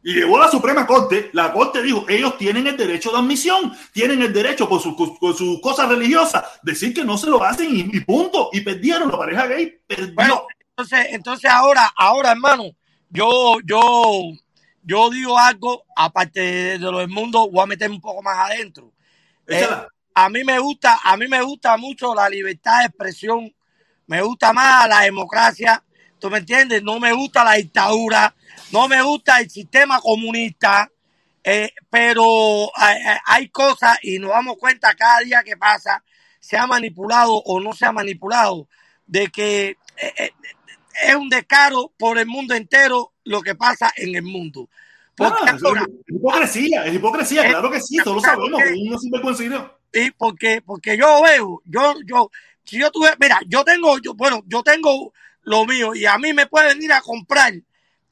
Y llegó la Suprema Corte, la Corte dijo, ellos tienen el derecho de admisión, tienen el derecho por, su, por sus cosas religiosas, decir que no se lo hacen y, y punto. Y perdieron, la pareja gay perdió. Bueno, entonces, entonces ahora, ahora hermano, yo, yo, yo digo algo, aparte de, lo del mundo, voy a meterme un poco más adentro. Eh, a mí me gusta, a mí me gusta mucho la libertad de expresión, me gusta más la democracia, ¿tú me entiendes? No me gusta la dictadura, no me gusta el sistema comunista, eh, pero hay, hay, cosas y nos damos cuenta cada día que pasa, se ha manipulado o no se ha manipulado, de que eh, es un descaro por el mundo entero lo que pasa en el mundo. Porque ah, ahora, es hipocresía, es hipocresía, claro que sí, todos lo sabemos, Sí, porque, porque yo veo, yo, yo, si yo tuve, mira, yo tengo, yo, bueno, yo tengo lo mío y a mí me puede venir a comprar,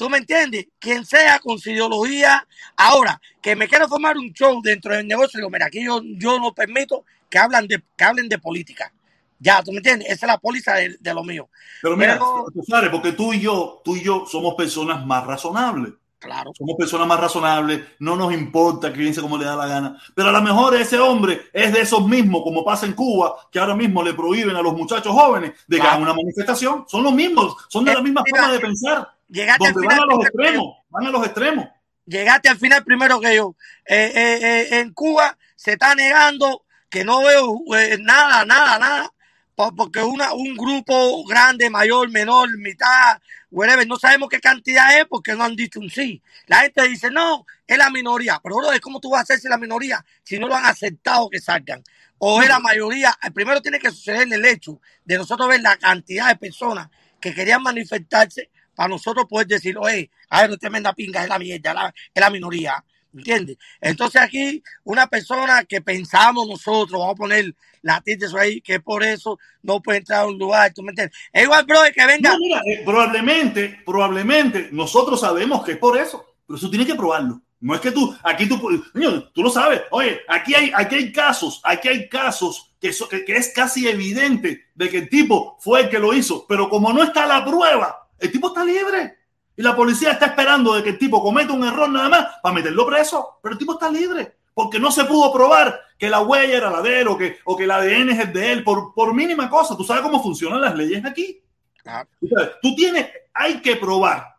¿tú me entiendes? Quien sea con su ideología. Ahora, que me quiero formar un show dentro del negocio, digo, mira, aquí yo, yo no permito que, hablan de, que hablen de política. Ya, ¿tú me entiendes? Esa es la póliza de, de lo mío. Pero mira, Pero, tú sabes, porque tú y yo, tú y yo somos personas más razonables. Claro. Somos personas más razonables, no nos importa que piense como le da la gana. Pero a lo mejor ese hombre es de esos mismos, como pasa en Cuba, que ahora mismo le prohíben a los muchachos jóvenes de que hagan una manifestación. Son los mismos, son de la misma Mira, forma de pensar. Llegaste donde van a los extremos, van a los extremos. Llegaste al final primero que yo. Eh, eh, eh, en Cuba se está negando que no veo eh, nada, nada, nada porque una, un grupo grande, mayor, menor, mitad, whatever, no sabemos qué cantidad es porque no han dicho un sí. La gente dice, no, es la minoría. Pero, bro, ¿cómo tú vas a hacerse la minoría si no lo han aceptado que salgan? O es la mayoría. Primero tiene que suceder el hecho de nosotros ver la cantidad de personas que querían manifestarse para nosotros poder decir, oye, a ver, tremenda pinga, es la mierda, es la minoría. ¿Entiendes? Entonces aquí una persona que pensamos nosotros, vamos a poner la tilde ahí, que por eso no puede entrar a un lugar, ¿tú me entiendes? Es igual, bro, que venga. Eh, probablemente, probablemente nosotros sabemos que es por eso, pero eso tiene que probarlo. No es que tú, aquí tú, niño, tú lo sabes. Oye, aquí hay, aquí hay casos, aquí hay casos que, eso, que, que, es casi evidente de que el tipo fue el que lo hizo, pero como no está la prueba, el tipo está libre. Y la policía está esperando de que el tipo cometa un error nada más para meterlo preso, pero el tipo está libre porque no se pudo probar que la huella era la de él o que, o que el ADN es el de él por, por mínima cosa. Tú sabes cómo funcionan las leyes aquí. Ah. Tú tienes, hay que probar,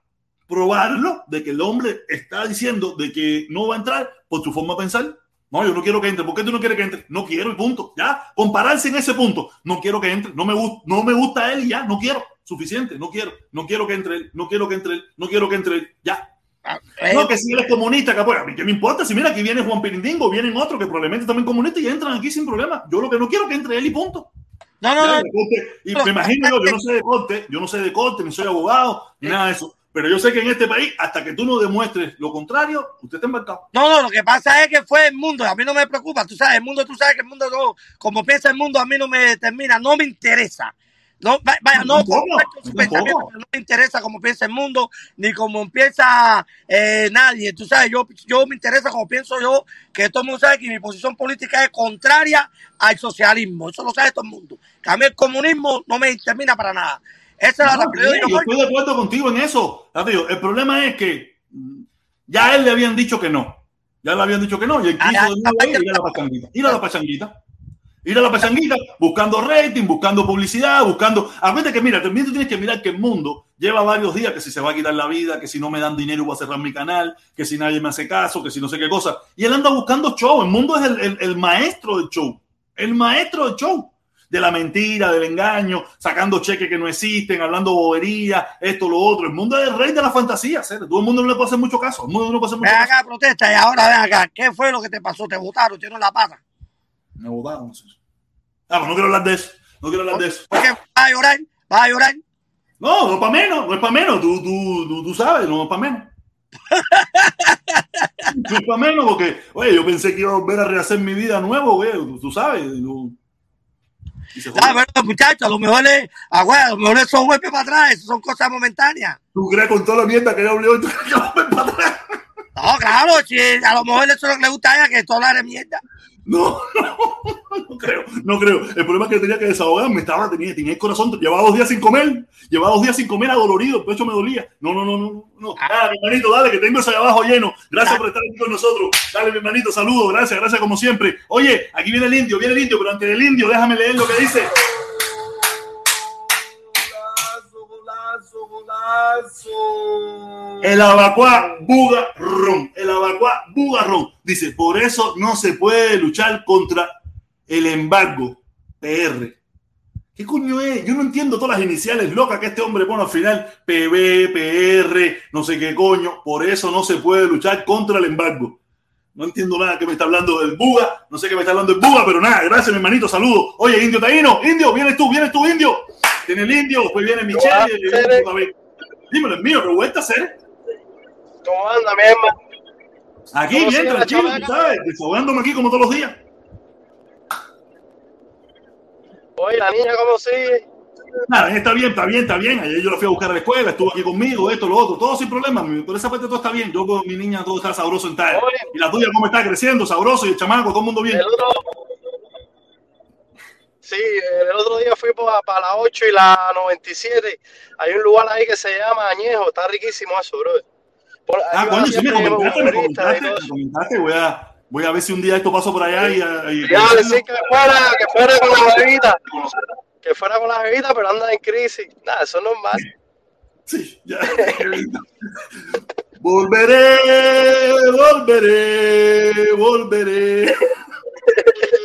probarlo de que el hombre está diciendo de que no va a entrar por tu forma de pensar. No, yo no quiero que entre. ¿Por qué tú no quieres que entre? No quiero y punto. Ya, compararse en ese punto. No quiero que entre. No me, no me gusta él y ya, no quiero. Suficiente, no quiero. No quiero que entre él. No quiero que entre él. No quiero que entre él. Ya. Ah, no, que si él es comunista, que a mí qué me importa. Si mira, aquí viene Juan Pirindingo, vienen otros que probablemente también comunistas y entran aquí sin problema. Yo lo que no quiero que entre él y punto. No, no, no. Y me imagino yo, yo no sé de corte, yo no sé de corte, ni soy abogado, ni nada de eso. Pero yo sé que en este país, hasta que tú no demuestres lo contrario, usted está embarcado. No, no, lo que pasa es que fue el mundo. A mí no me preocupa. Tú sabes, el mundo, tú sabes que el mundo no, como piensa el mundo, a mí no me determina, no me interesa. No, vaya, no, no, me interesa cómo piensa el mundo, ni cómo piensa eh, nadie. Tú sabes, yo, yo me interesa como pienso yo, que todo el mundo sabe que mi posición política es contraria al socialismo. Eso lo sabe todo el mundo. Que a mí el comunismo no me determina para nada. Esa es la yo, yo estoy de acuerdo contigo en eso. El problema es que ya a él le habían dicho que no. Ya le habían dicho que no. Y él quiso ir a la pachanguita. Ir a la pachanguita. Ir a la pachanguita buscando rating, buscando publicidad, buscando. Acuérdate que, mira, también tú tienes que mirar que el mundo lleva varios días que si se va a quitar la vida, que si no me dan dinero voy a cerrar mi canal, que si nadie me hace caso, que si no sé qué cosa. Y él anda buscando show. El mundo es el, el, maestro del show. El maestro del show. De la mentira, del engaño, sacando cheques que no existen, hablando bobería, esto, lo otro. El mundo es el rey de la fantasía. ¿sí? Todo el mundo no le puede hacer mucho caso. El mundo no le puede hacer mucho ven acá, protesta, y ahora ven acá. ¿Qué fue lo que te pasó? ¿Te votaron? ¿Tienes la pata? Me votaron. Ah, pues no quiero hablar de eso. No quiero hablar de eso. ¿Por qué? ¿Vas a llorar? ¿Vas a llorar? No, no es para menos. No es para menos. Tú, tú, tú, tú sabes, no es para menos. no es para menos porque, oye, yo pensé que iba a volver a rehacer mi vida nuevo, güey. Tú, tú sabes. No. Ah, bueno, muchachos, a lo mejor es, ah, bueno, a lo mejor son golpes para atrás, eso son cosas momentáneas. ¿Tú crees con toda la mierda que yo hablé hoy, tú crees que para atrás? No, claro, si a lo mejor eso es lo que le gusta a ella, que todo de mierda. No, no, no creo, no creo. El problema es que tenía que desahogarme, estaba, tenía, tenía el corazón, llevaba dos días sin comer, llevaba dos días sin comer adolorido, el pecho me dolía. No, no, no, no, no. Ah, mi hermanito, dale, que tengo ese de abajo lleno. Gracias por estar aquí con nosotros. Dale, mi hermanito, saludos, gracias, gracias como siempre. Oye, aquí viene el indio, viene el indio, pero antes del indio, déjame leer lo que dice. El abacuá bugarrón. El abacuá bugarrón. Dice, por eso no se puede luchar contra el embargo PR. ¿Qué coño es? Yo no entiendo todas las iniciales locas que este hombre pone al final. PB, PR, no sé qué coño. Por eso no se puede luchar contra el embargo. No entiendo nada que me está hablando del Buga. No sé qué me está hablando el Buga, pero nada. Gracias, mi hermanito. Saludos. Oye, Indio Taíno. Indio, vienes tú, vienes tú, Indio. Tiene el Indio, después viene Michelle. Dímelo, es mío, ¿qué vuelta a hacer? ¿Cómo anda, mi hermano? Aquí, bien, tranquilo, ¿sabes? Desahogándome aquí como todos los días. Oye, la niña, ¿cómo sigue? Nada, está bien, está bien, está bien. Ayer yo la fui a buscar a la escuela, estuvo aquí conmigo, esto, lo otro, todo sin problema. Por esa parte todo está bien. Yo con mi niña todo está sabroso en tal. Y la tuya, ¿cómo está creciendo? Sabroso y el chamaco, todo el mundo bien. El otro... Sí, el otro día fui para, la 8 y la 97. Hay un lugar ahí que se llama Añejo, está riquísimo eso, bro. ah, coño, sí me comentaste, me comentaste, me comentaste, voy a Voy a ver si un día esto paso por allá y. y ya, decir que fuera, que fuera con la bebida. Que fuera con la bebida, pero anda en crisis. Nada, eso es normal. Sí, ya. volveré, volveré, volveré.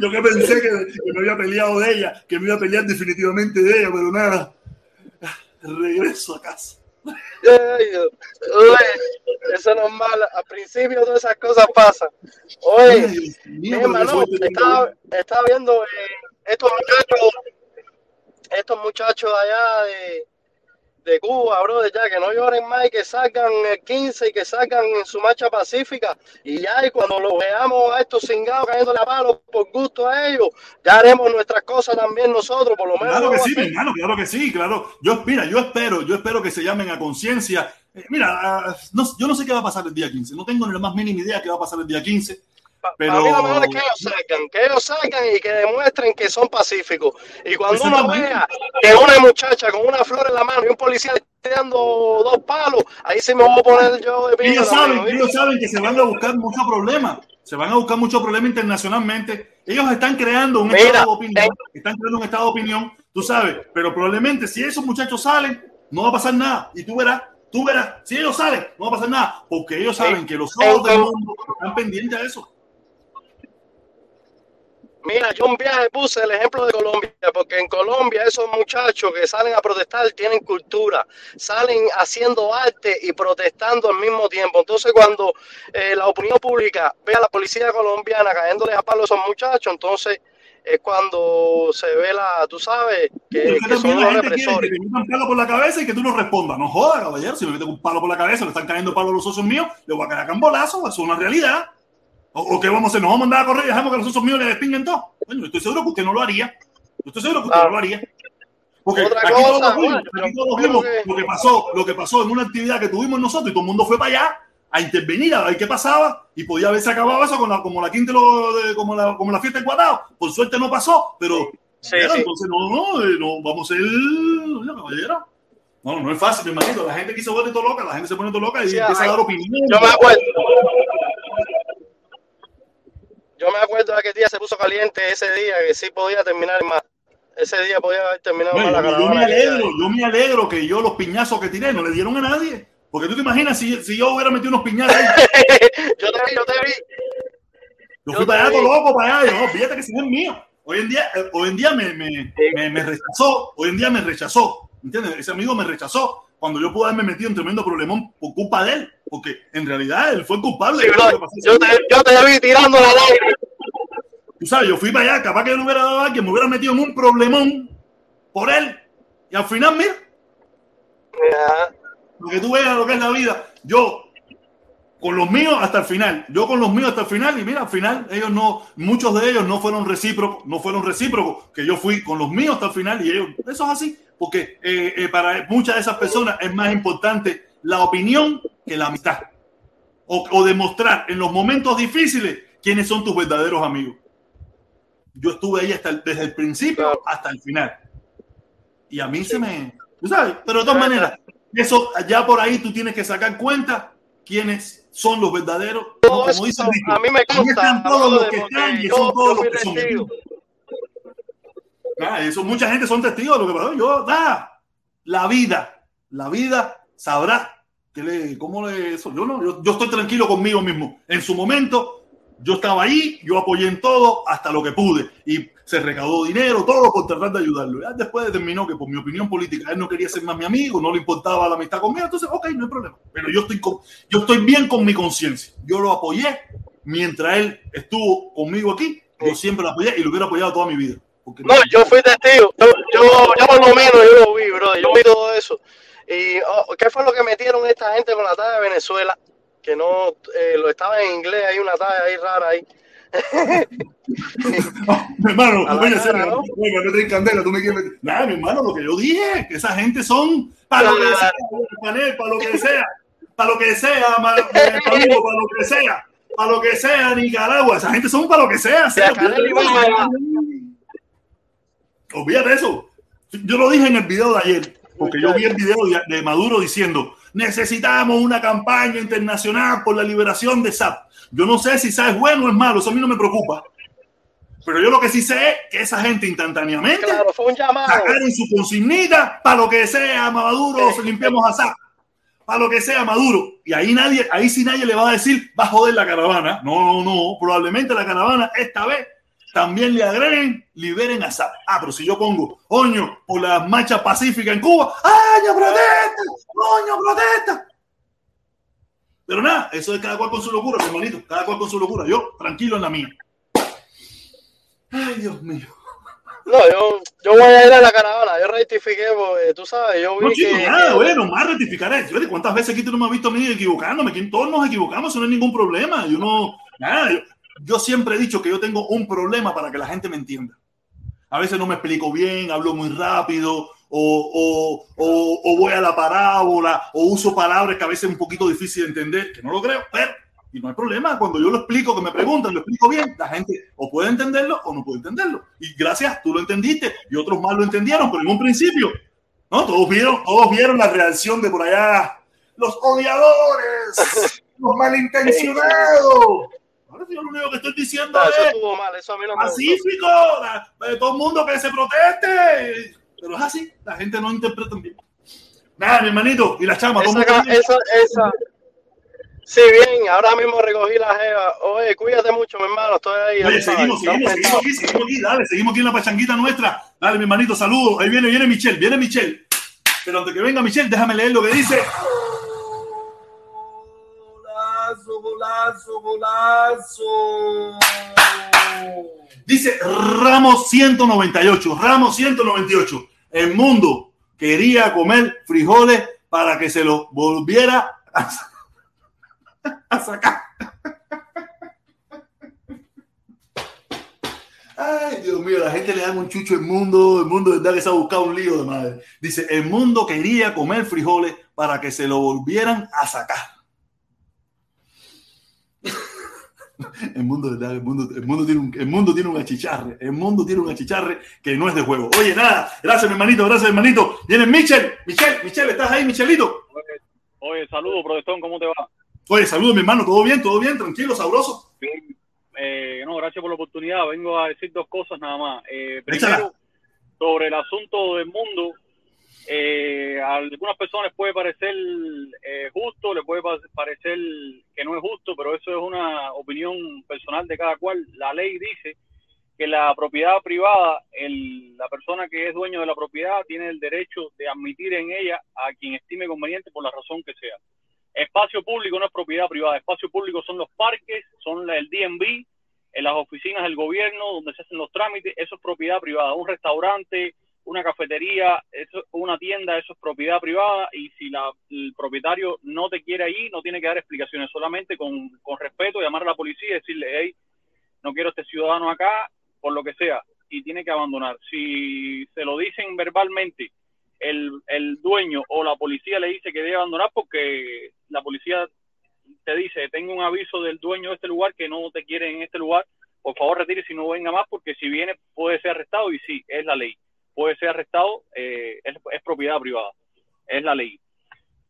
Yo que pensé que, que, me había peleado de ella, que me iba a pelear definitivamente de ella, pero nada. Regreso a casa. Eso no es malo. Al principio todas esas cosas pasan. Oye, hermano, estaba, estaba, viendo eh, estos muchachos, estos muchachos allá de, de Cuba, bro, ya que no lloren más y que salgan el 15 y que salgan en su marcha pacífica. Y ya, y cuando lo veamos a estos cingados cayendo la palo por gusto a ellos, ya haremos nuestras cosas también nosotros, por lo menos. Claro que sí, hermano, claro que sí, claro. Yo, mira, yo espero, yo espero que se llamen a conciencia. Eh, mira, uh, no, yo no sé qué va a pasar el día 15, no tengo ni la más mínima idea qué va a pasar el día 15. Pero... Para mí lo mejor es que ellos salgan, que ellos salgan y que demuestren que son pacíficos. Y cuando uno vea que una muchacha con una flor en la mano y un policía le esté dando dos palos, ahí sí me voy a poner yo de ellos saben, ellos saben que se van a buscar muchos problemas. Se van a buscar muchos problemas internacionalmente. Ellos están creando un Mira, estado de opinión. eh. Están creando un estado de opinión, tú sabes. Pero probablemente si esos muchachos salen, no va a pasar nada. Y tú verás, tú verás. Si ellos salen, no va a pasar nada. Porque ellos saben que los ojos del mundo están pendientes a eso. Mira, yo un viaje puse el ejemplo de Colombia, porque en Colombia esos muchachos que salen a protestar tienen cultura, salen haciendo arte y protestando al mismo tiempo. Entonces, cuando eh, la opinión pública ve a la policía colombiana cayéndoles a palo a esos muchachos, entonces es cuando se ve la, tú sabes, que, que son también la los gente quiere que represores. te metan palo por la cabeza y que tú no respondas. No jodas, caballero. Si me meten un palo por la cabeza, le están cayendo palo a los socios míos, le voy a caer a cambolazo. Eso es una realidad. ¿O, o qué vamos a hacer? ¿Nos vamos a mandar a correr y dejamos que los socios míos le despinguen todo? Bueno, estoy seguro que usted no lo haría. Yo estoy seguro que usted Ah. no lo haría. Porque Otra aquí cosa, todos vimos, bueno, aquí yo todos creo vimos que- lo que pasó, lo que pasó en una actividad que tuvimos nosotros y todo el mundo fue para allá a intervenir a ver qué pasaba y podía haberse acabado eso con la, como la quinta de lo- de- como la, como la fiesta del cuadrado. Por suerte no pasó, pero Sí, sí. entonces no, no, eh, no, vamos a ser caballero. No, no es fácil, mi hermanito. La gente aquí se vuelve todo loca, la gente se pone todo loca y Sí, empieza a dar opinión. Yo me acuerdo. Yo me acuerdo de aquel día se puso caliente ese día que sí podía terminar mal. Ese día podía haber terminado Bueno, la yo, me alegro, yo me alegro que yo los piñazos que tiré no le dieron a nadie. Porque tú te imaginas si, si yo hubiera metido unos piñazos ahí, yo te vi, yo te vi. Yo Yo fui para allá todo loco, para allá. Yo, no, fíjate que ese no es mío. Hoy en día, eh, hoy en día me, me, me, me rechazó. Hoy en día me rechazó. ¿Entiendes? Ese amigo me rechazó cuando yo pude haberme metido en tremendo problemón por culpa de él. Porque en realidad él fue el culpable. Sí, lo bro, yo, te, yo te vi tirando la aire. Tú sabes, yo fui para allá, capaz que yo no hubiera dado a alguien, me hubiera metido en un problemón por él. Y al final, mira, para que tú veas lo que es la vida. Yo, con los míos hasta el final, yo con los míos hasta el final, y mira, al final, ellos no, muchos de ellos no fueron recíprocos, no fueron recíprocos, que yo fui con los míos hasta el final, y ellos, eso es así, porque eh, eh, para muchas de esas personas es más importante la opinión que la amistad. O, o demostrar en los momentos difíciles quiénes son tus verdaderos amigos. Yo estuve ahí hasta el- desde el principio hasta el final. Y a mí se me. ¿Tú sabes? Pero de todas maneras, eso ya por ahí tú tienes que sacar cuenta quiénes son los verdaderos. No, como dice a mí me consta, todos los que están y son todos los que son. testigo. Ah, eso, mucha gente son testigos de lo que pasó. Yo, nada, la vida, la vida sabrá que le, cómo le, eso. Yo no, yo, yo estoy tranquilo conmigo mismo. En su momento, yo estaba ahí, yo apoyé en todo hasta lo que pude y se recaudó dinero, todo por tratar de ayudarlo. Ya después determinó que por mi opinión política él no quería ser más mi amigo, no le importaba la amistad conmigo, entonces, ok, no hay problema. Pero yo estoy, con, yo estoy bien con mi conciencia. Yo lo apoyé mientras él estuvo conmigo aquí. Yo siempre lo apoyé y lo hubiera apoyado toda mi vida. Porque No, yo fui testigo. Yo, yo, yo por lo menos yo lo vi, bro. Yo vi todo eso. ¿Y oh, qué fue lo que metieron esta gente con la talla de Venezuela? Que no, eh, lo estaba en inglés, hay una talla ahí rara ahí. Mi hermano, A oye, cara, ¿no? candela, tú me quieres meter. Nada, mi hermano, lo que yo dije, que esa gente son para lo que sea, panel, para lo que sea, para lo que sea, para lo que sea, para lo que sea, Nicaragua, esa gente son para lo que sea. sea, olvídate, eso. Yo lo dije en el video de ayer, porque yo vi el video de, de Maduro diciendo, necesitamos una campaña internacional por la liberación de SAP. Yo no sé si SAP es bueno o es malo, eso a mí no me preocupa. Pero yo lo que sí sé es que esa gente instantáneamente Claro, fue un llamado. sacaron su consignita para lo que sea Maduro, se limpiamos a SAP. Para lo que sea Maduro. Y ahí nadie, ahí sí nadie le va a decir, va a joder la caravana. No, no, no. Probablemente la caravana esta vez también le agreguen, liberen a SAP. Ah, pero si yo pongo, oño, por las marchas pacíficas en Cuba, ¡año, protesta! ¡Oño, protesta! Pero nada, eso es cada cual con su locura, mi hermanito. Cada cual con su locura. Yo, tranquilo en la mía. Ay, Dios mío. No, yo, yo voy a ir a la caravana. Yo rectifiqué, porque tú sabes, yo vi No, chico, que. nada, bueno, más rectificar eso. Oye, ¿Cuántas veces aquí tú no me has visto a mí equivocándome? Aquí todos nos equivocamos, eso no hay ningún problema. Yo no, nada, yo, yo siempre he dicho que yo tengo un problema para que la gente me entienda. A veces no me explico bien, hablo muy rápido, o, o, o, o voy a la parábola, o uso palabras que a veces es un poquito difícil de entender, que no lo creo, pero Y no hay problema, cuando yo lo explico, que me preguntan, lo explico bien, la gente o puede entenderlo o no puede entenderlo. Y gracias, tú lo entendiste y otros más lo entendieron, pero en un principio, ¿no? Todos vieron, todos vieron la reacción de por allá, los odiadores, los malintencionados. Ahora yo lo único que estoy diciendo No, eso es estuvo mal, eso a mí no me gustó. pacífico, la- todo el mundo que se proteste. Pero es así, la gente no interpreta bien. Nada, mi hermanito, y la chama, Esa, esa, esa. Sí, bien, ahora mismo recogí la jeva. Oye, cuídate mucho, mi hermano, estoy ahí. Oye, seguimos, seguimos, seguimos aquí, seguimos aquí, dale, seguimos aquí en la pachanguita nuestra. Dale, mi hermanito, saludos. Ahí viene, viene Michelle, viene Michelle. Pero antes que venga Michelle, déjame leer lo que dice. Golazo, golazo. Dice Ramos 198, Ramos 198. El mundo quería comer frijoles para que se los volviera a, sacar. Ay, Dios mío, la gente le da un chucho al mundo, el mundo de verdad que se ha buscado un lío de madre. Dice, el mundo quería comer frijoles para que se lo volvieran a sacar. El mundo, el mundo, el mundo tiene un, el mundo tiene un achicharre, el mundo tiene un achicharre que no es de juego. Oye, nada, gracias mi hermanito, gracias hermanito. Viene Michel, Michel, Michel, ¿estás ahí, Michelito? Oye, saludos, protestón, ¿cómo te va? Oye, saludos mi hermano, todo bien, todo bien, tranquilo, sabroso. Eh, no, gracias por la oportunidad. Vengo a decir dos cosas nada más. Eh, Échala. primero, sobre el asunto del mundo, eh, a algunas personas les puede parecer eh, justo, le puede pa- parecer que no es justo, pero eso es una opinión personal de cada cual. La ley dice que la propiedad privada, el- la persona que es dueño de la propiedad tiene el derecho de admitir en ella a quien estime conveniente por la razón que sea. Espacio público no es propiedad privada, espacio público son los parques, son la- el DMV, en las oficinas del gobierno donde se hacen los trámites, eso es propiedad privada. Un restaurante, una cafetería, eso, una tienda, eso es propiedad privada y si la, el propietario no te quiere ahí, no tiene que dar explicaciones, solamente con, con respeto llamar a la policía y decirle, hey, no quiero este ciudadano acá, por lo que sea, y tiene que abandonar. Si se lo dicen verbalmente, el, el dueño o la policía le dice que debe abandonar porque la policía te dice, tengo un aviso del dueño de este lugar que no te quiere en este lugar, por favor retire si no venga más porque si viene puede ser arrestado y sí, es la ley. Puede ser arrestado, eh, es, propiedad privada, es la ley.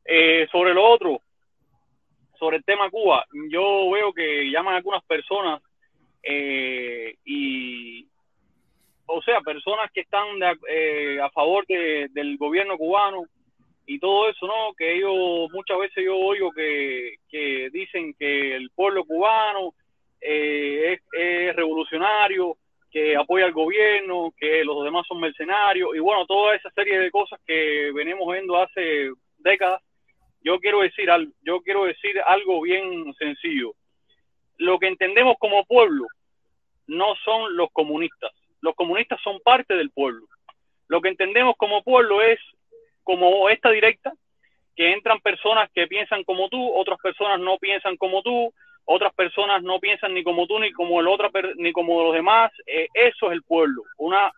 Eh, sobre lo otro, sobre el tema Cuba, yo veo que llaman algunas personas eh, y, o sea, personas que están de eh, a favor de- del gobierno cubano y todo eso, ¿no? Que ellos, muchas veces yo oigo que, que dicen que el pueblo cubano eh, es, es revolucionario, que apoya al gobierno, que los demás son mercenarios, y bueno, toda esa serie de cosas que venimos viendo hace décadas. Yo quiero decir algo, yo quiero decir algo bien sencillo. Lo que entendemos como pueblo no son los comunistas. Los comunistas son parte del pueblo. Lo que entendemos como pueblo es como esta directa, que entran personas que piensan como tú, otras personas no piensan como tú, otras personas no piensan ni como tú ni como el otra per- ni como los demás. Eh, eso es el pueblo, una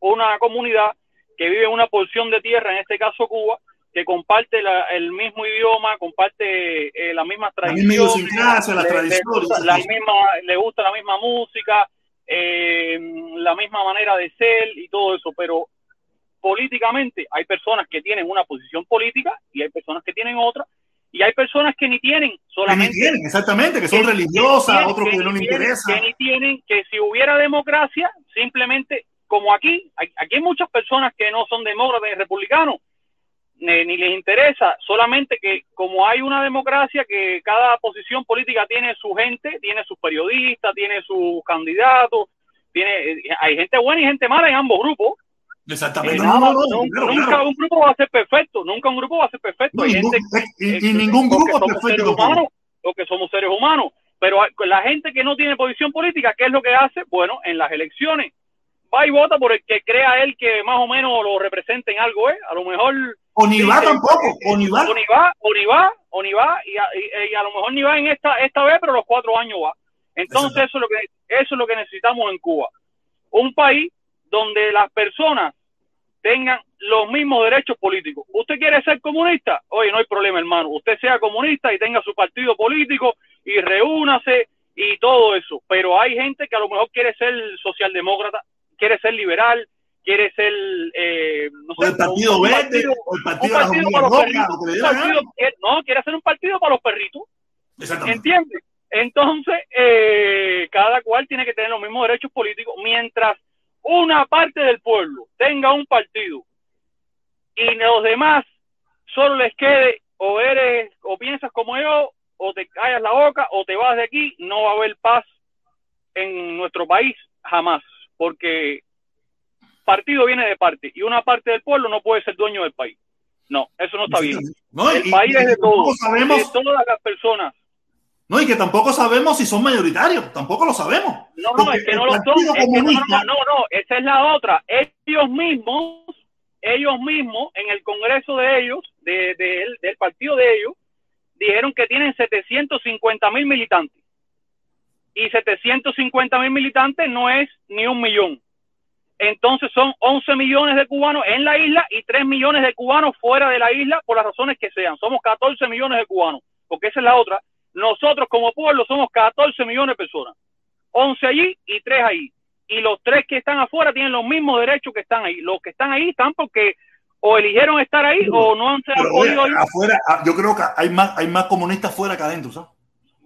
una comunidad que vive en una porción de tierra, en este caso Cuba, que comparte la- el mismo idioma, comparte eh, las mismas La misma tradiciones, idiosincrasia, las le- le gusta la misma, le gusta la misma música, eh, la misma manera de ser y todo eso, pero políticamente hay personas que tienen una posición política y hay personas que tienen otra y hay personas que ni tienen Que ni solamente tienen, exactamente, que son que- religiosas, que- otros que que no les tienen- interesa. que ni tienen, que si hubiera democracia, simplemente como aquí, aquí hay muchas personas que no son demócratas ni republicanos, ni, ni les interesa, solamente que como hay una democracia que cada posición política tiene su gente, tiene sus periodistas, tiene sus candidatos, tiene, eh, hay gente buena y gente mala en ambos grupos. Exactamente. Eh, No, no, no, nun- claro, nunca claro. un grupo va a ser perfecto, nunca un grupo va a ser perfecto. Hay ningún- gente y, y eh, ningún grupo es somos perfecto seres humanos, porque somos seres humanos. Pero la gente que no tiene posición política, ¿qué es lo que hace? Bueno, en las elecciones va y vota por el que crea él que más o menos lo represente en algo, ¿eh? A lo mejor O ni va dice, tampoco, o ni va. o ni va, o ni va, o ni va, y a, y a lo mejor ni va en esta, esta vez, pero los cuatro años va. Entonces eso es lo que eso es lo que necesitamos en Cuba. Un país donde las personas tengan los mismos derechos políticos. ¿Usted quiere ser comunista? Oye, no hay problema, hermano. Usted sea comunista y tenga su partido político y reúnase y todo eso. Pero hay gente que a lo mejor quiere ser socialdemócrata, quiere ser liberal, quiere ser, eh, no sé, el Partido Verde, o el Partido, No, quiere hacer un partido para los perritos. ¿Entiendes? Entonces, eh, cada cual tiene que tener los mismos derechos políticos, mientras una parte del pueblo tenga un partido y los demás solo les quede o eres o piensas como yo o te callas la boca o te vas de aquí, no va a haber paz en nuestro país jamás, porque partido viene de parte y una parte del pueblo no puede ser dueño del país. No, eso no está bien. el país es de todos, sabemos, de todas las personas. No, y que tampoco sabemos si son mayoritarios, tampoco lo sabemos. No, no, es que no lo son. no, no, no, esa es la otra. Ellos mismos, ellos mismos, en el congreso de ellos, de, del partido de ellos, dijeron que tienen 750 mil militantes. Y 750 mil militantes no es ni un millón entonces son 11 millones de cubanos en la isla y 3 millones de cubanos fuera de la isla por las razones que sean. Somos 14 millones de cubanos, porque esa es la otra. Nosotros como pueblo somos 14 millones de personas. 11 allí y 3 ahí. Y los 3 que están afuera tienen los mismos derechos que están ahí. Los que están ahí están porque o eligieron estar ahí o no han podido ir. Afuera, ah, yo creo que hay más, hay más comunistas fuera que adentro, ¿sabes?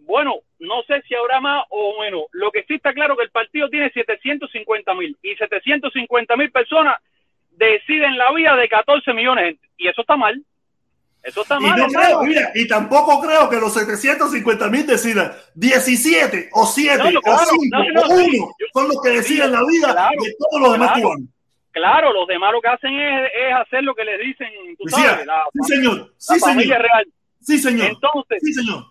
Bueno, no sé si habrá más o menos. Lo que sí está claro que el partido tiene 750 mil y 750 mil personas deciden la vida de 14 millones de gente. Y eso está mal. Eso está mal. Y, tampoco creo que los 750 mil decidan 17 o 7 o 5 o 1 son los que deciden la vida de todos los demás cubanos. Claro, los demás lo que hacen es, hacer lo que les dicen. Tú sabes, sí, señor. Sí, señor. Real. Sí, señor. Entonces, sí, señor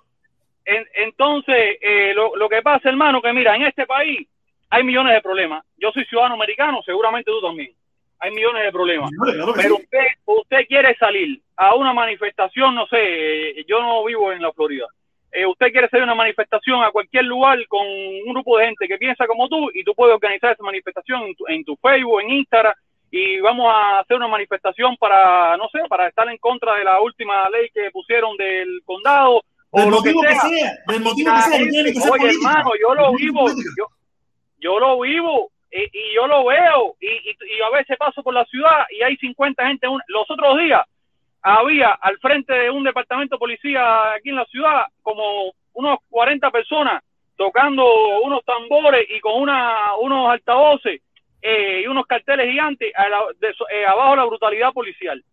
entonces, eh, lo, lo, que pasa, hermano, que mira, en este país hay millones de problemas. Yo soy ciudadano americano, seguramente tú también. Hay millones de problemas. Pero usted, usted quiere salir a una manifestación, no sé, eh, yo no vivo en la Florida. Eh, usted quiere hacer una manifestación a cualquier lugar con un grupo de gente que piensa como tú y tú puedes organizar esa manifestación en tu, en tu Facebook, en Instagram y vamos a hacer una manifestación para, no sé, para estar en contra de la última ley que pusieron del condado del motivo que sea. del motivo que sea, tiene que ser Oye, hermano, yo lo vivo, yo, yo lo vivo y, y yo lo veo y, y, a veces paso por la ciudad y hay 50 gente. los otros días había al frente de un departamento de policía aquí en la ciudad como unos 40 personas tocando unos tambores y con una, unos altavoces eh, y unos carteles gigantes a de, eh, abajo la brutalidad policial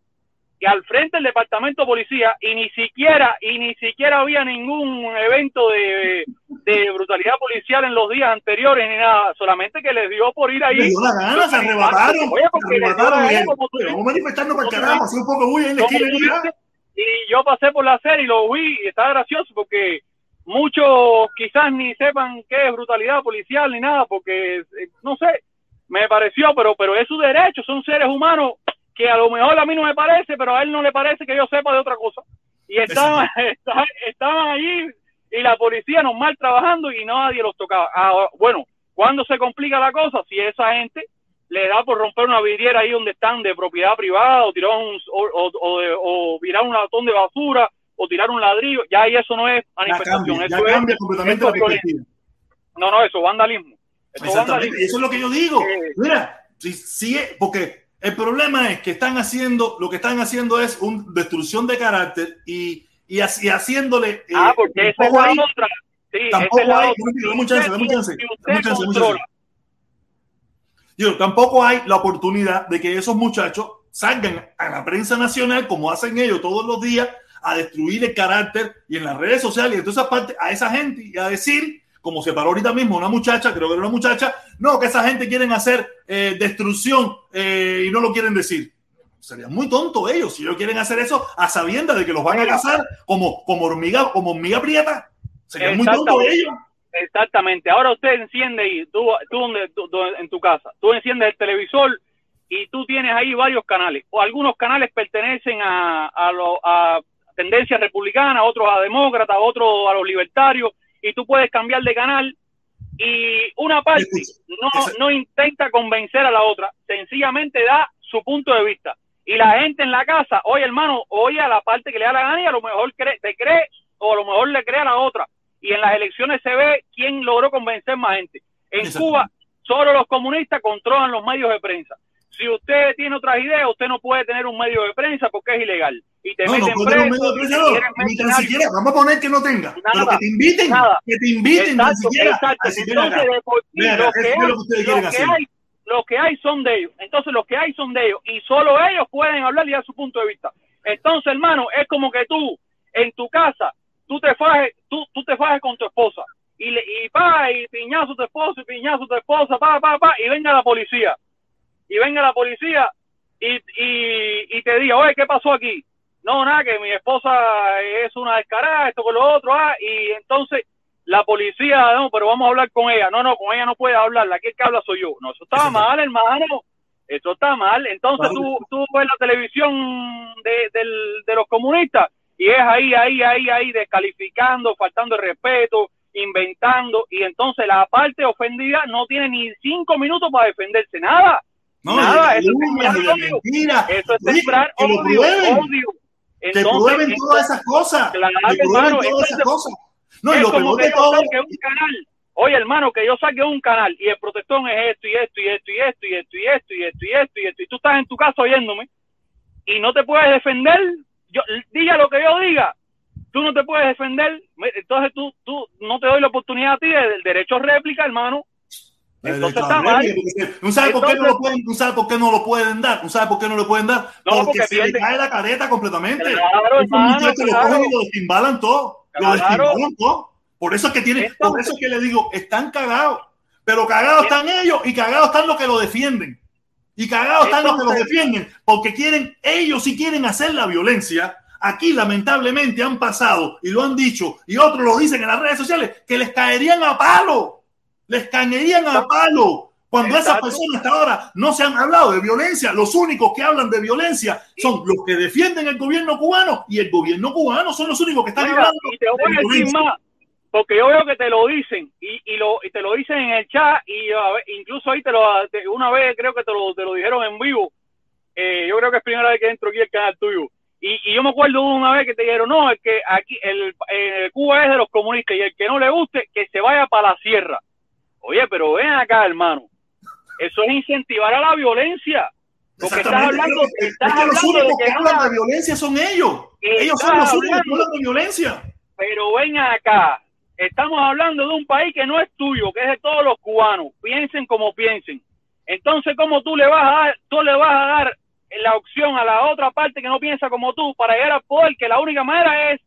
al frente del departamento de policía y ni siquiera y ni siquiera había ningún evento de, de brutalidad policial en los días anteriores ni nada, solamente que les dio por ir ahí. Les dio la gana, se arrebataron. Oye, se arrebataron. Vamos manifestando para el carajo, así un poco muy en la esquina. Y yo pasé por la serie y lo vi y estaba gracioso porque muchos quizás ni sepan qué es brutalidad policial ni nada porque eh, no sé, me pareció, pero pero es su derecho, son seres humanos que a lo mejor a mí no me parece, pero a él no le parece que yo sepa de otra cosa. Y estaban, estaban, allí y la policía normal trabajando y nadie los tocaba. Ah, bueno, cuando se complica la cosa, si esa gente le da por romper una vidriera ahí donde están de propiedad privada o tirar un, o, o, virar un latón de basura o tirar un ladrillo, ya ahí eso no es manifestación. eso cambia completamente la perspectiva. No, no, eso vandalismo. Eso, Exactamente. eso es lo que yo digo. Mira, si, si, porque el problema es que están haciendo, lo que están haciendo es una destrucción de carácter y, y, así, haciéndole. Eh, ah, porque esa es la otra. Sí, tampoco hay. Yo, tampoco hay la oportunidad de que esos muchachos salgan a la prensa nacional, como hacen ellos todos los días, a destruir el carácter y en las redes sociales y en todas esas partes a esa gente y a decir como se paró ahorita mismo una muchacha, creo que era una muchacha, no, que esa gente quieren hacer eh, destrucción eh, y no lo quieren decir. Sería muy tonto ellos si ellos quieren hacer eso a sabiendas de que los van a cazar como, como hormiga, como hormiga prieta. Sería muy tonto ellos. Exactamente. Ahora usted enciende y tú, tú, en tu casa, tú enciendes el televisor y tú tienes ahí varios canales. O algunos canales pertenecen a, a, a tendencia republicana, otros a demócratas, otros a los libertarios y tú puedes cambiar de canal y una parte no, no intenta convencer a la otra, sencillamente da su punto de vista. Y la gente en la casa, oye hermano, oye a la parte que le da la gana y a lo mejor cree, te cree o a lo mejor le cree a la otra. y en las elecciones se ve quién logró convencer más gente. En. Cuba, solo los comunistas controlan los medios de prensa. Si usted tiene otras ideas, usted no puede tener un medio de prensa porque es ilegal. Y te No, no meten puede tener un preso, medio de prensa, no, ni tan siquiera, vamos a poner que no tenga, pero que te inviten, nada. que te inviten Exacto, siquiera exacto. Entonces, de por sí, lo que es hay- lo que lo hay- lo que hay son de ellos. Entonces, los que hay son de ellos. Y solo ellos pueden hablar y dar su punto de vista. Entonces, hermano, es como que tú, en tu casa, tú te fajes, tú, tú te fajes con tu esposa. Y, le, y pa, y piñazo a tu esposo, y piñazo a tu esposa, pa, pa, pa, y venga la policía. Y venga la policía y, y, y te diga, oye, ¿qué pasó aquí? No, nada, que mi esposa es una descarada, esto con lo otro, ah, y entonces la policía, no, pero vamos a hablar con ella. No, no, con ella no puedes hablar, la que habla soy yo. No, eso está- mal, hermano. Eso está mal. Entonces tú, tú ves la televisión de, del- de los comunistas y es ahí, ahí, ahí, ahí, descalificando, faltando el respeto, inventando, y entonces la parte ofendida no tiene ni cinco minutos para defenderse, nada. No, Nada, eso es de odio. mentiras. Eso es sembrar que odio, odio. que Entonces, prueben entonces, todas esas cosas, Claro, que hermano, todas esas cosas. No, y es lo como que yo todo, saque un canal. Oye, hermano, que yo saque un canal y el protestón es esto y esto y esto y esto y esto y esto y esto y esto y esto y tú estás en tu casa oyéndome y no te puedes defender, yo diga lo que yo diga, tú no te puedes defender, entonces tú tú no te doy la oportunidad a ti del derecho a réplica, hermano. Entonces. ¿No sabe por qué no lo pueden, no sabe por qué no lo pueden dar? ¿No sabe por qué no lo pueden dar? No, porque, porque se le cae la careta completamente. Claro, hermano, muchachos lo claro. cogen y lo destimbalan todo. Lo Claro. destimbalan todo. Por eso es que tienen, Entonces- por eso es que le digo, están cagados. Pero cagados están ellos y cagados están los que lo defienden. Y cagados están los que Entonces- defienden. Porque quieren, ellos sí quieren hacer la violencia. Aquí lamentablemente han pasado y lo han dicho y otros lo dicen en las redes sociales que les caerían a palo. Les caerían a palo. Cuando esas personas hasta ahora no se han hablado de violencia, los únicos que hablan de violencia son los que defienden el gobierno cubano y el gobierno cubano son los únicos que están hablando y te voy de a decir más, porque yo veo que te lo dicen y, y, lo, y te lo dicen en el chat y a ver, incluso ahí te lo, te- una vez creo que te lo, te lo dijeron en vivo. Eh, yo creo que es primera vez que entro aquí al canal tuyo. Y, y yo me acuerdo una vez que te dijeron, no, es que aquí el, Cuba es de los comunistas y el que no le guste, que se vaya para la sierra. Oye, pero ven acá, hermano. Eso es incentivar a la violencia. Porque estás hablando, estás es que los hablando únicos que que hablan de violencia son ellos. Ellos son los únicos que hablan de violencia. Pero ven acá, estamos hablando de un país que no es tuyo, que es de todos los cubanos. Piensen como piensen. Entonces, ¿cómo tú le vas a dar, tú le vas a dar la opción a la otra parte que no piensa como tú para llegar al poder? Que la única manera es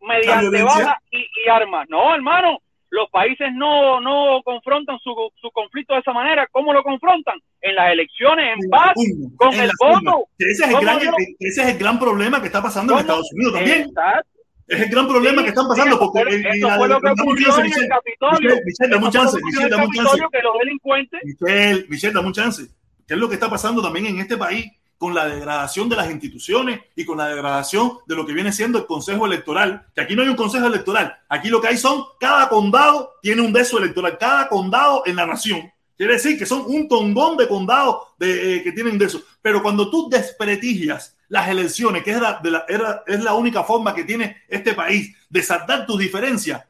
mediante balas y, y armas. No, hermano, los países no, no confrontan su, su conflicto de esa manera. ¿Cómo lo confrontan? En las elecciones, en paz, con en el voto. Ese es, el ¿Cómo gran, no? ese es el gran problema que está pasando en. Estados Unidos también. Exacto. Es el gran problema Sí, que están pasando porque el- fue lo que ocurrió en el. Capitolio. Michelle, dame un chance, Michelle, dame un chance. Que los delincuentes Michelle, Michelle, dame un chance. ¿Qué es lo que está pasando también en este país con la degradación de las instituciones y con la degradación de lo que viene siendo el Consejo Electoral? Que aquí no hay un Consejo Electoral. Aquí lo que hay son, cada condado tiene un beso electoral, cada condado en la nación. Quiere decir que son un tongón de condados de, eh, que tienen de eso. Pero cuando tú desprestigias las elecciones, que es la, de la- era- es la única forma que tiene este país de saltar tus diferencias,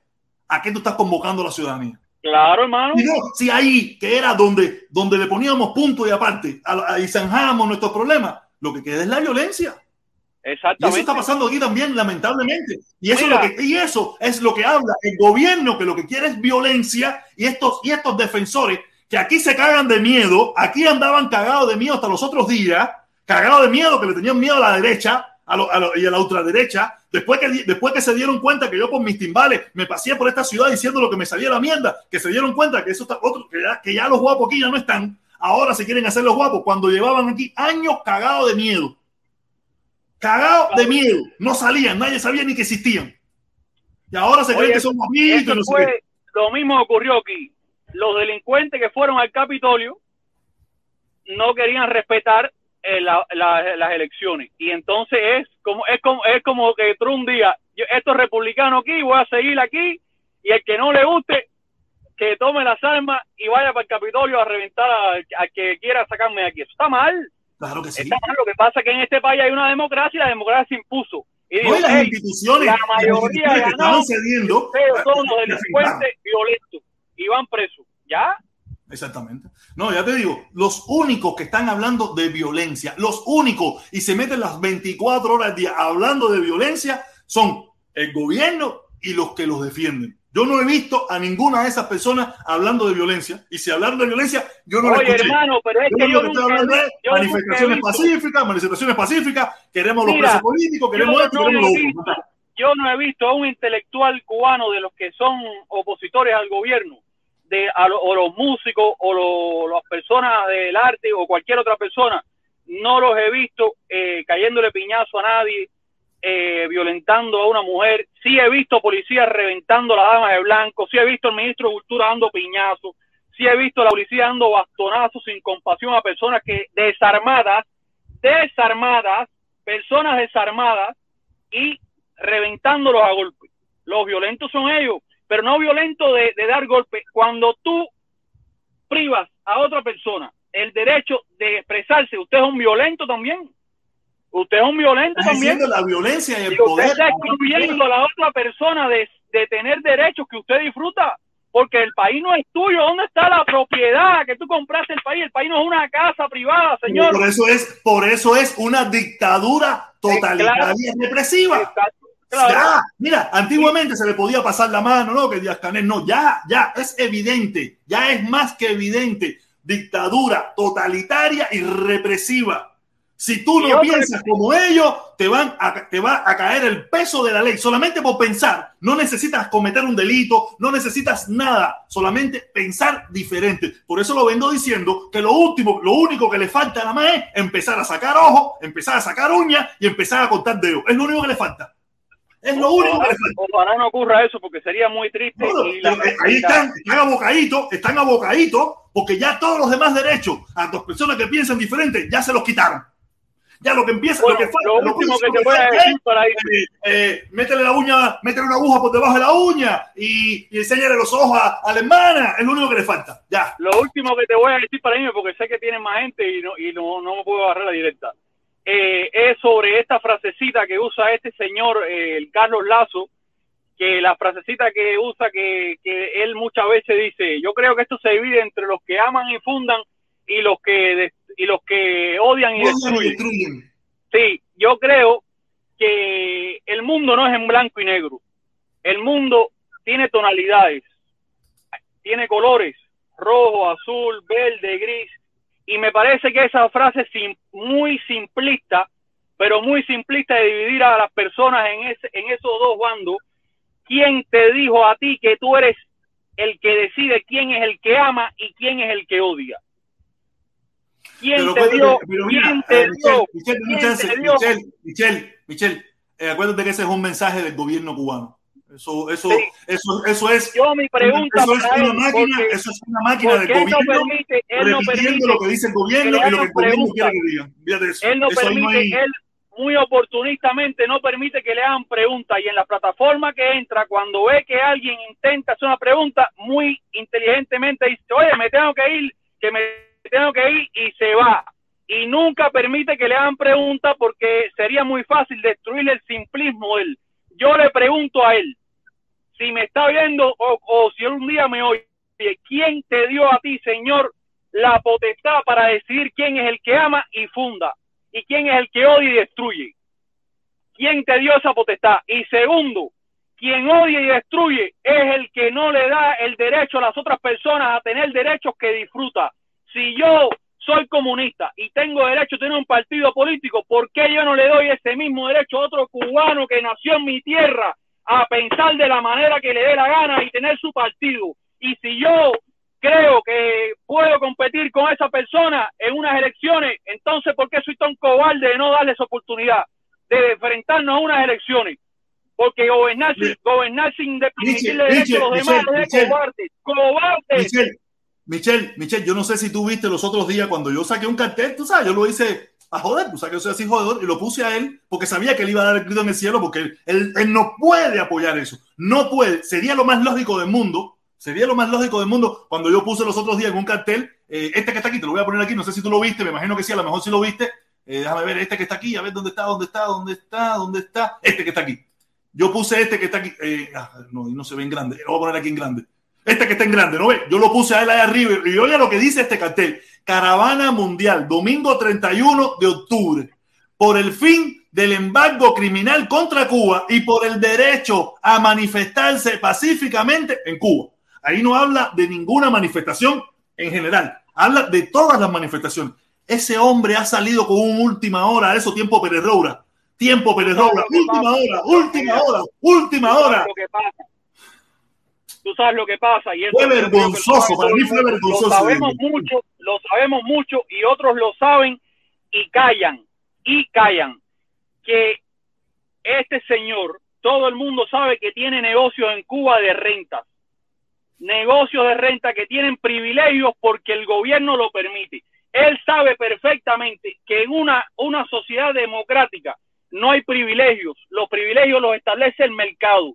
¿a qué tú estás convocando a la ciudadanía? Claro, hermano. No, si ahí, que era donde, donde le poníamos punto y aparte a- a- y zanjábamos nuestros problemas, lo que queda es la violencia. Y eso Exactamente. está pasando aquí también, lamentablemente. Y eso, Mira. es lo que, y eso es lo que habla el gobierno, que lo que quiere es violencia, y estos, y estos defensores que aquí se cagan de miedo, aquí andaban cagados de miedo hasta los otros días, cagados de miedo, que le tenían miedo a la derecha a lo- a lo- y a la ultraderecha, después que, después que se dieron cuenta que yo con mis timbales me pasé por esta ciudad diciendo lo que me salía la mierda, que se dieron cuenta que eso está otro, que ya, que ya los guapos aquí ya no están, ahora se quieren hacer los guapos, cuando llevaban aquí años cagados de miedo cagados de miedo, no salían, nadie sabía ni que existían. Y ahora se creen que son guapitos no sé lo mismo ocurrió aquí. Los delincuentes que fueron al Capitolio no querían respetar eh, la- la- las elecciones y entonces es como es como es como que tú un día yo, esto es republicano aquí voy a seguir aquí y el que no le guste que tome las armas y vaya para el Capitolio a reventar al al que quiera sacarme de aquí eso está mal Claro que sí. Está mal. Lo que pasa es que en este país hay una democracia y la democracia se impuso. Y digo, las "Hey, instituciones, la las mayoría instituciones que cediendo, ustedes son los delincuentes violentos y van presos. ¿Ya? Exactamente. No, ya te digo, los únicos que están hablando de violencia, los únicos, y se meten las 24 horas al día hablando de violencia, son el gobierno y los que los defienden. Yo no he visto a ninguna de esas personas hablando de violencia, y si hablaron de violencia, yo no la Oye, escuché. hermano, pero es Yo que yo nunca, hablando yo he manifestaciones pacíficas, manifestaciones pacíficas, queremos los presos políticos, queremos esto, no queremos lo otro. yo no he visto a un intelectual cubano de los que son opositores al gobierno, a o los músicos o lo- las personas del arte o cualquier otra persona, no los he visto eh, cayéndole piñazo a nadie, eh, violentando a una mujer. Sí he visto policías reventando a la dama de blanco, sí he visto al ministro de Cultura dando piñazos, sí he visto la policía dando bastonazos sin compasión a personas que desarmadas, desarmadas, personas desarmadas y reventándolos a golpe. Los violentos son ellos, pero no violentos de, de dar golpe. Cuando tú privas a otra persona el derecho de expresarse, usted es un violento también. Usted es un violento Estás también. la violencia y el Y usted poder. está excluyendo a la otra persona de, de tener derechos que usted disfruta. Porque el país no es tuyo. ¿Dónde está la propiedad que tú compraste el país? El país no es una casa privada, señor. Por eso es, por eso es una dictadura totalitaria y represiva. Exacto. Claro. Ya, mira, antiguamente se le podía pasar la mano, ¿no? Que Díaz Canel, no, ya, ya, es evidente, ya es más que evidente. Dictadura totalitaria y represiva. Si tú no piensas como ellos, te, van a, te va a caer el peso de la ley. Solamente por pensar, no necesitas cometer un delito, no necesitas nada, solamente pensar diferente. Por eso lo vengo diciendo que lo último, lo único que le falta nada más es empezar a sacar ojos, empezar a sacar uñas y empezar a cortar dedos. Es lo único que le falta. Es lo único que le falta. Ojalá no ocurra eso porque sería muy triste. No, y la- eh, ahí están, están abocaditos, están abocaditos, porque ya todos los demás derechos a las personas que piensan diferente ya se los quitaron. Ya lo que empieza, Bueno, lo que falta, lo lo último que último te voy a decir para ir. eh, eh, métele la uña, métele una aguja por debajo de la uña y, y enséñale los ojos a, a la hermana, es lo único que le falta. Ya. Lo último que te voy a decir para irme, porque sé que tiene más gente y no, y no, no me puedo agarrar la directa, eh, es sobre esta frasecita que usa este señor, eh, el Carlos Lazo, que la frasecita que usa, que, que él muchas veces dice, yo creo que esto se divide entre los que aman y fundan y los que, y los que odian y Odian y destruyen. destruyen. Sí, yo creo que el mundo no es en blanco y negro. El mundo tiene tonalidades, tiene colores, rojo, azul, verde, gris. Y me parece que esa frase es sim- muy simplista, pero muy simplista de dividir a las personas en, ese, en esos dos bandos. ¿Quién te dijo a ti que tú eres el que decide quién es el que ama y quién es el que odia? ¿Quién Pero te dio? pero mira, ¿Quién te eh, dio? Michelle, Michelle, ¿Quién te dio? Michelle, Michelle, Michelle, eh, acuérdate que ese es un mensaje del gobierno cubano. Eso, eso, Sí. eso, eso es Yo mi pregunta eso es una máquina, porque- eso es una máquina del porque él no gobierno permite, él no permite, lo que dice el gobierno y lo que el gobierno quiere que digan. Fíjate eso. él no Eso permite, no hay- él muy oportunistamente no permite que le hagan preguntas y en la plataforma que entra, cuando ve que alguien intenta hacer una pregunta, muy inteligentemente dice, oye, me tengo que ir, que me tengo que ir y se va. Y nunca permite que le hagan preguntas porque sería muy fácil destruirle el simplismo de él. Yo le pregunto a él, si me está viendo o, o si un día me oye, ¿quién te dio a ti, Señor, la potestad para decidir quién es el que ama y funda y quién es el que odia y destruye? ¿Quién te dio esa potestad? Y segundo, quien odia y destruye es el que no le da el derecho a las otras personas a tener derechos que disfruta. Si yo soy comunista y tengo derecho a tener un partido político, ¿por qué yo no le doy ese mismo derecho a otro cubano que nació en mi tierra a pensar de la manera que le dé la gana y tener su partido? Y si yo creo que puedo competir con esa persona en unas elecciones, entonces ¿por qué soy tan cobarde de no darles oportunidad de enfrentarnos a unas elecciones? Porque gobernar sin, gobernar sin Michel, permitirle derechos a los Michel, demás es Michel. cobarde. ¡Cobarde! Michelle, Michelle, Michelle, yo no sé si tú viste los otros días cuando yo saqué un cartel, tú sabes, yo lo hice a joder, tú sabes que yo soy así jodedor y lo puse a él porque sabía que él iba a dar el grito en el cielo porque él, él- él no puede apoyar eso, no puede, sería lo más lógico del mundo, sería lo más lógico del mundo cuando yo puse los otros días en un cartel, eh, este que está aquí, te lo voy a poner aquí, no sé si tú lo viste, me imagino que sí, a lo mejor sí lo viste, eh, déjame ver, este que está aquí, a ver dónde está, dónde está, dónde está, dónde está, este que está aquí. Yo puse este que está aquí, eh, ah, no, no se ve en grande, lo voy a poner aquí en grande. Este que está en grande, ¿no ve? Yo lo puse a él ahí arriba y oye lo que dice este cartel. Caravana Mundial, domingo 31 de octubre, por el fin del embargo criminal contra Cuba y por el derecho a manifestarse pacíficamente en Cuba. Ahí no habla de ninguna manifestación en general, habla de todas las manifestaciones. Ese hombre ha salido con un última hora, eso tiempo Pérez Roura. Tiempo Pérez Roura, última hora, última hora, última hora. Tú sabes lo que pasa. Y fue vergonzoso, para mí fue vergonzoso. Lo sabemos mucho, lo sabemos mucho y otros lo saben y callan, y callan. Que este señor, todo el mundo sabe que tiene negocios en Cuba de rentas. Negocios de renta que tienen privilegios porque el gobierno lo permite él sabe perfectamente que en una, una sociedad democrática no hay privilegios. Los privilegios los establece el mercado.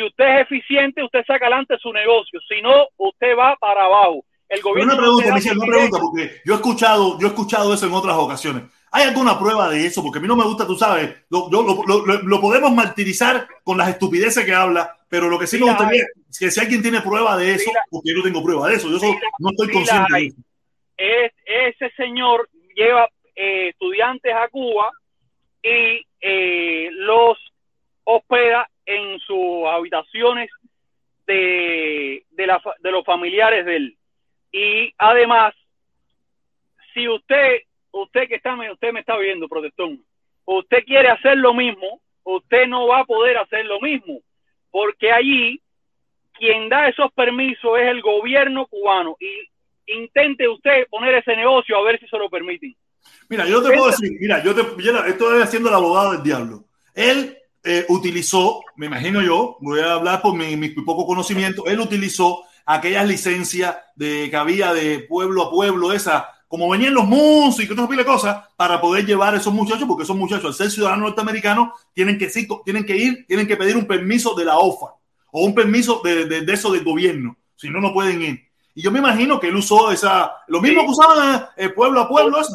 Si usted es eficiente, usted saca adelante su negocio. Si no, usted va para abajo. El gobierno una pregunta, Michelle, una pregunta, porque yo he escuchado, yo he escuchado eso en otras ocasiones. ¿Hay alguna prueba de eso? Porque a mí no me gusta, tú sabes, lo, lo, lo, podemos martirizar con las estupideces que habla, pero lo que sí me gustaría es que si alguien tiene prueba de eso, porque yo no tengo prueba de eso, yo no estoy consciente de eso es, ese señor lleva eh, estudiantes a Cuba y eh, los hospeda en sus habitaciones de, de, la, de los familiares de él. Y además, si usted, usted que está, usted me está viendo, protestón, usted quiere hacer lo mismo, usted no va a poder hacer lo mismo, porque allí quien da esos permisos es el gobierno cubano y intente usted poner ese negocio a ver si se lo permiten. Mira, yo te puedo decir, mira, yo te estoy haciendo el abogado del diablo. Él eh, utilizó, me imagino yo, voy a hablar por mi, poco conocimiento, él utilizó aquellas licencias de, que había de pueblo a pueblo, esa, como venían los músicos, y de cosas, para poder llevar a esos muchachos, porque esos muchachos, al ser ciudadanos norteamericanos, tienen que, tienen que ir, tienen que pedir un permiso de la OFA o un permiso de, de, de eso del gobierno, si no, no pueden ir. Y yo me imagino que él usó esa, lo mismo que usaban eh, pueblo a pueblo. Eso,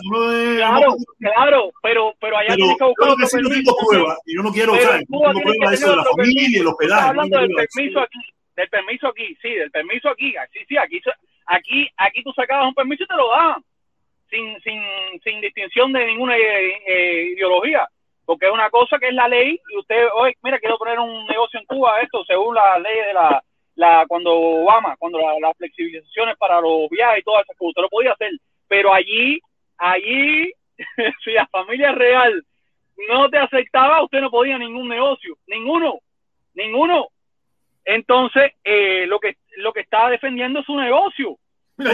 claro, claro, pero, pero allá tiene que buscar. Yo que sí no tengo prueba y yo no quiero, usar no tengo de eso de la familia, el hospedaje. hablando del permiso aquí, del permiso aquí, sí, del permiso aquí, sí, sí, aquí, aquí, aquí tú sacabas un permiso y te lo daban, sin, sin, sin distinción de ninguna eh, eh, ideología porque es una cosa que es la ley y usted, hoy, mira, quiero poner un negocio en Cuba, esto según la ley de la la cuando Obama, cuando las flexibilizaciones para los viajes y todas esas cosas, usted lo podía hacer, pero allí, allí, si la familia real no te aceptaba, usted no podía ningún negocio, ninguno, ninguno. Entonces, eh, lo que lo que está defendiendo es su negocio. Mira,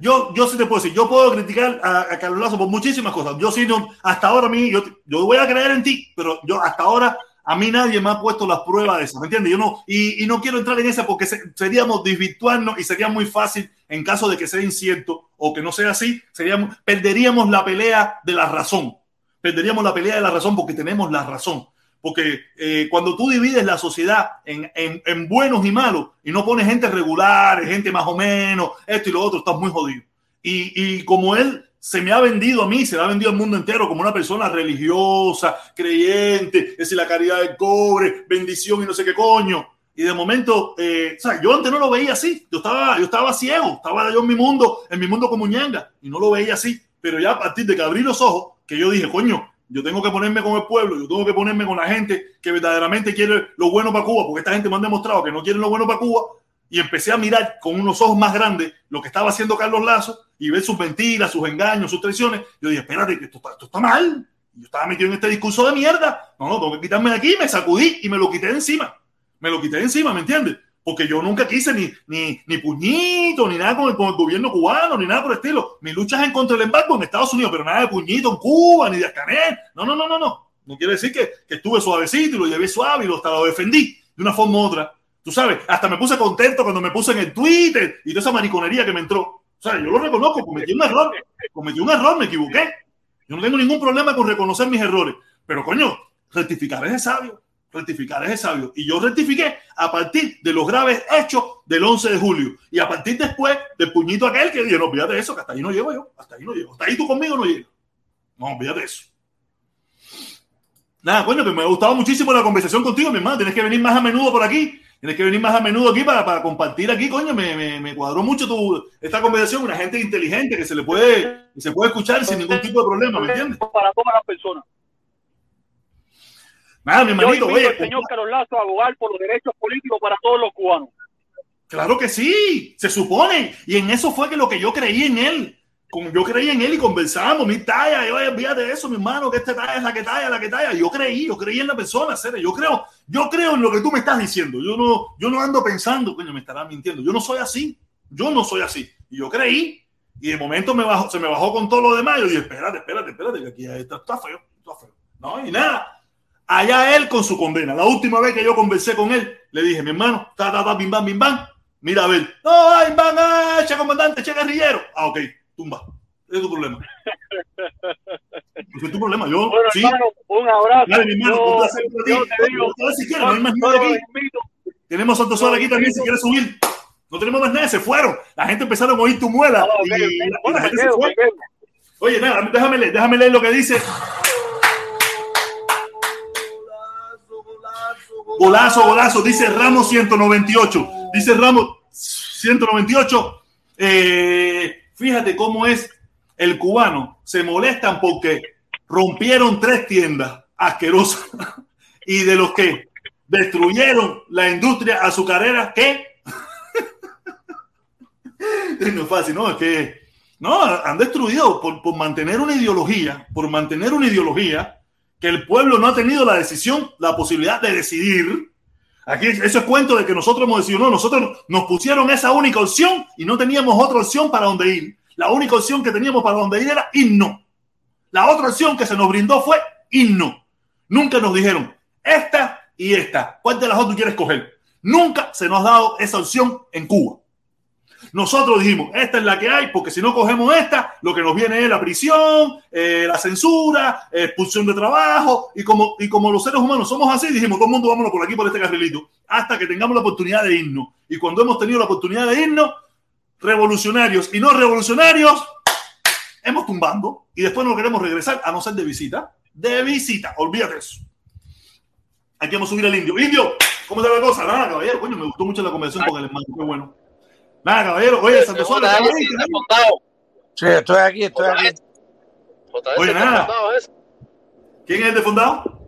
yo, yo, sí te puedo decir, yo puedo criticar a, Carlos Lazo por muchísimas cosas. Yo sí, no, hasta ahora a mí, yo, yo voy a creer en ti, pero yo hasta ahora a mí nadie me ha puesto las pruebas de eso, ¿me entiendes? Yo no, y, no quiero entrar en esa porque seríamos desvirtuarnos y sería muy fácil en caso de que sea incierto o que no sea así, seríamos, perderíamos la pelea de la razón. Perderíamos la pelea de la razón porque tenemos la razón. Porque eh, cuando tú divides la sociedad en, en, buenos y malos y no pones gente regular, gente más o menos, esto y lo otro, estás muy jodido. Y, y como él se me ha vendido a mí, se le ha vendido al mundo entero como una persona religiosa, creyente, es decir, la caridad del cobre, bendición y no sé qué coño. Y de momento, eh, o sea, yo antes no lo veía así, yo estaba, yo estaba ciego, estaba yo en mi mundo, en mi mundo como ñanga, y no lo veía así. Pero ya a partir de que abrí los ojos, que yo dije, coño, yo tengo que ponerme con el pueblo, yo tengo que ponerme con la gente que verdaderamente quiere lo bueno para Cuba, porque esta gente me ha demostrado que no quieren lo bueno para Cuba, y empecé a mirar con unos ojos más grandes lo que estaba haciendo Carlos Lazo y ver sus mentiras, sus engaños, sus traiciones. Yo dije, espérate, esto, está mal. Yo estaba metido en este discurso de mierda. No, no, tengo que quitarme de aquí. Me sacudí y me lo quité de encima. Me lo quité de encima, ¿me entiendes? Porque yo nunca quise ni, ni, ni puñito, ni nada con el, con el, gobierno cubano, ni nada por el estilo. Mi lucha es en contra del embargo en Estados Unidos, pero nada de puñito en Cuba, ni de escaneo. No, no, no, no, no. No quiere decir que, que estuve suavecito y lo llevé suave y lo, hasta lo defendí de una forma u otra. Tú sabes, hasta me puse contento cuando me puse en el Twitter y toda esa mariconería que me entró. O sea, yo lo reconozco, cometí un error, cometí un error, me equivoqué. Yo no tengo ningún problema con reconocer mis errores. Pero coño, rectificar es sabio, rectificar es sabio. Y yo rectifiqué a partir de los graves hechos del 11 de julio. Y a partir después del puñito aquel que dije, no, fíjate eso, que hasta ahí no llego yo, hasta ahí no llego. Hasta ahí tú conmigo no llegas. No, olvídate de eso. Nada, coño, me ha gustado muchísimo la conversación contigo, mi hermano. Tienes que venir más a menudo por aquí. Tienes que venir más a menudo aquí para, para compartir aquí, coño. Me, me, me, cuadró mucho tu, esta conversación. Una gente inteligente que se le puede, se puede escuchar sin ningún tipo de problema, ¿me entiendes? Para todas las personas. Nada, mi hermanito, Yo invito al señor Carlos Lazo a abogar por los derechos políticos para todos los cubanos. Claro que sí, se supone. Y en eso fue que lo que yo creí en él. Yo creí en él y conversamos, mi talla, yo olvídate de eso, mi hermano, que esta talla es la que talla, la que talla. Yo creí, yo creí en la persona, serio. Yo creo, yo creo en lo que tú me estás diciendo. Yo no, yo no ando pensando, coño, me estará mintiendo. Yo no soy así. Yo no soy así. Y yo creí. Y de momento me bajó, se me bajó con todo lo demás. Yo dije, espérate, espérate, espérate, que aquí está, está feo, está feo. No, y nada. Allá él con su condena. La última vez que yo conversé con él, le dije, mi hermano, ta, ta, ta, bim, bam, bim, bam. Mira a ver. No, ay, van, ah, che comandante, che guerrillero. Ah, ok, tumba. Es tu problema. es tu problema. Yo, bueno, sí. hermano, un abrazo. Dale, mi hermano, Yo- un placer para ti. yo te digo, si quieres, no hay más nada aquí. Tenemos Santo Sol aquí también si quieres subir. No tenemos más nada, se fueron. La gente empezaron a oír tu muela. Y, y la gente se fue. Oye, nada, déjame leer, déjame leer lo que dice. Golazo, golazo, dice Ramos 198. Dice Ramos 198. Eh, fíjate cómo es el cubano. Se molestan porque rompieron tres tiendas asquerosas y de los que destruyeron la industria azucarera, ¿qué? no es fácil, no, es que no, han destruido por, por mantener una ideología, por mantener una ideología que el pueblo no ha tenido la decisión, la posibilidad de decidir. Aquí eso es cuento de que nosotros hemos decidido, no, nosotros nos pusieron esa única opción y no teníamos otra opción para dónde ir. La única opción que teníamos para dónde ir era irnos. La otra opción que se nos brindó fue irnos. Nunca nos dijeron esta y esta. ¿Cuál de las dos tú quieres coger? Nunca se nos ha dado esa opción en Cuba. Nosotros dijimos, esta es la que hay, porque si no cogemos esta, lo que nos viene es la prisión, eh, la censura, expulsión de trabajo, y como, y como los seres humanos somos así, dijimos, todo el mundo vámonos por aquí, por este carrilito, hasta que tengamos la oportunidad de irnos. Y cuando hemos tenido la oportunidad de irnos, revolucionarios y no revolucionarios, hemos tumbando, y después no queremos regresar, a no ser de visita. De visita, olvídate eso. Aquí vamos a subir al indio. Indio, ¿cómo está la cosa? Nada, caballero, coño, me gustó mucho la conversación con el hermano, qué bueno. Nada, caballero, oye, Santo Suárez. Sí, estoy aquí, estoy aquí. Oye, nada. ¿Quién es el de fundado?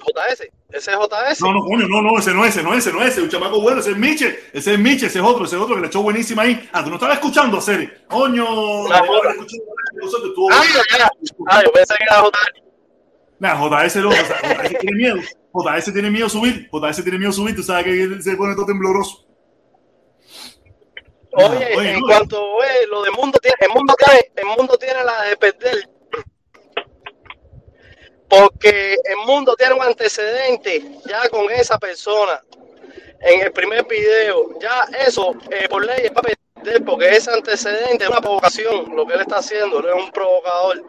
JS, ese es JS. No, no, coño, no, no, ese no es, ese no es, ese no es, ese es un chamaco bueno, ese es Miche, ese es Miche, ese es otro, ese es otro que le echó buenísima ahí. Ah, tú no estabas escuchando a Cere. Coño, Ah, Ah, yo pensé que era JS. Nah, JS no, o sea, JS tiene miedo. JS tiene miedo subir, JS tiene miedo subir, tú sabes que él se pone todo tembloroso. Oye, Oye, en no. cuanto oye, lo de mundo tiene, el mundo tiene, el mundo tiene la de perder. Porque el mundo tiene un antecedente ya con esa persona en el primer video. Ya eso eh, por ley es para perder, porque ese antecedente es una provocación, lo que él está haciendo, él es un provocador.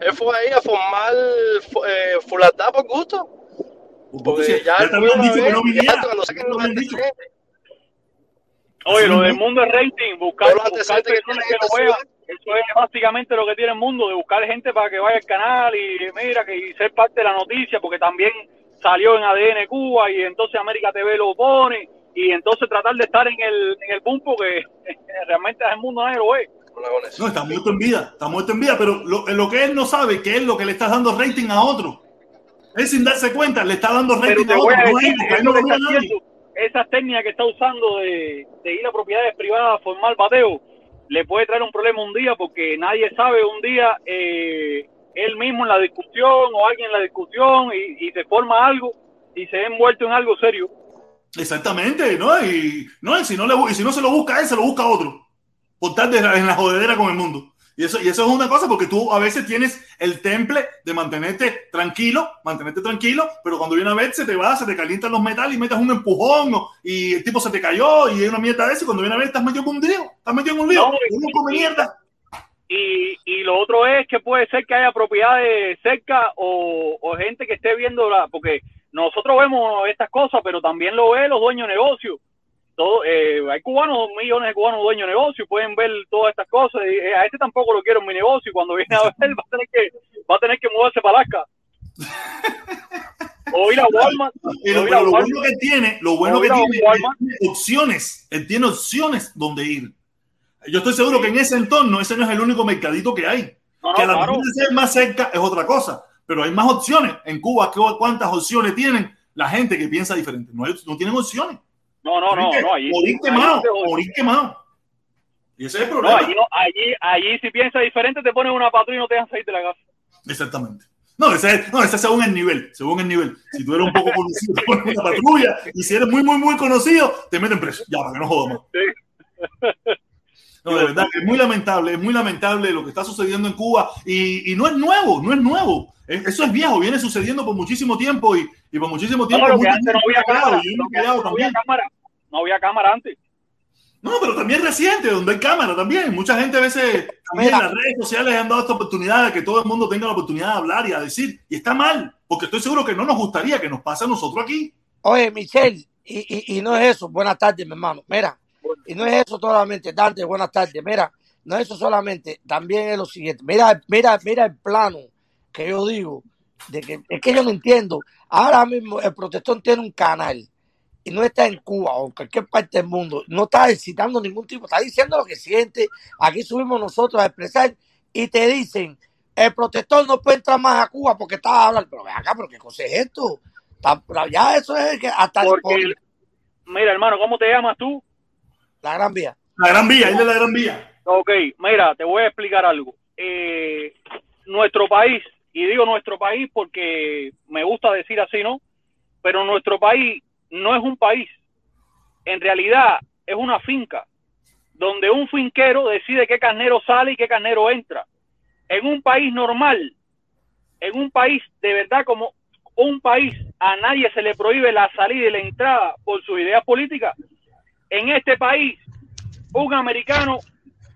Él fue ahí a formar eh, fulardad por gusto. Porque Sí, ya te habían que no viniera. Oye, lo del mundo es rating, buscar, buscar que personas que lo vean. Eso es básicamente lo que tiene el mundo, de buscar gente para que vaya al canal y mira, que y ser parte de la noticia, porque también salió en ADN Cuba y entonces América TV lo pone y entonces tratar de estar en el, en el boom porque realmente el mundo nadie lo ve. Hola con eso. No, está muerto en vida, está muerto en vida, pero lo, lo que él no sabe que es lo que le está dando rating a otro. Él sin darse cuenta le está dando rating a otro. a No a decir, él, porque a él eso no que lo mira está nadie. haciendo, esa técnica que está usando de, ir a propiedades privadas a formar bateo, le puede traer un problema un día porque nadie sabe un día eh, él mismo en la discusión o alguien en la discusión y, se forma algo y se ve envuelto en algo serio. Exactamente, ¿no? Y, no, y si no le, y si no se lo busca a él, se lo busca a otro. Por estar en la jodedera con el mundo. Y eso, y eso es una cosa porque tú a veces tienes el temple de mantenerte tranquilo, mantenerte tranquilo, pero cuando viene a ver se te va, se te calientan los metales y metes un empujón y el tipo se te cayó y hay una mierda de eso y cuando viene a ver estás metido en un lío, estás metido en un lío, No, y- uno come y- mierda. Y, y lo otro es que puede ser que haya propiedades cerca o, o gente que esté viendo la, porque nosotros vemos estas cosas, pero también lo ven los dueños de negocios. Todo, eh, hay cubanos, millones de cubanos dueños de negocio, pueden ver todas estas cosas. Y, eh, a este tampoco lo quiero en mi negocio. Y cuando viene a ver, va a tener que, va a tener que moverse para Alaska. o ir a Walmart. Pero, o ir a lo Walmart. bueno que tiene, lo bueno que tiene, opciones. Él tiene opciones donde ir. Yo estoy seguro que en ese entorno ese no es el único mercadito que hay. No, no, que a la claro. ser más cerca es otra cosa, pero hay más opciones. En Cuba, ¿qué- ¿cuántas opciones tienen la gente que piensa diferente? No, hay- no tienen opciones. No, no, no, no, allí. morir allí quemado, morir quemado. Y ese es el No, problema. allí, no, allí, allí si piensas diferente te ponen una patrulla y no te dejan salir de la casa. Exactamente. No, ese es, no, ese es según el nivel, según el nivel. Si tú eres un poco conocido, te ponen una patrulla, y si eres muy, muy, muy conocido, te meten preso. Ya, para que no jodas más. No, de verdad, es muy lamentable, es muy lamentable lo que está sucediendo en Cuba y, y no es nuevo, no es nuevo. Es- Eso es viejo, viene sucediendo por muchísimo tiempo y, y por muchísimo tiempo. No, lo que mucha antes no había cámara, lo que no cámara, no había cámara antes. No, pero también reciente, donde hay cámara también. Mucha gente a veces también en las redes sociales han dado esta oportunidad de que todo el mundo tenga la oportunidad de hablar y a decir. Y está mal, porque estoy seguro que no nos gustaría que nos pase a nosotros aquí. Oye, Michelle, y, y, y no es eso. Buenas tardes, mi hermano. Mira, y no es eso solamente. Dante, buenas tardes. Mira, no es eso solamente. También es lo siguiente. Mira, mira, mira el plano que yo digo. De que, es que yo no entiendo. Ahora mismo el protestón tiene un canal y no está en Cuba o en cualquier parte del mundo. No está excitando ningún tipo. Está diciendo lo que siente. Aquí subimos nosotros a expresar y te dicen. El protector no puede entrar más a Cuba porque está hablando. Pero ven acá, pero ¿qué cosa es esto? Está- Ya eso es que hasta Porque, mira, hermano, ¿cómo te llamas tú? la gran vía. La Gran Vía, ahí de la Gran Vía. Ok, mira, te voy a explicar algo. Eh, nuestro país, y digo nuestro país porque me gusta decir así, ¿no? Pero nuestro país no es un país. En realidad es una finca donde un finquero decide qué carnero sale y qué carnero entra. En un país normal, en un país de verdad como un país, a nadie se le prohíbe la salida y la entrada por sus ideas políticas. En este país, un americano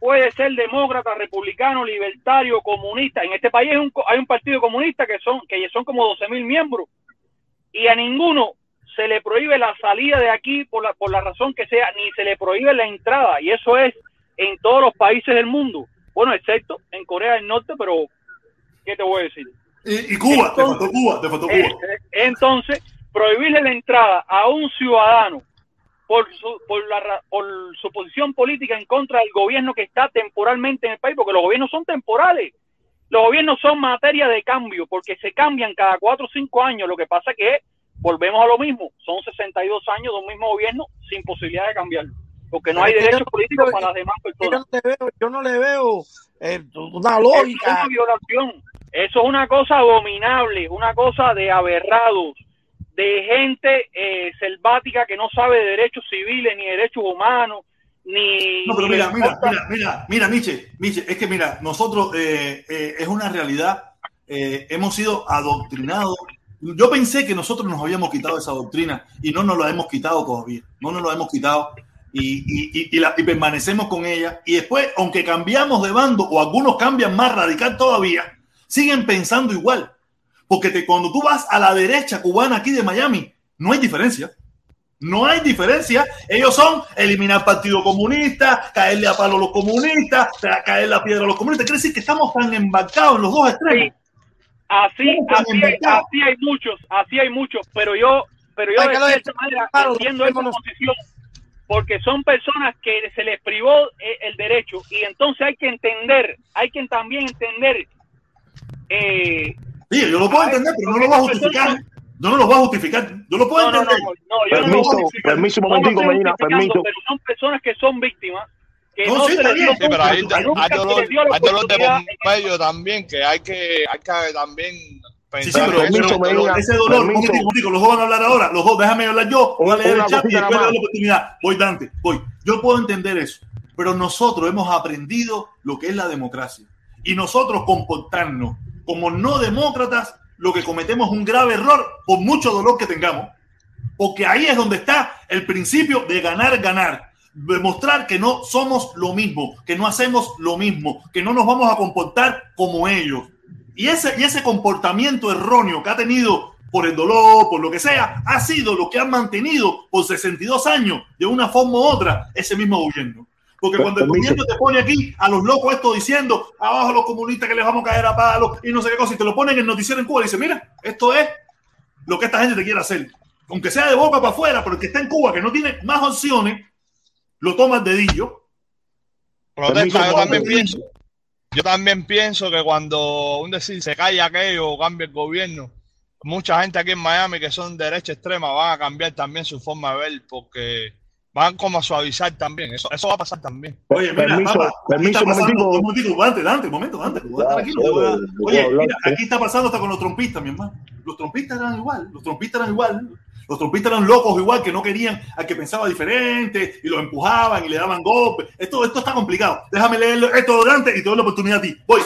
puede ser demócrata, republicano, libertario, comunista. En este país hay un, hay un partido comunista que son, que son como 12 mil miembros y a ninguno se le prohíbe la salida de aquí por la, por la razón que sea, ni se le prohíbe la entrada. Y eso es en todos los países del mundo. Bueno, excepto en Corea del Norte, pero ¿qué te voy a decir? Y, y Cuba, te faltó Cuba, te faltó Cuba. Eh, Entonces, prohibirle la entrada a un ciudadano por su, por, la, por su posición política en contra del gobierno que está temporalmente en el país, porque los gobiernos son temporales. Los gobiernos son materia de cambio, porque se cambian cada cuatro o cinco años. Lo que pasa que volvemos a lo mismo. Son 62 años de un mismo gobierno sin posibilidad de cambiarlo, porque no hay derechos políticos para las demás Yo personas. no le veo, yo no le veo eh, una Eso es lógica. una violación. Eso es una cosa abominable, una cosa de aberrados, de gente eh, selvática que no sabe de derechos civiles ni derechos humanos, ni. No, pero mira, mira, mira, mira, mira, Miche, Miche, es que mira, nosotros eh, eh, es una realidad, eh, hemos sido adoctrinados. Yo pensé que nosotros nos habíamos quitado esa doctrina y no nos la hemos quitado todavía, no nos la hemos quitado y, la- y permanecemos con ella. Y después, aunque cambiamos de bando o algunos cambian más radical todavía, siguen pensando igual. Porque te- cuando tú vas a la derecha cubana aquí de Miami, no hay diferencia. No hay diferencia. Ellos son eliminar Partido Comunista, caerle a palo a los comunistas, ca- caerle a piedra a los comunistas. Quiere decir que estamos tan embarcados en los dos extremos. Así, ¿Cómo están así, así hay muchos, así hay muchos, pero yo, pero yo de cierta manera claro, entiendo esa posición, porque son personas que se les privó eh, el derecho y entonces hay que entender, hay que también entender eh, Sí, yo lo puedo entender, pero no lo voy a justificar. Yo no lo voy a justificar. Yo lo puedo No, no, no, entender. no, yo no lo Permiso, voy a justificar. permiso un momentico, Medina, permiso. Pero son personas que son víctimas, que No, no, sí, se les dio. Sí, pero hay, hay dolor, hay dolor de medio también, que hay que, hay que también Sí, sí, pensar pero, pero Medina, ese dolor, un momentico, los dos van a hablar ahora, los dos, déjame hablar yo, voy a leer el chat y después la oportunidad. Voy, Dante, voy. Yo puedo entender eso, pero nosotros hemos aprendido lo que es la democracia. Y nosotros comportarnos como no demócratas, lo que cometemos es un grave error por mucho dolor que tengamos. Porque ahí es donde está el principio de ganar, ganar. Demostrar que no somos lo mismo, que no hacemos lo mismo, que no nos vamos a comportar como ellos. Y ese, y ese comportamiento erróneo que ha tenido por el dolor, por lo que sea, ha sido lo que han mantenido por 62 años, de una forma u otra, ese mismo gobierno. Porque cuando el gobierno te pone aquí a los locos esto diciendo, abajo los comunistas que les vamos a caer a palos y no sé qué cosa, y te lo ponen en el noticiero en Cuba y dice, mira, esto es lo que esta gente te quiere hacer. Aunque sea de boca para afuera, pero el que está en Cuba, que no tiene más opciones, lo toma el dedillo. Protesta, yo también pienso. Yo también pienso que cuando un decir se cae aquello o cambia el gobierno, mucha gente aquí en Miami que son de derecha extrema van a cambiar también su forma de ver porque van como a suavizar también. Eso, eso va a pasar también. Oye, mira, Permiso, papá, aquí permiso, está pasando, un momentico, un momento, Dante, tú vas a estar aquí, no te voy a- puedo- puedo Oye, mira, aquí está pasando hasta con los trompistas, mi hermano. Los trompistas eran igual, los trompistas eran igual. Los trompistas eran locos igual, que no querían al que pensaba diferente y los empujaban y le daban golpes. Esto, esto está complicado. Déjame leer esto Dante y te doy la oportunidad a ti. Voy.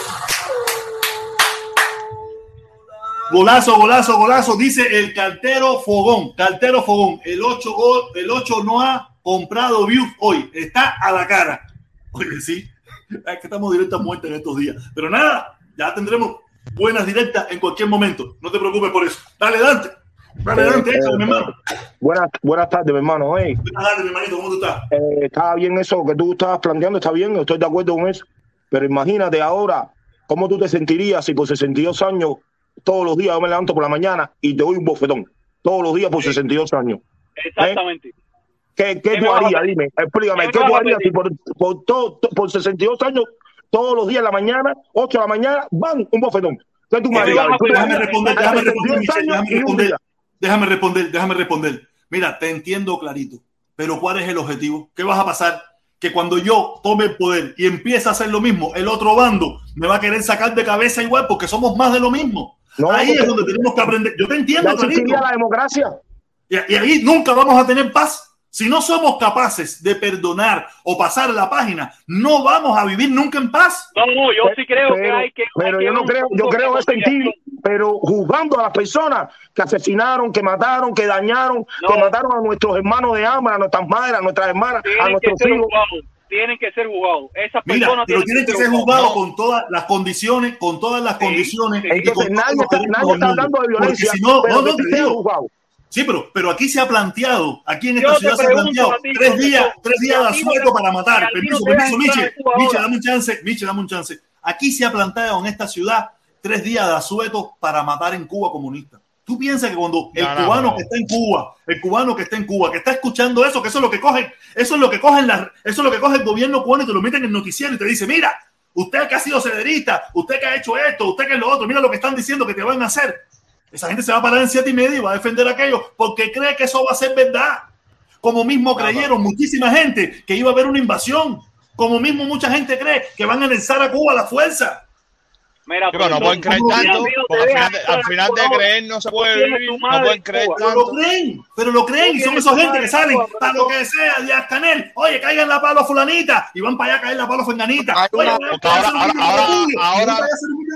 Golazo, golazo, golazo, dice el cartero Fogón. Cartero Fogón. El 8, gol, el 8 no ha comprado views hoy. Está a la cara. Oye, sí. Es que estamos directas muertas en estos días. Pero nada, ya tendremos buenas directas en cualquier momento. No te preocupes por eso. Dale, Dante. Eh, eh, mi hermano. Buenas, buenas tardes, mi hermano. Oye, Buenas tardes, mi hermanito. ¿Cómo tú estás? eh, está bien eso que tú estabas planteando, está bien, estoy de acuerdo con eso. Pero imagínate ahora, ¿cómo tú te sentirías si por 62 años, todos los días yo me levanto por la mañana y te doy un bofetón? Todos los días por 62 años. Exactamente. ¿Qué, qué ¿Qué tú harías? Dime, explícame, ¿Qué ¿qué me tú harías si por, por, todo- to- por 62 años, todos los días en la mañana, 8 de la mañana, van un bofetón? ¿Qué tú me ¿Qué me harías? Déjame responder, déjame responder, 62 Michelle, años déjame responder. Déjame responder, déjame responder. Mira, te entiendo clarito, pero ¿cuál es el objetivo? ¿Qué vas a pasar? Que cuando yo tome el poder y empiece a hacer lo mismo, el otro bando me va a querer sacar de cabeza igual porque somos más de lo mismo. No, ahí es donde tenemos que aprender. Yo te entiendo, ¿Ya existiría clarito. la democracia? Y, y ahí nunca vamos a tener paz. Si no somos capaces de perdonar o pasar la página, no vamos a vivir nunca en paz. No, no, yo sí creo que hay que. pero hay que yo no creo, yo creo eso en ti. Pero juzgando a las personas que asesinaron, que mataron, que dañaron, No. que mataron a nuestros hermanos de hambre, a nuestras madres, a nuestras hermanas, a Tienen nuestros ser hijos. juzgados. Tienen que ser juzgados. Esas Mira, personas pero tienen que ser juzgados. juzgados con todas las condiciones, con todas las Sí, condiciones. sí. Entonces nadie está, nadie hablando de violencia, si no, pero no, no. Sí, pero, pero aquí se ha planteado, aquí en esta ciudad se ha planteado ti, tres días, tres días de no asueto para matar. Permiso, no permiso, Miche. Miche, dame un chance, Miche, dame un chance. Aquí se ha planteado en esta ciudad tres días de asueto para matar en Cuba comunista. ¿Tú piensas que cuando el No, no, cubano no. que está en Cuba, el cubano que está en Cuba, que está escuchando eso, que eso es lo que cogen, eso es lo que cogen las, eso es lo que coge el gobierno cubano y te lo meten en el noticiero y te dice, mira, usted que ha sido cederista, usted que ha hecho esto, usted que es lo otro, mira lo que están diciendo que te van a hacer. Esa gente se va a parar en siete y medio y va a defender aquello porque cree que eso va a ser verdad. Como mismo creyeron muchísima gente que iba a haber una invasión. Como mismo mucha gente cree que van a anexar a Cuba a la fuerza. Mira, pero no profesor, pueden creer tanto, porque al final, de, al final creer no se puede vivir, no pueden en creer Cuba. Pero tanto. lo creen, pero lo creen y son esos gente que en salen para lo que sea, de Canel. Oye, caigan la palo a fulanita y van para allá a caer la palo fulanita. Oye, ahora- ahora- ahora-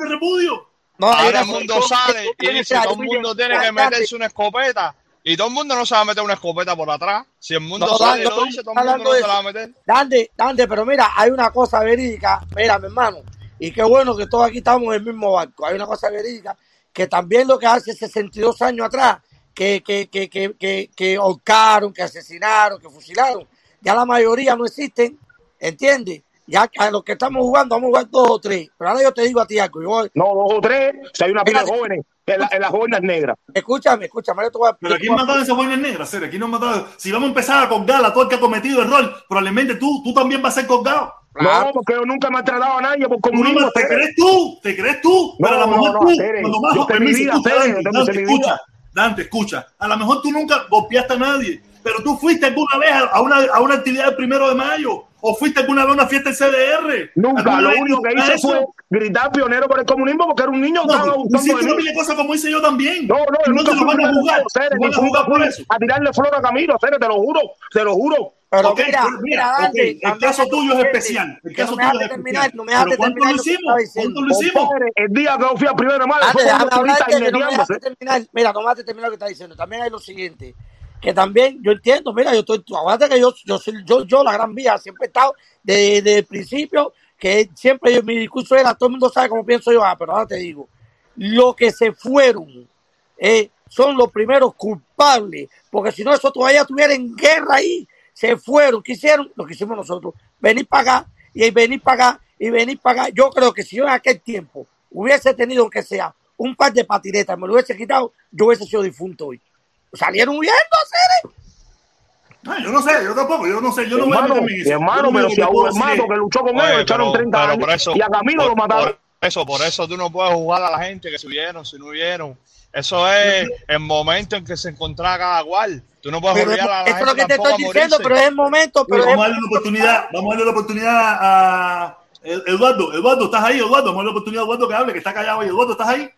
repudio. No, Ahora el mundo sale y dice, todo el mundo tiene que meterse una escopeta. Y todo el mundo no se va a meter una escopeta por atrás. Si el mundo No, sale y lo dice, todo el mundo no se la va a meter. Dante, Dante, pero mira, hay una cosa verídica, mira, mi hermano, y qué bueno que todos aquí estamos en el mismo barco. Hay una cosa verídica que también lo que hace 62 años atrás, que, que, que, que, que, que ahorcaron, que asesinaron, que fusilaron, ya la mayoría no existen, ¿entiendes? Ya a los que estamos jugando, vamos a jugar dos o tres. Pero ahora yo te digo a ti algo, yo- No, dos o tres, si hay una pila de jóvenes, en, la- en las jóvenes negras. escúchame, escúchame, yo te voy a- Pero aquí a- mataron esas boinas negras, aquí no mataron. Si vamos a empezar a colgar a todo el que ha cometido error, probablemente tú, tú también vas a ser colgado. Claro. No, porque yo nunca me he tratado a nadie por Tú no comunismo. me- te crees tú, te crees tú, No, pero a lo no, mejor no, tú, Tere, cuando más yo permiso, vida, escucha, Tere, Dante, escucha. Dante, escucha, a lo mejor tú nunca golpeaste a nadie, pero tú fuiste alguna vez a una, a una actividad del primero de mayo, o fuiste alguna vez a una fiesta del CDR. Nunca, ¿Alguna lo único que hice eso? fue gritar pionero por el comunismo porque era un niño que estaba No, tú buscando hiciste una como hice yo también. No, no, no nunca te lo van a jugar, ni van a jugar por eso. a tirarle flor a Camilo, Cere, te lo juro, te lo juro. Pero mira, mira, mira, Dante, el caso tuyo es especial. El caso no me tuyo es terminar, especial. no me Pero ¿cuánto terminar lo hicimos? ¿Cuánto lo hicimos? El día que yo fui a mayo, Antes, fue no me dejaste terminar. Mira, no me dejaste terminar lo que está diciendo. También hay lo siguiente, que también yo entiendo, mira, yo estoy, acuérdate que yo, yo soy, yo, yo, la gran vía, siempre he estado desde, desde el principio, que siempre yo- mi discurso era, todo el mundo sabe cómo pienso yo, ah, pero ahora te digo, lo que se fueron, eh, son los primeros culpables, porque si no, eso todavía estuviera en guerra ahí. Se fueron, ¿qué hicieron? Lo que hicimos nosotros, venir para acá y venir para acá y venir para acá. Yo creo que si yo en aquel tiempo hubiese tenido, aunque sea, un par de patinetas, me lo hubiese quitado, yo hubiese sido difunto hoy. Salieron huyendo, Cere. No, yo no sé, yo tampoco, yo no sé, yo no hermano, en mi eso. hermano, pero si a un hermano que luchó con Oye, ellos, echaron pero- 30 pero años y a Camilo por- lo mataron. Eso, por eso tú no puedes jugar a la gente que si huyeron, si no huyeron. Eso es el momento en que se encontraba cada cual. Tú no puedes Pero obligar a la eso es gente lo que te estoy diciendo, pero es el momento. Pero Vamos a darle la oportunidad, vamos a darle la oportunidad a Ed- Eduardo. Eduardo, ¿estás ahí, Eduardo? Vamos a darle la oportunidad a Eduardo que hable, que está callado ahí. Eduardo, ¿estás ahí?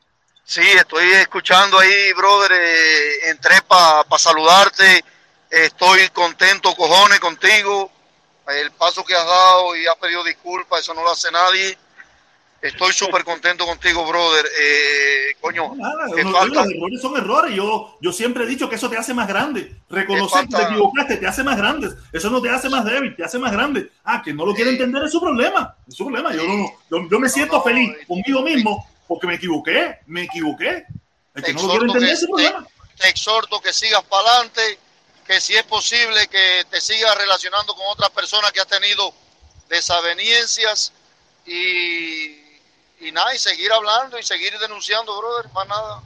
Sí, estoy escuchando ahí, brother. eh, entré para saludarte. Estoy contento, cojones, contigo. El paso que has dado y has pedido disculpas, eso no lo hace nadie. Estoy súper contento contigo, brother. Eh, coño, Nada, que no, falta, los errores son errores. Yo, yo siempre he dicho que eso te hace más grande. Reconocer que te equivocaste te hace más grande. Eso no te hace más débil, te hace más grande. Ah, que no lo quiere entender es su problema. Es su problema. Yo, no, yo, yo me siento no, feliz conmigo mismo porque me equivoqué. Me equivoqué. El que no lo quiere entender es su problema. te- te exhorto que sigas para adelante, que si es posible que te sigas relacionando con otras personas que has tenido desavenencias y, y nada, y seguir hablando y seguir denunciando, brother, más nada.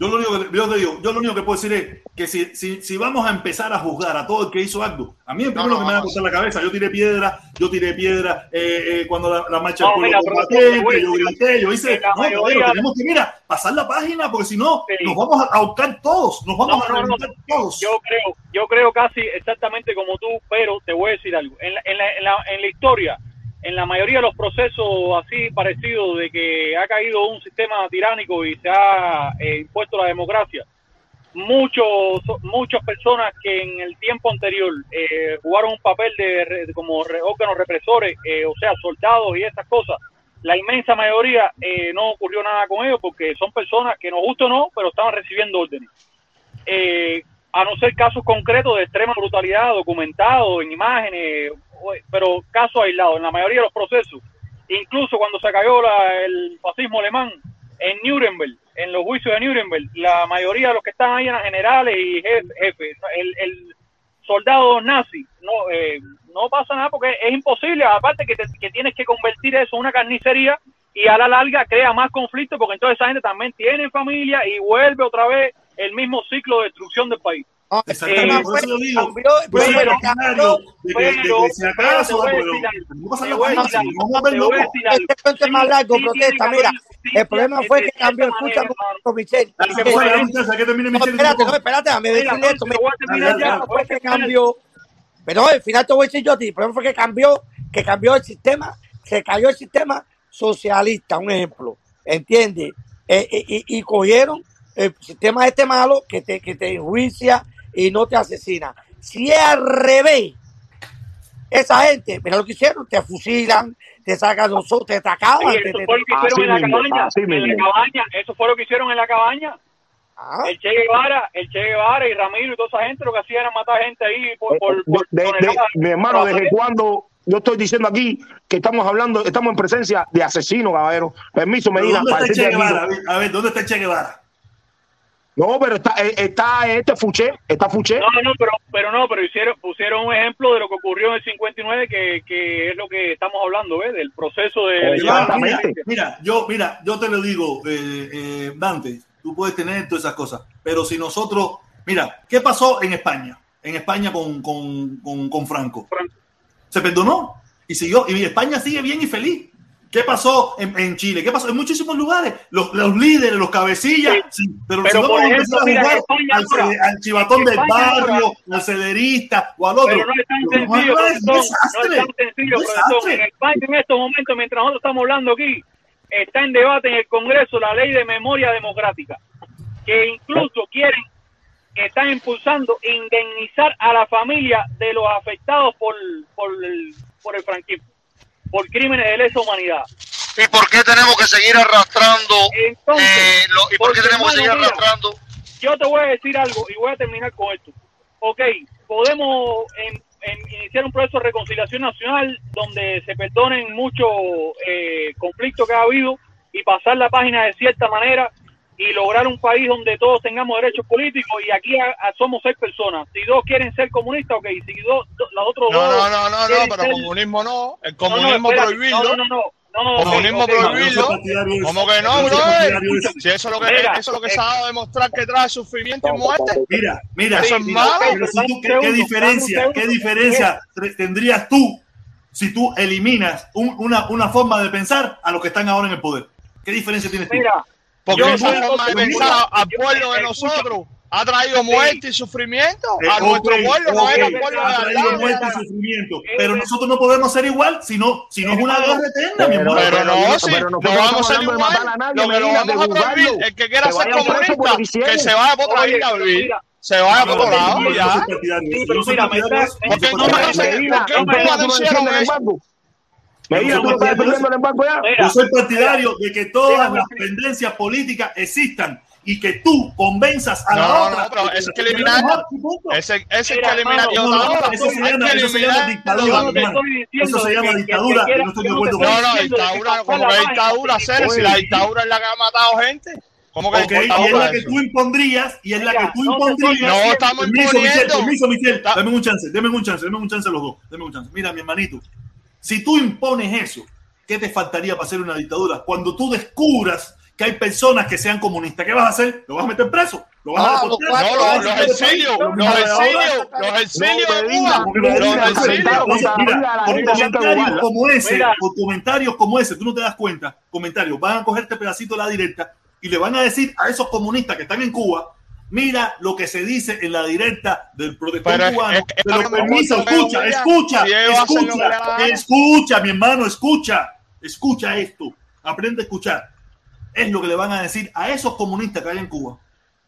Yo lo único que, yo te digo, yo lo único que puedo decir es que si, si, si vamos a empezar a juzgar a todo el que hizo algo, a mí el primero no, que me va a cortar la cabeza, yo tiré piedra, yo tiré piedra eh, eh, cuando la, la marcha No, del pueblo yo grité, yo hice, no, mayoría- caballero, tenemos que, mira, pasar la página, porque si no, Sí. nos vamos a ahorcar todos, nos vamos No, a no, no. reventar todos. Yo creo, yo creo casi exactamente como tú, pero te voy a decir algo. En la, en la, en la, en la historia, en la mayoría de los procesos así parecidos de que ha caído un sistema tiránico y se ha eh, impuesto la democracia, muchos muchas personas que en el tiempo anterior eh, jugaron un papel de, como re- órganos represores, eh, o sea, soldados y esas cosas, la inmensa mayoría eh, no ocurrió nada con ellos porque son personas que nos gusta o no, pero estaban recibiendo órdenes. A no ser casos concretos de extrema brutalidad documentados en imágenes, pero casos aislados. En la mayoría de los procesos, incluso cuando se cayó la- el fascismo alemán en Nuremberg, en los juicios de Nuremberg, la mayoría de los que estaban ahí eran generales y jef- jefes. El, el soldado nazi, no, eh, no pasa nada porque es imposible, aparte que, te- que tienes que convertir eso en una carnicería y a la larga crea más conflicto porque entonces esa gente también tiene familia y vuelve otra vez el mismo ciclo de destrucción del país. El Exactamente, problema por eso que digo, cambió, Pero- pero- si pero que no. Este es más largo, protesta, mira. El problema fue que cambió, escucha, hermano. Michelle. Ah, Michelle, espérate, no. espérate, déjame Mira, decirle esto. El problema fue que cambió, pero al final te voy a decir yo a ti, el problema fue que cambió, que cambió el sistema, se cayó el sistema socialista, un ejemplo, ¿entiendes? Eh, eh, y, y cogieron el sistema este malo que te, que te enjuicia y no te asesina. Si es al revés, esa gente, mira lo que hicieron, te fusilan, te sacan los ojos, te acaban, Oye, te, eso te- fue lo que hicieron en la cabaña. En la cabaña, eso fue lo que hicieron en la cabaña. Ah, El Che Guevara, el Che Guevara y Ramiro y toda esa gente lo que hacían era matar gente ahí por, por, De- por de- de- toneladas. mi hermano, ¿desde cuándo yo estoy diciendo aquí que estamos hablando, estamos en presencia de asesinos, caballero? Permiso, Medina, ¿Dónde está el Che. Guevara? A ver, A ver, ¿dónde está el Che Guevara? No, pero está, eh, está este Fuché, está Fuché. No, no, pero, pero no, pero hicieron, pusieron un ejemplo de lo que ocurrió en el 59, que, que es lo que estamos hablando, ¿ves? Del proceso de... Exactamente. Mira, mira, yo, mira, yo te lo digo, eh, eh, Dante, tú puedes tener todas esas cosas, pero si nosotros, mira, ¿qué pasó en España? En España con, con, con, con Franco. Franco. Se perdonó y siguió, y España sigue bien y feliz. ¿Qué pasó en, en Chile? ¿Qué pasó en muchísimos lugares? Los, los líderes, los cabecillas, sí, pero, Pero, si por vamos a ejemplo, empezar a jugar al, cede- al chivatón del ahora- barrio, al cederista o al otro. Pero no es tan No, sencillo, no, es profesor. No tan sencillo, profesor. En España, en estos momentos, mientras nosotros estamos hablando aquí, está en debate en el Congreso la ley de memoria democrática, que incluso quieren, que están impulsando indemnizar a la familia de los afectados por, por, el, por el franquismo, por crímenes de lesa humanidad. ¿Y por qué tenemos que seguir arrastrando? Entonces, eh, lo- ¿Y por qué tenemos que seguir mira, arrastrando? yo te voy a decir algo y voy a terminar con esto. Ok, podemos en- en iniciar un proceso de reconciliación nacional donde se perdonen muchos eh, conflictos que ha habido y pasar la página de cierta manera, y lograr un país donde todos tengamos derechos políticos y aquí a- a- somos seis personas. Si dos quieren ser comunistas, ok, si dos, do- los otros No, dos no, no, no, no, pero ser- comunismo no. El No, no, comunismo prohibirlo. No, no, no, no, Comunismo ok, prohibirlo. Yo soy partidario de eso. ¿Cómo que no, bro? Si eso es lo que, Mira, eso es lo que se ha dado a demostrar que trae sufrimiento y muerte. Mira, mira, Eso es mira, malo. pero si tú, ¿qué, diferencia, qué diferencia tendrías tú si tú eliminas un- una, una forma de pensar a los que están ahora en el poder? ¿Qué diferencia tienes tú? Mira, Porque Yo soy- forma de yo- pensar al pueblo de nosotros ha traído muerte y sufrimiento a nuestro pueblo, no ok, es al pueblo de ha al traído lado. muerte y sufrimiento. Pero nosotros no podemos ser igual si no, si no es una guerra eterna, mi Pero- hermano. Pero no, si no vamos a ser igual. a Lo que lo Medina, vamos a prohibir, el que quiera ser lo comunista, que hicieron. se vaya por otra isla a vivir. Se vaya No, por otro lado, ya. Sí, pero mira, ¿por qué no defiendes el eso? Tú no estás partidario de defendiendo el embargo ya. Mira, Yo soy partidario de que todas las tendencias políticas existan y que tú convenzas a la No, otra. no, que es que eliminar- es. Ese, Mira, que eliminar no, no, eso se llama- que eso se llama dictadura, Eso se de llama que- que- dictadura, que quiera- yo no estoy de acuerdo con estoy No, no, que dictadura, como la que dictadura, si la dictadura es la que ha matado gente. ¿Cómo que Ok, y es la que eso? tú impondrías, y es la Mira, que tú impondrías. No, estamos Permiso, imponiendo. permiso, Michelle. Ta- Dame un chance, dame un chance, dame un chance los dos. Dame un chance. Mira, mi hermanito, si tú impones eso, ¿qué te faltaría para hacer una dictadura? Cuando tú descubras que hay personas que sean comunistas, ¿qué vas a hacer? ¿Lo vas a meter preso? ¿Lo vas a Ah, deportar? los No, ¿Lo vas a los, exilios, Lo los exilios, los exilios de Cuba, los exilios. como ese, por comentarios como ese, tú no te das cuenta, comentarios, van a coger este pedacito de la directa y le van a decir a esos comunistas que están en Cuba, mira lo que se dice en la directa del protector cubano. Pero permiso, escucha, escucha, escucha, escucha, mi hermano, escucha, escucha esto, aprende a escuchar. Es lo que le van a decir a esos comunistas que hay en Cuba,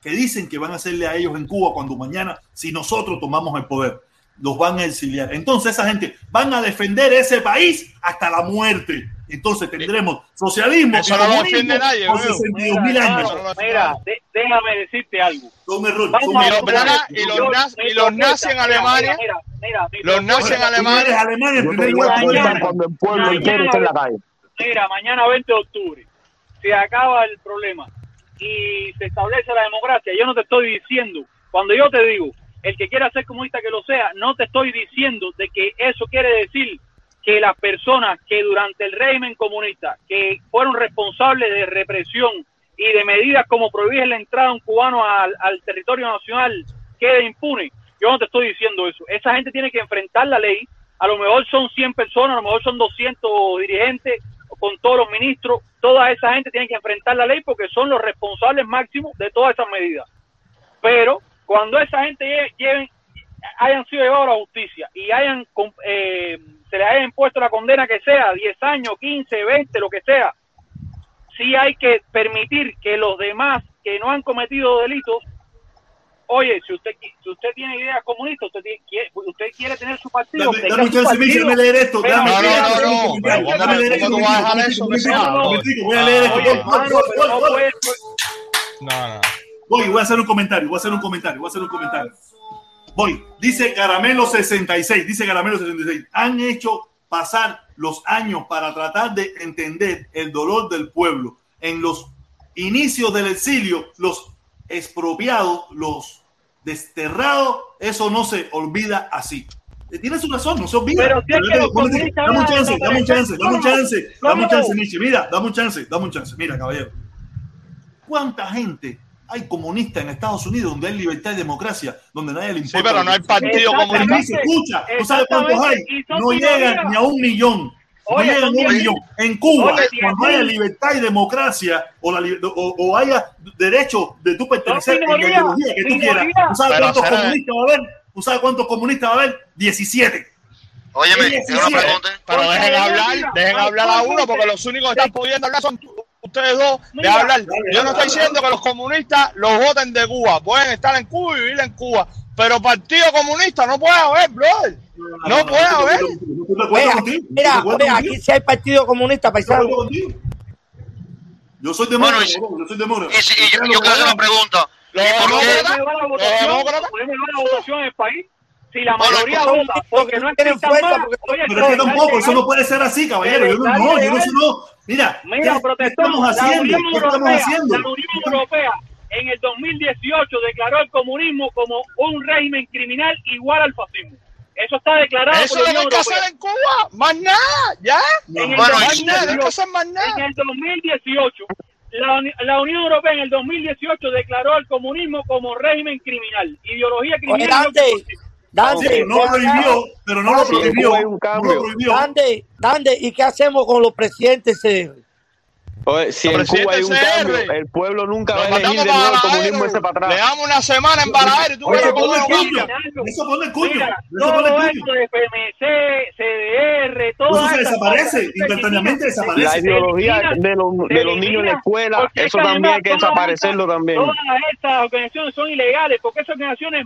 que dicen que van a hacerle a ellos en Cuba cuando mañana, si nosotros tomamos el poder, los van a exiliar. Entonces esa gente van a defender ese país hasta la muerte. Entonces tendremos socialismo Eso no lo comunismo defiende nadie, por veo. 62 mil años. No Mira, de- déjame decirte algo. Son errores. Son Y los, acá, y los, naz- y los nazis en mira, Alemania, mira, mira, mi los nazis propuesta- en Alemania, Alemania primer lugar. cuando el pueblo Mañana- entero en la calle. Mira, mañana 20 de octubre se acaba el problema y se establece la democracia. Yo no te estoy diciendo, cuando yo te digo, el que quiera ser comunista que lo sea, no te estoy diciendo de que eso quiere decir que las personas que durante el régimen comunista, que fueron responsables de represión y de medidas como prohibir la entrada de un cubano al, territorio nacional, quede impune. Yo no te estoy diciendo eso. Esa gente tiene que enfrentar la ley. A lo mejor son 100 personas, a lo mejor son 200 dirigentes, con todos los ministros. Toda esa gente tiene que enfrentar la ley porque son los responsables máximos de todas esas medidas. Pero cuando esa gente lle- lleven, hayan sido llevados a la justicia y hayan eh, se les haya impuesto la condena que sea, 10 años, 15, 20, lo que sea, sí hay que permitir que los demás que no han cometido delitos, oye, si usted qui- si usted tiene ideas comunistas, usted tiene- quiere, usted quiere tener su partido, Dame, dame leer esto. Pero- No, no, esto, no, pero Voy a leer esto. No no, no. Voy, voy a hacer un comentario, voy a hacer un comentario, voy a hacer un comentario. Voy, dice Caramelo 66, dice Caramelo 66, han hecho pasar los años para tratar de entender el dolor del pueblo. En los inicios del exilio, los expropiados, los desterrados, eso no se olvida así. Eh, Tiene su razón, no se olvida. Pero si es que los Dame un comunistas dame un van a chance, dame un chance, dame un chance, dame un chance. Mira, dame un chance, dame un chance. Mira, caballero. ¿Cuánta gente hay comunista en Estados Unidos donde hay libertad y democracia, donde nadie le importa? Sí, pero no hay partido comunista. Permiso, escucha, ¿tú sabes cuántos hay? No llegan ni a un millón. No Oye, llegan a son un millón. En Cuba, Oye, cuando haya libertad y democracia o, la, o, o haya derecho de tú pertenecer en la ideología que tú minoría. quieras, ¿tú sabes Pero cuántos será- comunistas va a haber? ¿Tú sabes cuántos comunistas va a haber? 17. Óyeme, una pregunta. Pero dejen hablar, dejen hablar a uno, porque los únicos que están pudiendo hablar son tú- ustedes dos de Mira, hablar. dale, Yo no estoy diciendo que los comunistas los voten de Cuba. Pueden estar en Cuba y vivir en Cuba. Pero partido comunista no puede haber, brother. No puede haber. Mira, mira, aquí sí hay partido comunista, paisano. Yo soy demócrata, Bueno, si- yo soy demócrata. Y, si- y yo, yo quiero hacer una pregunta. Los ¿Y por qué? los demócratas, podemos llevar la votación en el país. Si la mayoría porque- vota, porque no tienen fuerza, más, porque- oye, Pero es que tampoco, eso no puede ser así, caballero. Yo no, no, yo no sé, no. Mira, Mira, ¿qué, estamos la haciendo? Unión ¿Qué estamos Europea, haciendo? la Unión Europea en el 2018 declaró el comunismo como un régimen criminal igual al fascismo. Eso está declarado Eso la Unión que hay que Europea. hacer en Cuba. Más nada, ya. En el Bueno, Más nada, no hay que 2018, hacer más en el 2018, la, Uni- la Unión Europea en el 2018 declaró el comunismo como régimen criminal, ideología Oye, criminal. Dante, Dante, Sí, no lo prohibió, pero no lo prohibió. Un No cambio. lo prohibió. Dante, Dante, ¿y qué hacemos con los presidentes CR? Oye, si en Cuba hay un cambio, el pueblo nunca va a elegir de nuevo el comunismo ese para Le atrás. damos una semana en Baradero y tú ves pone lo cuño. cambia. Eso pone cuño. Mira, Eso pone todo cuño. esto de PMC, CDR, todo Eso se desaparece, instantáneamente desaparece. La ideología de los, de los niños en la escuela, eso también hay que desaparecerlo también. Todas estas organizaciones son ilegales porque esas organizaciones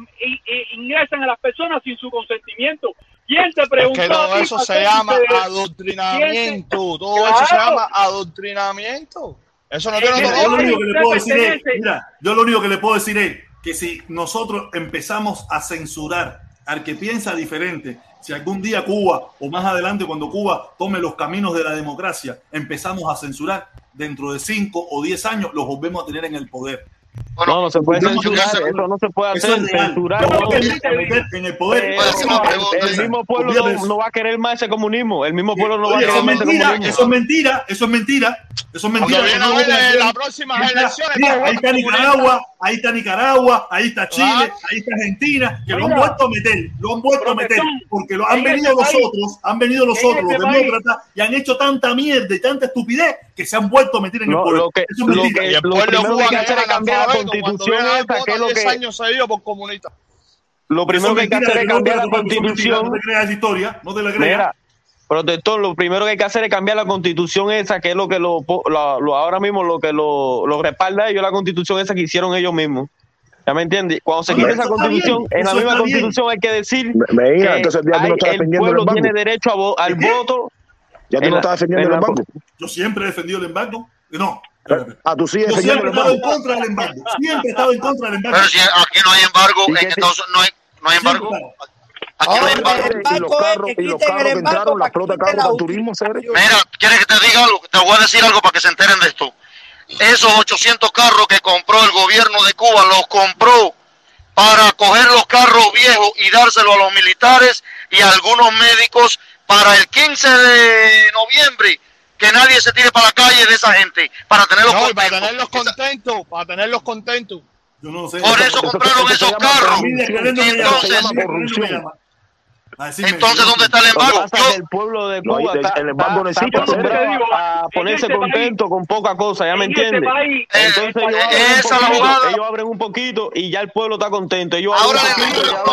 ingresan a las personas sin su consentimiento. ¿Quién te Es preguntó? que a todo ti eso se llama CDR? adoctrinamiento. Todo eso se Claro. llama adoctrinamiento. Eso no Eh, tiene Mira, otro yo lo único que le puedo decir es, mira, yo lo único que le puedo decir es que si nosotros empezamos a censurar al que piensa diferente, si algún día Cuba o más adelante cuando Cuba tome los caminos de la democracia, empezamos a censurar, dentro de 5 o 10 años los volvemos a tener en el poder. No, no se puede censurar, eso no se puede hacer, es censurar. No. en el poder. Eh, el mismo pueblo no, va a querer más ese comunismo, el mismo pueblo no va a querer es más ese mentira, comunismo. eso es mentira, eso es mentira, eso es mentira. Viene eso a no ver lo en hacen. las próximas Mira, elecciones, mira, todos ahí está. Nicaragua, ahí está Nicaragua, ahí está Chile, Claro. ahí está Argentina, que lo han vuelto a meter, lo han vuelto a meter, porque lo han en venido este los país- otros, han venido los otros, los este demócratas, y han hecho tanta mierda y tanta estupidez que se han vuelto a meter en el No, lo que- Eso es lo que- Y el lo pueblo que hay que cubano hacer es cambiar la constitución viene a esa, votar que es lo 10 que- años seguidos por comunista. Lo primero que hay que hacer es no, cambiar la constitución. No te creas esa historia, no te la creas. Mira, protector, lo primero que hay que hacer es cambiar la constitución esa, que es lo que lo, lo- lo- ahora mismo lo que lo, lo respalda ellos, la constitución esa que hicieron ellos mismos. ¿Ya me entiendes? Cuando se eso esa constitución, bien, en la misma bien. constitución hay que decir Me- Medina, que entonces ya tú no hay- estás el pueblo tiene derecho a vo- al voto. Ya tú no estás defendiendo en el banco. Yo siempre he defendido el embargo. No, espérate. Ah, tú sigues yo defendiendo siempre he estado en contra del embargo. Siempre he estado en contra del embargo. Pero si aquí no hay embargo, ¿Y en qué te- Estados Unidos no hay, no hay embargo. Aquí no hay Ahora, embargo. Y los carros, que y los carros que embargo entraron, la flota de carros turismo, ¿sabes? Mira, ¿quieres que te diga algo? Te voy a decir algo para que se enteren de esto. Esos 800 carros que compró el gobierno de Cuba, los compró para coger los carros viejos y dárselos a los militares y a algunos médicos para el 15 de noviembre. Que nadie se tire para la calle de esa gente, para tenerlos No, y para contentos. tenerlos contentos, para tenerlos contentos. Yo no sé. Por eso compraron eso esos carros. Entonces- Entonces, ¿dónde está el embargo? Yo- el pueblo de Cuba el- está, el embargo está- necesita está a En ponerse este contento con poca cosa, ¿ya me este entiendes? Entonces ellos eh, abren, esa la poquito, ellos abren un poquito y ya el pueblo está contento. Ellos abren Ahora un le poquito, regalan-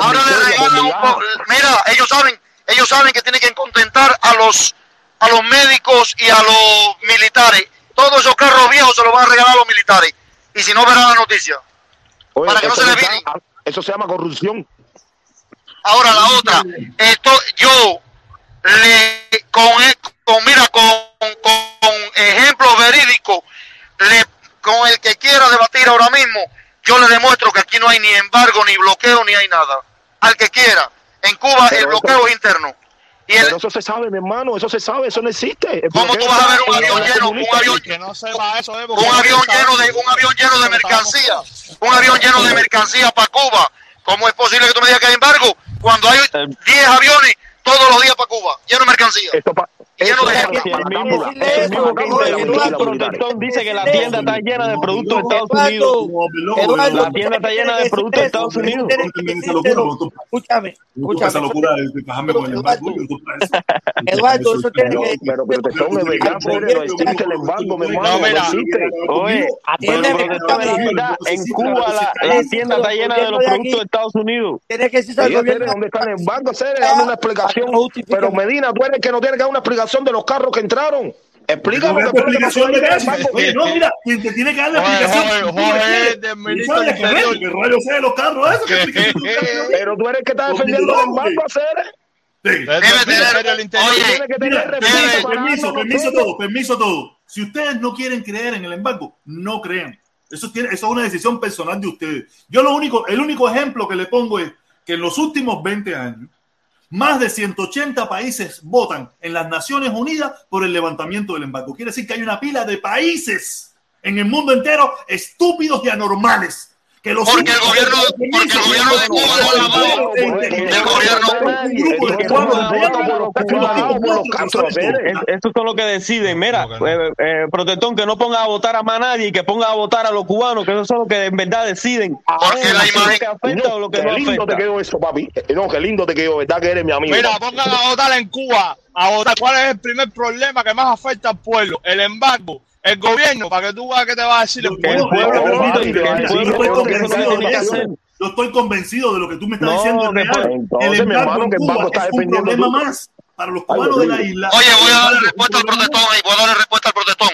Ahora le un migaja. po- Mira, ellos saben, ellos saben que tienen que contentar a los a los médicos y a los militares. Todos esos carros viejos se los van a regalar a los militares. Y si no verán la noticia. Oye, para que no eso se le se viren. llama- Eso se llama corrupción. Ahora la otra, esto yo le con, e- con mira con, con ejemplos verídicos le con el que quiera debatir ahora mismo, yo le demuestro que aquí no hay ni embargo ni bloqueo ni hay nada. Al que quiera. En Cuba Pero el eso- bloqueo es interno. Y el, Pero eso se sabe, mi hermano, eso se sabe, eso no existe. El ¿Cómo tú vas a ver un avión lleno, un avión, Que no sepa eso, eh, un avión lleno de un avión lleno de mercancía, un avión lleno de mercancía para Cuba? ¿Cómo es posible que tú me digas que hay embargo cuando hay 10 aviones todos los días para Cuba, lleno de mercancía? Esto pa- Lleno eso de es gente. para la Si el cámpula. mismo- Eso es el mismo para la que cámpula de la el policía Eduardo militar. Protector dice que la tienda está llena de productos de Estados Unidos. La tienda está llena de productos de Estados Unidos. Escúchame, escúchame. locura de bajarme con el embargo. Eduardo, eso. Tiene que Pero protección es verdad, no existe el embargo, mi hermano, No, no mira. existe. Oye, en Cuba la, tienda está llena de los productos de Estados Unidos. Tienes que decirse al gobierno. ¿dónde está el embargo? Dame una explicación. No. Pero Medina, tú eres que no tiene que dar una explicación de los carros que entraron. Explícame pasó explicación de. Oye, no, mira, quien te tiene que dar la explicación. Jorge, del ministro del Interior. que rayo de los carros, eso. ¿Qué explicación? Pero tú eres el que está defendiendo el. Sí. Debe tener- Interior. Oye, que tener Mira, permiso, permiso, permiso todo, permiso todo. Si ustedes no quieren creer en el embargo, no crean. Eso, tiene, eso es una decisión personal de ustedes. Yo lo único, el único ejemplo que le pongo es que en los últimos 20 años, Más de 180 países votan en las Naciones Unidas por el levantamiento del embargo. Quiere decir que hay una pila de países en el mundo entero estúpidos y anormales que los Porque el gobierno, porque el gobierno de Cuba no. Estos son los que deciden. Mira, eh, eh, protestón, que no ponga a votar a más nadie y que ponga a votar a los cubanos, que esos son los que en verdad deciden. Porque la imagen. que afecta o lo que Qué no lindo te afecta. quedó eso, papi. Eh, No, qué lindo te quedó, ¿verdad que eres mi amigo? Mira, pongan a votar en Cuba. A votar. ¿Cuál es el primer problema que más afecta al pueblo? El embargo. El gobierno, para que tú veas qué te va a decir el Que pueblo. que- yo estoy convencido de lo que tú me estás No, diciendo. que El mi embargo hermano, en que el Cuba banco está es un problema tú. más para los Ay, cubanos de la isla. Oye, voy a darle respuesta al protestón ahí. Voy a darle respuesta al protestón.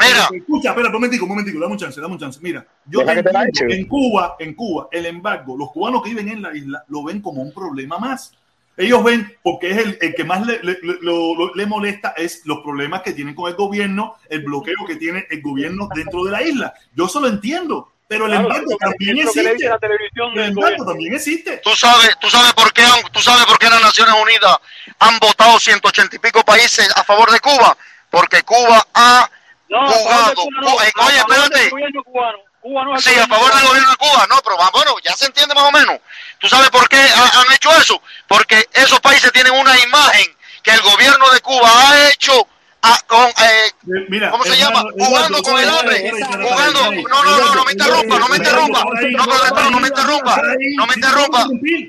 Mira, Escucha, espera, un momentico, un momentico, dame un chance, dame un chance. Mira, yo te que te en Cuba, en Cuba, el embargo, los cubanos que viven en la isla lo ven como un problema más. Ellos ven, porque es el, el que más le, le- le- lo- le molesta, es los problemas que tienen con el gobierno, el bloqueo que tiene el gobierno dentro de la isla. Yo eso lo entiendo, pero el Claro, embargo también existe. la televisión El del embargo gobierno. también existe. tú sabes, tú sabes por qué, tú sabes por qué las Naciones Unidas han votado 180 y pico países a favor de Cuba. Porque Cuba ha No, jugado. no, eh, Oye, espérate. gobierno cubano. Cuba no es Sí, a favor del gobierno de Cuba. No, pero va- bueno, ya se entiende más o menos. ¿Tú sabes por qué ha- han hecho eso? Porque esos países tienen una imagen que el gobierno de Cuba ha hecho a- con, eh, Eh, Mira, ¿cómo se llama? Jugando con el hambre. Jugando. No, no, no, no me interrumpa, no me interrumpa. No, me interrumpa. No me interrumpa.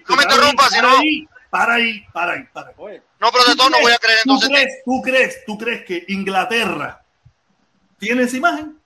No me interrumpa, si para no. ahí, Para ahí, para ahí, para ahí. No, protestón, no voy a creer ¿Tú entonces. crees, tú crees, tú crees que Inglaterra tiene esa imagen?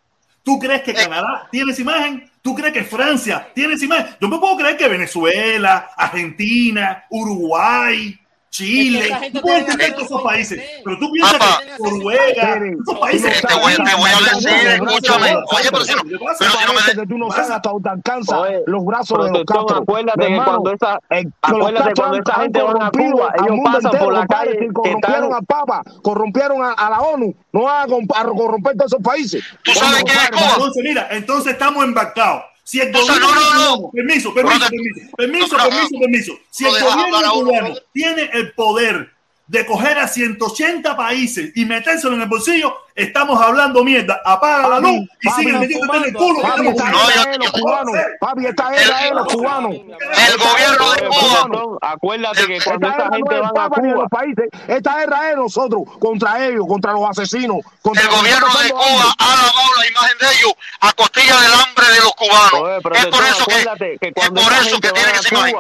¿Tú crees que Canadá tiene esa imagen? ¿Tú crees que Francia tiene esa? Yo me puedo creer que Venezuela, Argentina, Uruguay, Chile, tú puedes que todos esos países, pero tú piensas Papá. que Noruega, esos países te voy- te voy a decir, escúchame. Oye, pero si no- ¿Qué pero si no me que tú no sabes hasta dónde alcanza Oye, los brazos de los Castro. acuérdate que cuando esa, eh, acuérdate cuando esa gente van a Cuba, ellos mundo pasan por la calle corrompieron al Papa, corrompieron a, a la ONU, no van a, a corromper todos esos países. ¿Tú sabes quién es Cuba? Entonces, mira, entonces estamos embarcados. Si el gobierno no, no, no. cubano- permiso, permiso, Brother, permiso, permiso, no, no, permiso, permiso. Si no el dejas gobierno cubano tiene el poder de coger a 180 países y metérselo en el bolsillo, estamos hablando mierda. Apaga la luz y Papi, siguen metiéndote en el culo. Papi, esta No, era de los cubanos. Papi, esta era de los cubanos. El gobierno de Cuba. Acuérdate que cuando Esta gente van a Cuba, los países. Esta guerra es de nosotros, contra ellos, contra los asesinos. Contra El gobierno de Cuba ha lavado la imagen de ellos a costilla del hambre de los cubanos. Oye, Es por eso que, que es por eso que tienen esa imagen.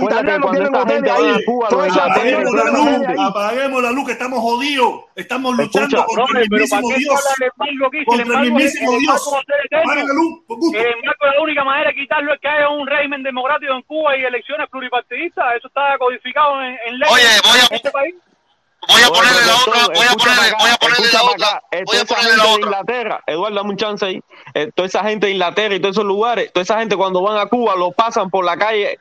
Italianos cuando tienen hoteles gente ahí. va Apaguemos la luz, que estamos jodidos. Estamos luchando Escucha, contra el pero ¿para mismísimo Dios. Contra el mismísimo Dios. la única manera de quitarlo es que haya un régimen democrático en Cuba y elecciones pluripartidistas. Eso está codificado en, en ley Oye, voy a- en este país. Voy a ponerle la otra, voy a ponerle, para voy a ponerle la para otra, acá. Voy a ponerle la otra. Inglaterra, Eduardo, dame un chance ahí. Eh, toda esa gente de Inglaterra y todos esos lugares, toda esa gente cuando van a Cuba lo pasan por la calle,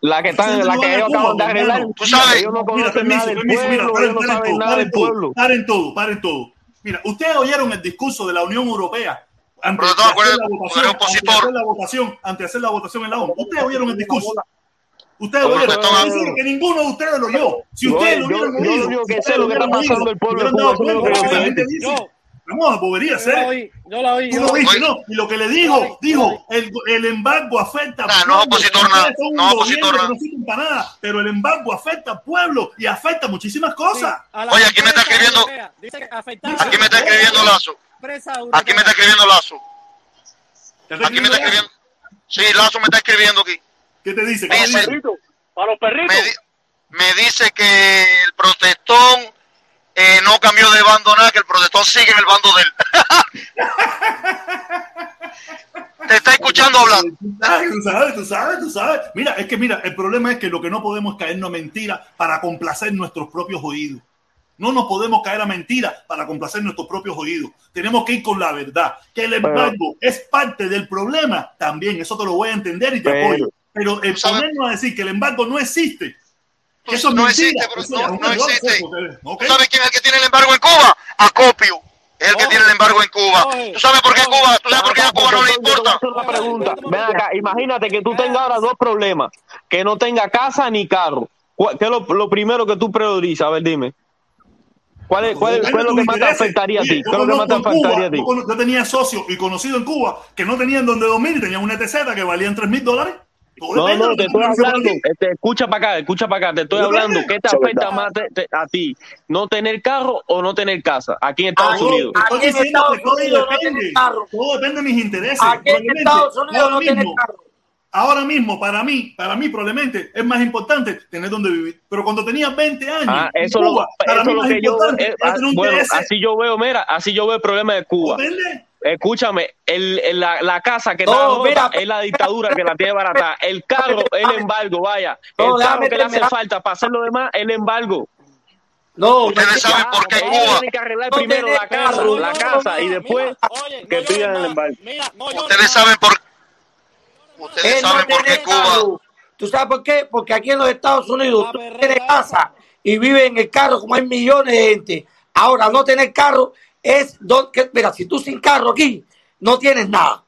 la que están, la que ellos acaban de arreglar. Tú sabes, ellos no Mira, conocen permiso, nada del permiso, mira, pueblo, paren, ellos no saben todo, nada del pueblo. paren todo, paren todo. Mira, ustedes oyeron el discurso de la Unión Europea de no, hacer la votación, opositor. hacer la votación, antes de hacer la votación en la ONU. Ustedes oyeron el discurso. Ustedes oyeron. protestón, Estoy seguro que ninguno de ustedes lo oyó. Si Yo- ustedes lo yo- hubieran yo oído, lo único que si sé lo que está pasando el pueblo de Cuba, Vamos, bobería, Yo la ¿eh? oí, yo la oí. Tú yo lo viste, ¿no? Y lo que le dijo, dijo, el, el embargo afecta Nah, al no opositor nada, no opositor nada. no sirven para nada, pero el embargo afecta al pueblo y afecta muchísimas cosas. A Oye, aquí me está escribiendo- Aquí me está escribiendo Lazo. Aquí me está escribiendo Lazo. ¿Te está Aquí me está escribiendo? Sí, Lazo me está escribiendo aquí. ¿Qué te dice? ¿Qué Para los Dice- perritos. Para los perritos. Me, di- me dice que el protestón eh, no cambió de bando nada, que el protestón sigue en el bando de él. Te está escuchando hablar. Tú sabes, tú sabes, tú sabes. Mira, es que mira, el problema es que lo que no podemos es caernos a mentira para complacer nuestros propios oídos. No nos podemos caer a mentira para complacer nuestros propios oídos. Tenemos que ir con la verdad. Que el embargo es parte del problema también. Eso te lo voy a entender y te Pero- apoyo. Pero el ponernos a decir que el embargo no existe. Pues Eso es no mentira. existe, pero Eso no- no existe. ¿Tú sabes quién es el que tiene el embargo en Cuba? Acopio. Es el que tiene el embargo en Cuba. Oye. ¿Tú sabes por qué. Cuba? ¿Tú sabes por qué a Cuba no le importa? una pregunta. Ven acá, imagínate que tú tengas ahora dos problemas, que no tenga casa ni carro. ¿cuál- ¿qué es lo, lo primero que tú priorizas? A ver, dime. ¿Cuál es, cuál es, Depende cuál es lo que más te afectaría a ti? yo ¿Qué es lo que más te afectaría a ti? yo tenía socios y conocido en Cuba que no tenían donde dormir y tenían una TZ que valían 3 mil dólares. No, no, te estoy hablando, este, escucha para acá, escucha para acá, te estoy hablando, ¿qué te afecta más te- te- a ti? ¿No tener carro o no tener casa? Aquí en Estados Unidos. Aquí en Estados Unidos no depende. tiene carro. Todo depende de mis intereses. Aquí en Estados Unidos ahora no tiene mismo, carro. Ahora mismo, para mí, para mí probablemente es más importante tener donde vivir. Pero cuando tenía 20 años, Ah, eso, Cuba, lo, para eso mí lo más que yo importante eh, ah, tener un bueno, así yo veo, mira, así yo veo el problema de Cuba. ¿Depende? Escúchame, el, el- la, la casa que No, está es la dictadura que la tiene barata. El carro, el embargo, vaya. No, El carro que le hace falta para hacer lo demás, el embargo. No, Ustedes saben por qué Cuba. tienen que arreglar No primero la casa, carro. la casa y después Oye, que no pidan el embargo. Ustedes saben por Ustedes saben por qué Cuba. ¿Tú sabes por qué? Porque aquí en los Estados Unidos tú tienes casa y vives en el carro como hay millones de gente. Ahora, no tener carro es... don- que- Mira, si tú sin carro aquí, no tienes nada.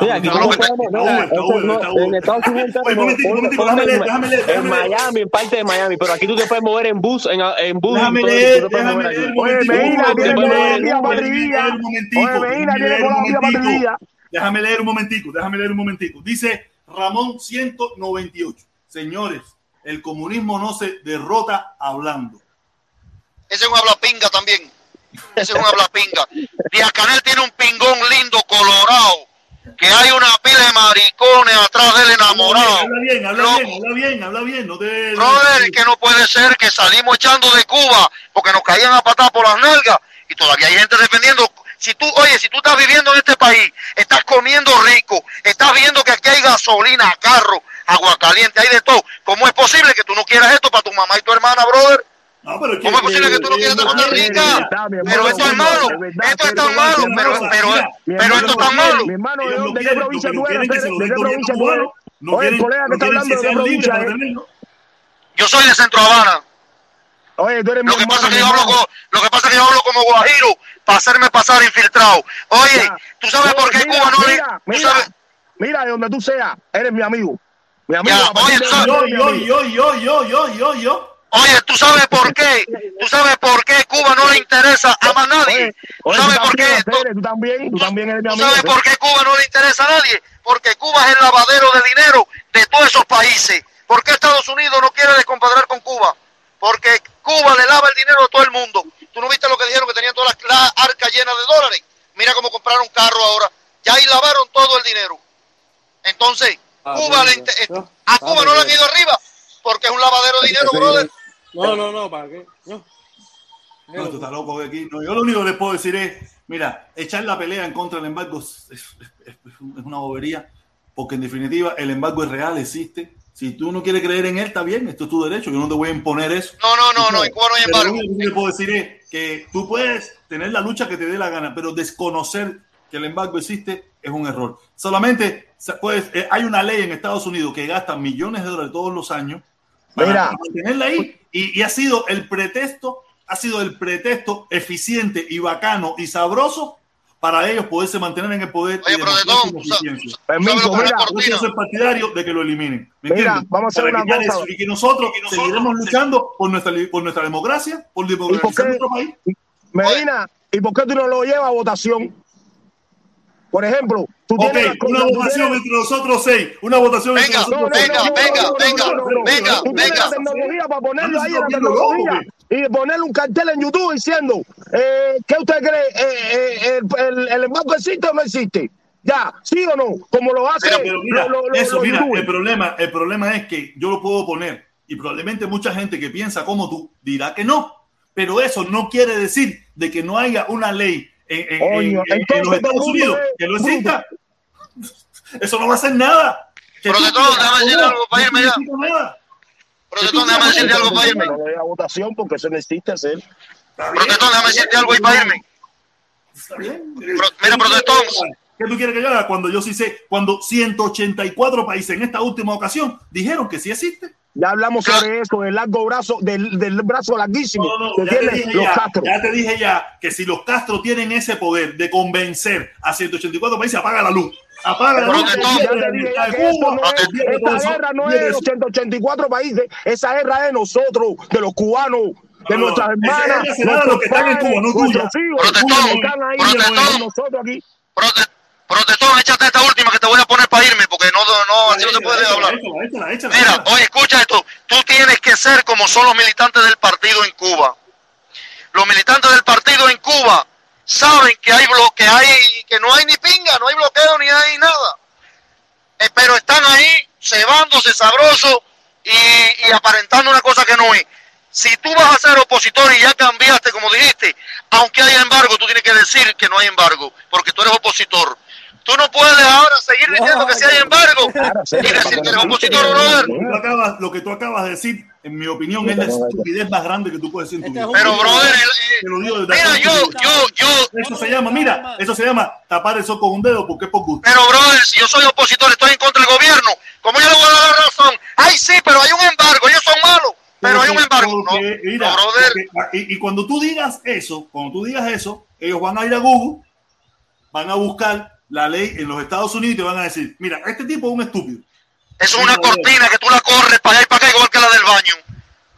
Sí, aquí no en. Estados Unidos. Miami, en parte de Miami, pero aquí tú te puedes mover en bus, en, en bus, Déjame leer, déjame leer Oye. Medina Déjame leer, Colombia un momentico, Oye, Medina déjame leer un Colombia momentico. Trivia. Déjame leer un momentico, déjame leer un momentico. Dice Ramón 198. Señores, el comunismo no se derrota hablando. Ese es un hablapinga también. Ese es un hablapinga. Díaz Canel tiene un pingón lindo, colorado. Que hay una pila de maricones atrás del enamorado. Habla bien, habla bien, habla bien, habla bien. No te. Brother, que no puede ser que salimos echando de Cuba porque nos caían a patar por las nalgas y todavía hay gente defendiendo. Si tú, oye, si tú estás viviendo en este país, estás comiendo rico, estás viendo que aquí hay gasolina, carro, agua caliente, hay de todo. ¿Cómo es posible que tú no quieras esto para tu mamá y tu hermana, brother? No, pero ¿Cómo es posible que tú no quieras esta cosa rica? Pero esto es malo, esto es tan malo, pero, esto es tan malo. Mi hermano, ¿de Ellos no dónde- ¿de qué provincia lo que tú no eres? ¿De qué provincia tú eres? No Oye, el quieren, colega que no está hablando de qué provincia tenerlo. Yo soy de Centro Habana. Oye, tú eres mi Lo que hermano, pasa es que yo hablo, hermano. co- lo que pasa es que yo hablo como guajiro para hacerme pasar infiltrado. Oye, Ya. ¿tú sabes por qué Cuba no le... mira, de donde tú seas, eres mi amigo. Mi amigo. A Yo, yo, yo, yo, yo, yo, yo, yo. Oye, ¿tú sabes por qué? ¿Tú sabes por qué Cuba no le interesa a más nadie? ¿Tú sabes por qué? Tú- también, tú también eres mi ¿Tú amigo. sabes por qué Cuba no le interesa a nadie? Porque Cuba es el lavadero de dinero de todos esos países. ¿Por qué Estados Unidos no quiere descompadrar con Cuba? Porque Cuba le lava el dinero a todo el mundo. ¿Tú no viste lo que dijeron que tenían todas las la arcas llenas de dólares? Mira cómo compraron carro ahora. Ya ahí lavaron todo el dinero. Entonces, Ah, Cuba le inter- a Cuba no le han ido arriba porque es un lavadero de dinero, brother. No, no, no, ¿para qué? No. No, tú estás loco aquí. No, yo lo único que les puedo decir es, mira, echar la pelea en contra del embargo es, es- es- una bobería, porque en definitiva el embargo es real, existe. Si tú no quieres creer en él, está bien, esto es tu derecho, yo no te voy a imponer eso. No, no, no, no, en Cuba no hay Pero lo embargo. único que te puedo decir es que tú puedes tener la lucha que te dé la gana, pero desconocer que el embargo existe es un error. Solamente pues, hay una ley en Estados Unidos que gasta millones de dólares todos los años para, Mira. mantenerla ahí y, y ha sido el pretexto, ha sido el pretexto eficiente y bacano y sabroso para ellos poderse mantener en el poder Oye, y pero de demostrar todo, su tú sabes- eficiencia. ¿Sabes Permiso, lo que es mira, la Yo cortina? quiero ser partidario de que lo eliminen. ¿me Mira, entiendes? vamos a hacer Para una quitar cosa. eso y que nosotros, seguiremos luchando por nuestra, por nuestra democracia, por ¿Y por democratizar qué? nuestro país. Medina, ¿y por qué tú no lo llevas a votación? Por ejemplo, tú Ok, tienes la- una votación tienes- entre nosotros seis. Una votación entre Venga, nosotros No, no, seis. venga, no, no, venga, no, no, venga, no, no, no. venga, venga. la tecnología para ponerlo ahí en la loco, tecnología y ponerle un cartel en YouTube diciendo eh, ¿qué usted cree? Eh, eh, el, el, el embargo existe o no existe? Ya, ¿sí o no? Como lo hace Pero, pero mira, lo- lo- lo- eso, los mira, youtubers. el problema, el problema es que yo lo puedo poner y probablemente mucha gente que piensa como tú dirá que no, pero eso no quiere decir de que no haya una ley en, en- en- Coño, en- en los Estados Unidos es que no exista. Eso no va a hacer nada. Que Pero tú de todo, quieras déjame decirle algo para irme ya. Protestón, déjame decirte algo para irme. No lo llevas a votación porque eso existe hacer. Protestón, déjame decirte algo ahí para irme. Está bien. Mira, protestón. ¿Qué tú quieres que yo haga cuando yo sí sé, cuando 184 países en esta última ocasión dijeron que sí existe? Ya hablamos sobre eso, del largo brazo, del, del brazo larguísimo No, no, que ya te los ya, Castro. ya te dije ya que si los Castro tienen ese poder de convencer a 184 países, apaga la luz. Apaga la luz. Esta guerra no es de los 184 países, esa guerra es de nosotros, de los cubanos, de No, nuestras hermanas, de los que están en padres, Cuba, no nuestros tuya. hijos, Protestón, que están ahí protestón. nosotros aquí. Prote- protestón, échate esta última que te voy a poner para irme, porque no, no, así no se puede hablar. Échala, échala, échala, Mira, oye, escucha esto. Tú tienes que ser como son los militantes del partido en Cuba. Los militantes del partido en Cuba saben que hay bloque, hay, que no hay ni pinga, no hay bloqueo ni hay nada. Eh, pero están ahí cebándose sabroso y, y aparentando una cosa que no es. Si tú vas a ser opositor y ya cambiaste, como dijiste, aunque haya embargo, tú tienes que decir que no hay embargo, porque tú eres opositor. Tú no puedes ahora seguir diciendo que si hay embargo y decir que eres opositor, brother. Lo que tú acabas, lo que tú acabas de decir, en mi opinión, es la estupidez más grande que tú puedes decir en tu Este vida. Pero, brother, el- Te lo digo desde mira, yo, yo, yo, Eso se llama, mira, eso se llama tapar el sol con un dedo porque es por gusto. pero, brother, si yo soy opositor, estoy en contra del gobierno, ¿cómo yo le voy a dar la razón? Ay, sí, pero hay un embargo, ellos son malos, pero hay un embargo. No, mira, no, brother. porque- y, y cuando tú digas eso, cuando tú digas eso, ellos van a ir a Google, van a buscar la ley en los Estados Unidos y te van a decir, mira, este tipo es un estúpido. Eso es una cortina que tú la corres para allá y para acá, igual que la del baño.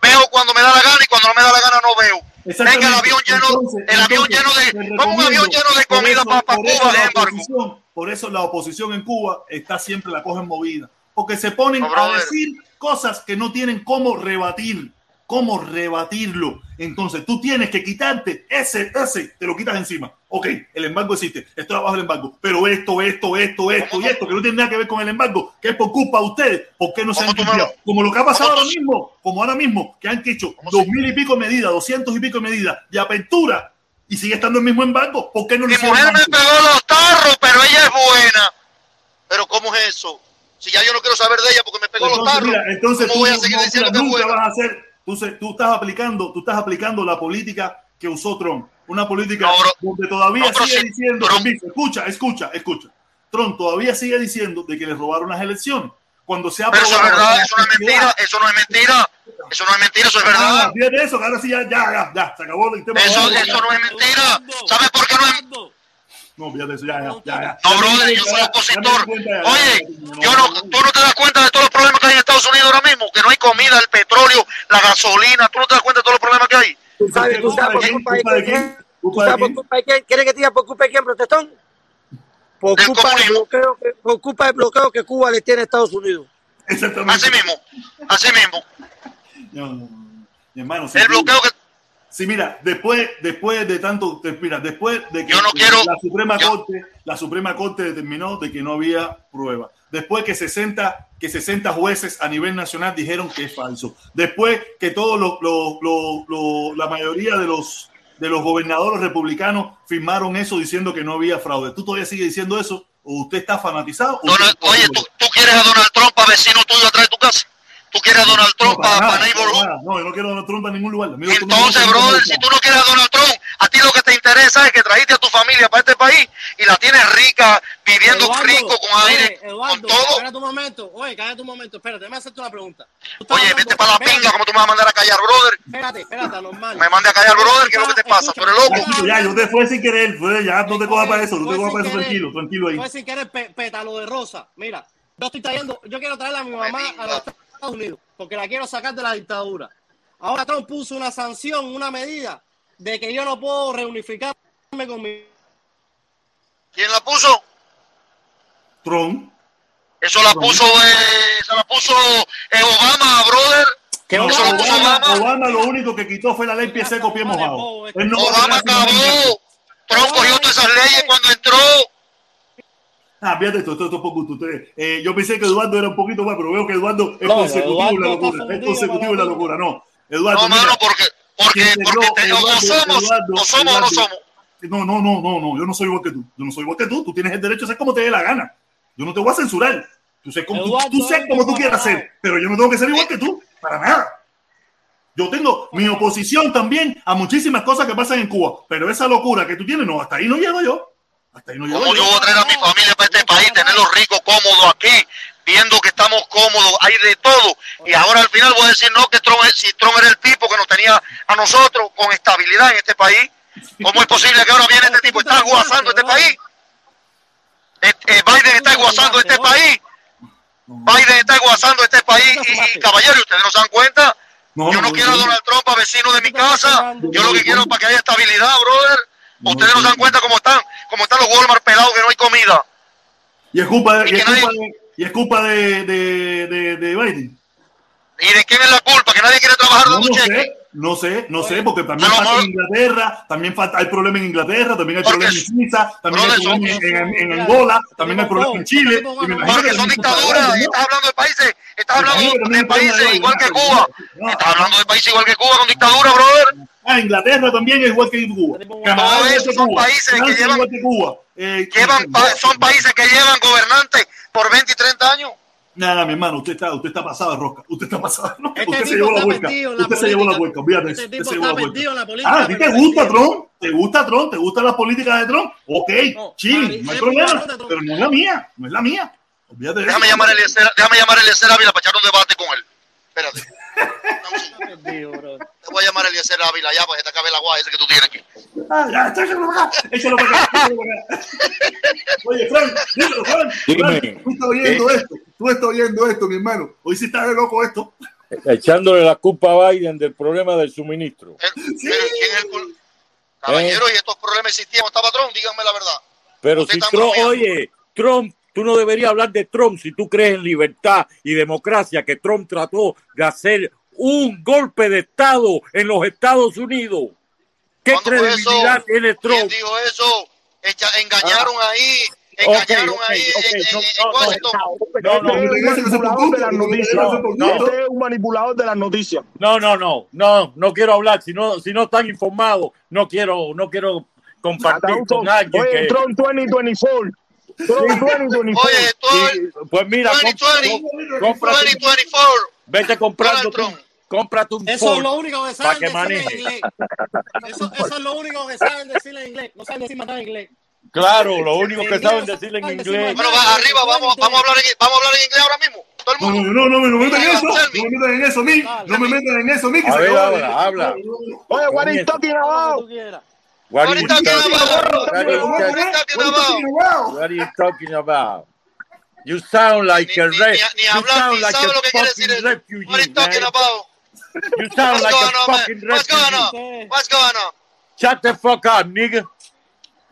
Veo cuando me da la gana y cuando no me da la gana no veo. Venga, el avión lleno, Entonces- el avión entonces, lleno de, como un avión lleno de comida eso- para, eso Cuba, sin embargo. Por eso la oposición en Cuba está siempre la cogen movida. Porque se ponen No, a decir cosas que no tienen cómo rebatir. Cómo rebatirlo. Entonces tú tienes que quitarte ese, ese, te lo quitas encima. Ok, el embargo existe, estoy abajo del embargo. Pero esto, esto, esto, esto y esto, que no tiene nada que ver con el embargo, que es por culpa de ustedes, ¿por qué no se han lo- Como lo que ha pasado ahora mismo, como ahora mismo, que han hecho ¿Cómo dos mil y pico medidas, doscientos y pico medidas de apertura y sigue estando el mismo embargo. ¿Por qué no lo Mi mujer me pegó los tarros, pero ella es buena. Pero ¿cómo es eso? Si ya yo no quiero saber de ella porque me pegó los tarros, mira, entonces ¿cómo tú, voy a seguir no, diciendo mira, que es buena? vas a hacer, tú, se- tú estás aplicando, tú estás aplicando la política que usó Trump, una política No, bro. donde todavía No, sigue sí, diciendo, permiso, escucha, escucha, escucha, Trump todavía sigue diciendo de que le robaron las elecciones. Cuando se ha Pero eso es verdad, eso no es mentira, eso no es mentira, eso no es mentira, eso es Ah, verdad. eso, ahora sí ya, ya, ya, ya, se acabó el tema. Eso, eso no es mentira. ¿Sabes por qué no es? No, fíjate eso, ya, ya, ya. ya. No, brother, yo soy opositor. Oye, yo no, tú no te das cuenta de todos los problemas que hay en Estados Unidos ahora mismo, que no hay comida, el petróleo, la gasolina, tú no te das cuenta de todos los problemas que hay. Tú sabes, tú sabes por culpa de ¿Culpa de quién. quién? ¿Tú ¿Culpa de sabes por quién? culpa de quién? ¿Quieres que te diga por culpa de quién, protestón? Por culpa del bloqueo, que, por culpa del bloqueo que Cuba le tiene a Estados Unidos. Exactamente. Así mismo, así mismo. No, no, no. Mi hermano, El bloqueo que Sí, mira, después, después de tanto, mira, después de que Yo no quiero- la Suprema yo- Corte, la Suprema Corte determinó de que no había prueba. Después que 60, que 60 jueces a nivel nacional dijeron que es falso. Después que todos los, los- los- los- la mayoría de los de los gobernadores republicanos firmaron eso diciendo que no había fraude. ¿Tú todavía sigues diciendo eso? ¿O usted está fanatizado? o Donald- usted- oye, ¿tú, tú quieres a Donald Trump para vecino tuyo atrás de tu casa. Tú quieres a Donald No, Trump para para, nada, para para nada. No, yo no quiero a Donald Trump a ningún lugar. Amigo, no Entonces, brother, si tú no quieres a Donald Trump, a ti lo que te interesa es que trajiste a tu familia para este país y la tienes rica, viviendo Eduardo, rico, con aire, oye, Eduardo, con todo. Espérate un momento, oye, cállate un momento, espérate, déjame hacerte una pregunta. Oye, hablando- vete para la espérate, pinga, como tú me vas a mandar a callar, brother. Espérate, espérate, normal. Me mande a callar, brother, ¿qué es lo que te pasa? Tú eres loco. Ya, yo te fue sin querer, fue, ya no te cojas para eso, no te cojas para eso, querer. tranquilo, tranquilo ahí. Fue sin querer pétalo de rosa. Mira, yo estoy trayendo, yo quiero traerle a mi mamá a los Estados Unidos porque la quiero sacar de la dictadura. Ahora Trump puso una sanción, una medida de que yo no puedo reunificarme con mi ¿Quién la puso? Trump. Eso la puso, eh, eso la puso eh, Obama, brother. que Eso puso Obama, Obama. Lo único que quitó fue la ley pie seco, pie mojado. Él no Obama acabó. Trump cogió todas esas leyes cuando entró. Ah, fíjate esto, esto, esto es gusto. Ustedes, eh, yo pensé que Eduardo era un poquito más, pero veo que Eduardo es No, consecutivo la Eduardo está locura. Es consecutivo la la locura, no. Eduardo, No, mira, mano, porque, porque, porque logró- te- o Eduardo, somos, Eduardo, o somos o no somos. No, no, no, no, no, yo no soy igual que tú. Yo no soy igual que tú. Tú tienes el derecho a hacer como te dé la gana. Yo no te voy a censurar. Tú sé como, tú, Eduardo, tú sé como tú quieras preparado. ser, pero yo no tengo que ser igual que tú. Para nada. Yo tengo mi oposición también a muchísimas cosas que pasan en Cuba, pero esa locura que tú tienes, no, hasta ahí no llego yo. Hasta ahí no llego ¿Cómo yo voy a traer a mi familia para este país, tenerlos ricos, cómodos aquí, viendo que estamos cómodos, hay de todo? Y ahora al final voy a decir, no, que Trump, si Trump era el tipo que nos tenía a nosotros con estabilidad en este país, ¿cómo es posible que ahora viene este tipo y está guasando este país? Eh, eh, Biden está guasando este país. Biden está guasando este país y, y caballero, ustedes no se dan cuenta. Yo no quiero a Donald Trump a vecino de mi casa. Yo lo que quiero es para que haya estabilidad, brother. Ustedes no se dan cuenta cómo están, cómo están los Walmart pelados que no hay comida. Y es culpa de, Y y es nadie- culpa de, y es culpa de, de, de, de Biden. ¿Y de quién es la culpa? Que nadie quiere trabajar No, dando no. No sé, no sé, porque también falta en Inglaterra, también falta, hay problema en Inglaterra, también hay problema en Suiza, también hay problema en, en- en Angola, también hay problema en Chile. y me imagino Porque que son dictaduras. Estás hablando de países, estás hablando de países igual que Cuba. Estás hablando de países igual que Cuba con dictadura, brother. Ah, Inglaterra también es igual que Cuba. Canadá Todos es son Cuba. países que Francia llevan- igual que Cuba. Eh, Llevan pa- son países que llevan gobernantes por 20 y 30 años. Nada, mi hermano, usted está, usted está pasado de rosca. Usted está pasado de rosca. Este usted se llevó la vuelta. metido en la Usted se llevó la política. vuelta. Olvídate, Este usted tipo se llevó está la vuelta. metido en la política. Ah, ¿a ti te gusta. Trump? ¿Te gusta Trump? ¿Te gustan las políticas de Trump? Ok, No, no hay problema. Pero no es la mía, no es la mía. Olvídate de Déjame eso. llamar a Eliezer, déjame llamar a Eliezer Ávila para echar un debate con él. Espérate. Está. Te voy a llamar Eliezer Ávila ya para que te acabe la guay ese que tú tienes aquí. Ah, ya, échalo para acá, échalo para acá, échalo para acá. Oye, Frank, dímelo, Frank. Dime. Frank, tú estás oyendo esto, tú estás oyendo esto, mi hermano. Hoy sí está de loco esto. Echándole la culpa a Biden del problema del suministro. Eh, Pero ¿quién es el Caballero, y estos problemas existían estaba Trump, díganme la verdad. Pero si está Trump, oye, Trump, tú no deberías hablar de Trump si tú crees en libertad y democracia, que Trump trató de hacer un golpe de Estado en los Estados Unidos. ¿Qué ¿Cuándo fue credibilidad eso? tiene ¿Quién Trump? dijo eso? Echa- engañaron ahí, Ok, engañaron ahí no, no, no. No, no, Este es un manipulador de las noticias. No, no. Este es un manipulador de las noticias. No, no, no, no, no quiero hablar. Si no, si no están informados, no quiero, no quiero compartir Hasta con alguien Oye, que. Trump 2024. Trump 2024. Oye, tú, Sí, pues mira, com- 2020, com- cómprate, 2024. vete comprando, Trump. Cómprate un Eso es Ford lo único que para saben que decir en inglés. Eso, eso es lo único que saben decir en inglés. No saben decir más nada en inglés. Claro, lo único que saben decir en inglés. Bueno, va arriba, vamos, vamos, a hablar en, vamos a hablar en inglés ahora mismo. Todo el No, mundo. no, no, no, no me metan en eso. No me metan en eso mí. No me metan en eso mí. Que A se ver, acabó. habla, habla. Oye, what are you talking about? What are you talking- about? what are you talking about? You sound like Ni- a ni- re- ni- ni you hablar, sound ni like sabe a lo que quiere fucking refugee, What are you talking man. about? You sound What's like going a on, man? What's going on? What's going on? Shut the fuck up, nigga.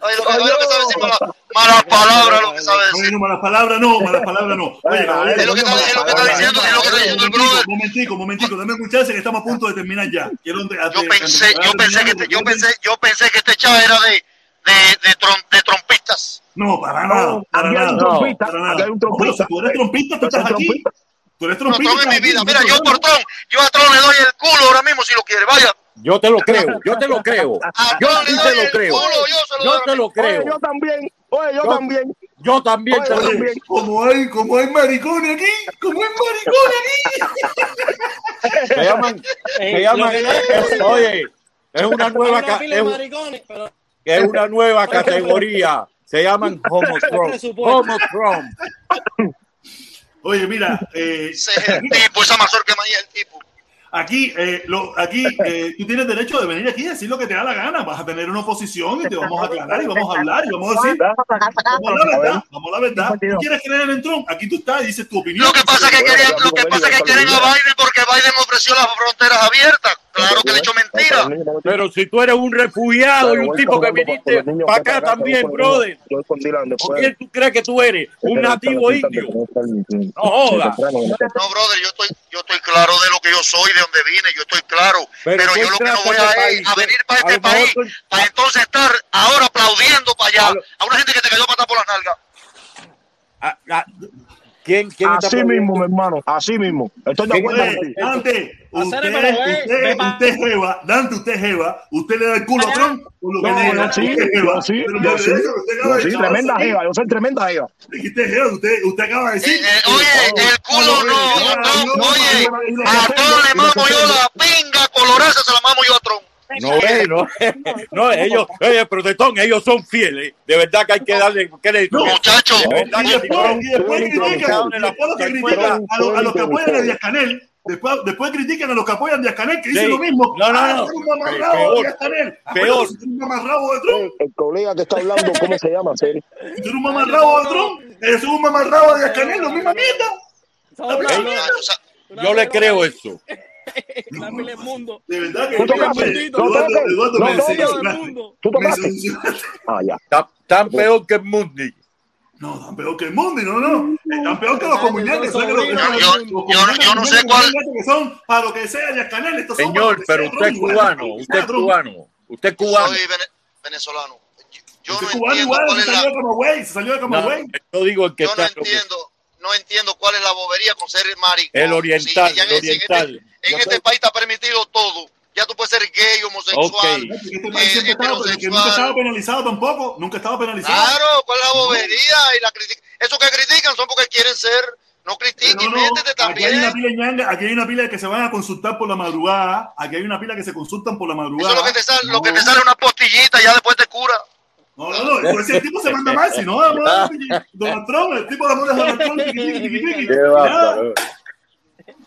Oye, lo que, oye, lo que sabe decir malas malas palabras, lo que sabe Oye, decir. no, malas palabras no, malas palabras no. Oye, caballero, Es lo que está, es lo que está diciendo, es lo que está diciendo el brother. Momentico, momentico, dame un chance que estamos a punto de terminar ya. Quiero Yo pensé, yo pensé que este, yo pensé, yo pensé que este chat era de, de, de, trom- de trompistas. No, para nada, No, para nada. trompista, para nada. un No, pero trompista. si tú eres trompista, tú estás aquí. trompista. Tú eres No, trompista. En mi vida. no Mira, yo problema. por Tron, yo a Tron le doy el culo ahora mismo si lo quiere. Vaya. Yo te lo creo, yo te lo creo. Yo sí doy te lo el creo. culo, yo se lo doy Yo ahora te lo mismo. Oye, yo creo. también. Oye, yo Yo- también. Yo también te lo Oye, creo. también. Como hay, como hay maricones aquí, como hay maricones aquí. Se llaman, se Eh, llaman, no es- oye, es una nueva, es, es una nueva categoría. Se llaman homotron. Presupuesto. Homotron. Oye, mira, eh, Ese es el tipo, esa mazorca es el tipo. Aquí, eh, lo, aquí eh, tú tienes derecho de venir aquí y decir lo que te da la gana. Vas a tener una oposición y te vamos a aclarar y vamos a hablar y vamos a decir, vamos a la verdad, vamos a la verdad. ¿Tú quieres creer en Trump? Aquí tú estás y dices tu opinión. Lo que pasa es que querían, lo que pasa es que quieren a Biden porque Biden ofreció las fronteras abiertas. Claro que le echó mentira. Pero si tú eres un refugiado y un tipo que viniste para acá también, brother. ¿Por quién tú crees que tú eres? ¿Un nativo indio? No jodas. No, brother, yo estoy, yo estoy claro de lo que yo soy, de dónde vine, yo estoy claro. Pero yo lo que no voy a a, este es país, a venir para a este país, tú- para entonces estar ahora aplaudiendo para allá A lo- a una gente que te cayó patada por las nalgas. ¿Quién, quién está Así mismo, mi hermano. Así mismo. Estoy de acuerdo. Dante, usted, eh, usted, usted jeva, Dante, usted jeva, usted le da el culo a Trump por lo que No, le sí, jeva. sí, yo sí, yo sí, tremenda jeva, yo soy tremenda jeva. Dijiste jeva, usted, usted acaba de Eh, decir. eh, oye, el culo no, Trump, oye, a Trump le mamo yo la pinga colorada, se la mamo yo a Trump. No es, no es. No, ellos, oye, protestón, ellos son fieles. De verdad que hay que darle crédito. No, muchachos, De verdad Y que después, y después sí, critican, después que critican a los, a los que apoyan a Díaz Canel, Después, después critican a los que apoyan de Canel, que dicen Sí. lo mismo. No, no, Ah, no. Peor. Ah, Peor. un mamarrabo de Trump. El colega que está hablando, ¿cómo se llama? Seri? Tú un mamarrabo de Trump, eres un mamarrabo de Díaz-Canel, lo misma mierda. Yo le creo eso. El mundo. De verdad que Tú. Ah. Tan, tan peor que Mundi. No, tan peor que el mundo, no, no. Tan peor que los comuneantes. ¿sabes que los- Yo- los yo- comuneantes yo no sé cuál- Que son para lo que sea Señor, pero usted es cubano, usted es cubano, usted es cubano. Soy vene- venezolano. Yo no entiendo igual, cuál se es salió la, de Camagüey, se salió de No, Camagüey. yo digo el que yo no está entiendo, no entiendo cuál es la bobería con ser maricón. el oriental, Sí, el en- en este- oriental. En este soy- país está permitido todo. Ya tú puedes ser gay, homosexual. Ok. Este país siempre eh, estaba, que nunca estaba penalizado tampoco, nunca estaba penalizado. Claro, ¿cuál es la bobería? Y la critica. Eso que critican son porque quieren ser. No critiquen, No, no, métete aquí hay una también. pila de ñanga, aquí hay una pila que se van a consultar por la madrugada, aquí hay una pila que se consultan por la Eso madrugada. es lo que te sale, lo que No. te sale una postillita, ya después te cura. No, no, no, pues ese tipo se manda mal, si no, vamos, Donald Trump, el tipo de amor de Donald Trump.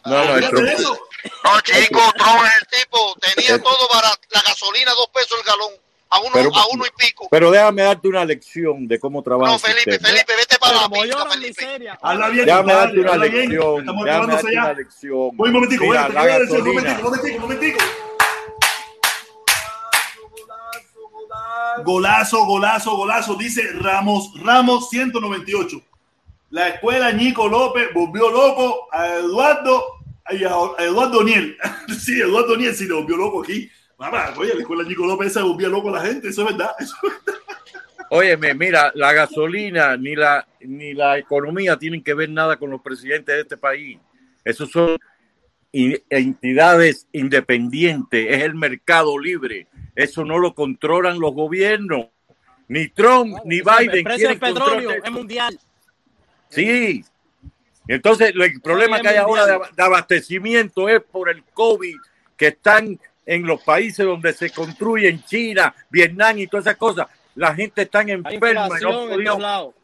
No, no, el eso. No, chico, Trump es el tipo. Tenía todo barato. La gasolina, dos pesos el galón. A uno, Pero- a uno y pico. Pero déjame darte una lección de cómo trabaja No, el Felipe. Felipe, vete para la pista, Felipe. miseria. Habla bien, Déjame darte una lección. Estamos Déjame darte una lección. Voy un momentico, voy, a decir un momentico, un momentico, un momentico. Golazo, golazo, golazo, dice Ramos, Ramos 198. La escuela Ñico López volvió loco a Eduardo y a Eduardo Niel. sí, Eduardo Niel sí lo volvió loco aquí. Mamá, oye, la escuela Ñico López esa volvía loco a la gente, eso es verdad. Eso. Óyeme, mira, la gasolina ni la ni la economía tienen que ver nada con los presidentes de este país. Esos son entidades independientes, es el mercado libre. Eso no lo controlan los gobiernos. Ni Trump ni El Biden precio quieren del petróleo es mundial. Sí. Entonces, el problema que hay ahora de, ab- de abastecimiento es por el COVID, que están en los países donde se construyen, China, Vietnam y todas esas cosas. La gente está Hay enferma y no inflación en podido- todos lados.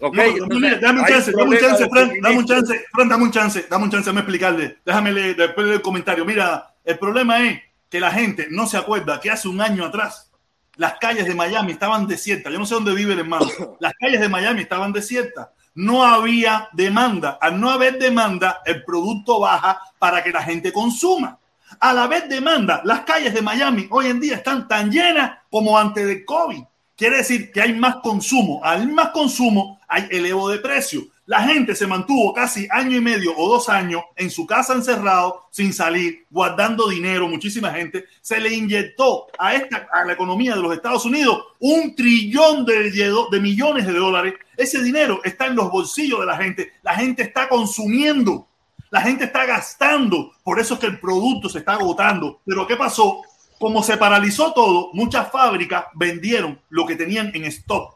¿ok? No, no, mira, dame un hay chance, dame un chance, Fran, dame un chance, Fran, dame un chance, dame un chance, me explicarle. Déjame leer después del comentario. Mira, el problema es que la gente no se acuerda que hace un año atrás las calles de Miami estaban desiertas. Yo no sé dónde vive el hermano. Las calles de Miami estaban desiertas. No había demanda. Al no haber demanda, el producto baja para que la gente consuma. Al haber demanda, las calles de Miami hoy en día están tan llenas como antes del COVID. Quiere decir que hay más consumo. Al más consumo, hay elevo de precio. La gente se mantuvo casi año y medio o dos años en su casa encerrado, sin salir, guardando dinero. Muchísima gente se le inyectó a, esta, a la economía de los Estados Unidos un trillón de, de millones de dólares. Ese dinero está en los bolsillos de la gente. La gente está consumiendo. La gente está gastando. Por eso es que el producto se está agotando. Pero ¿qué pasó? Como se paralizó todo, muchas fábricas vendieron lo que tenían en stock.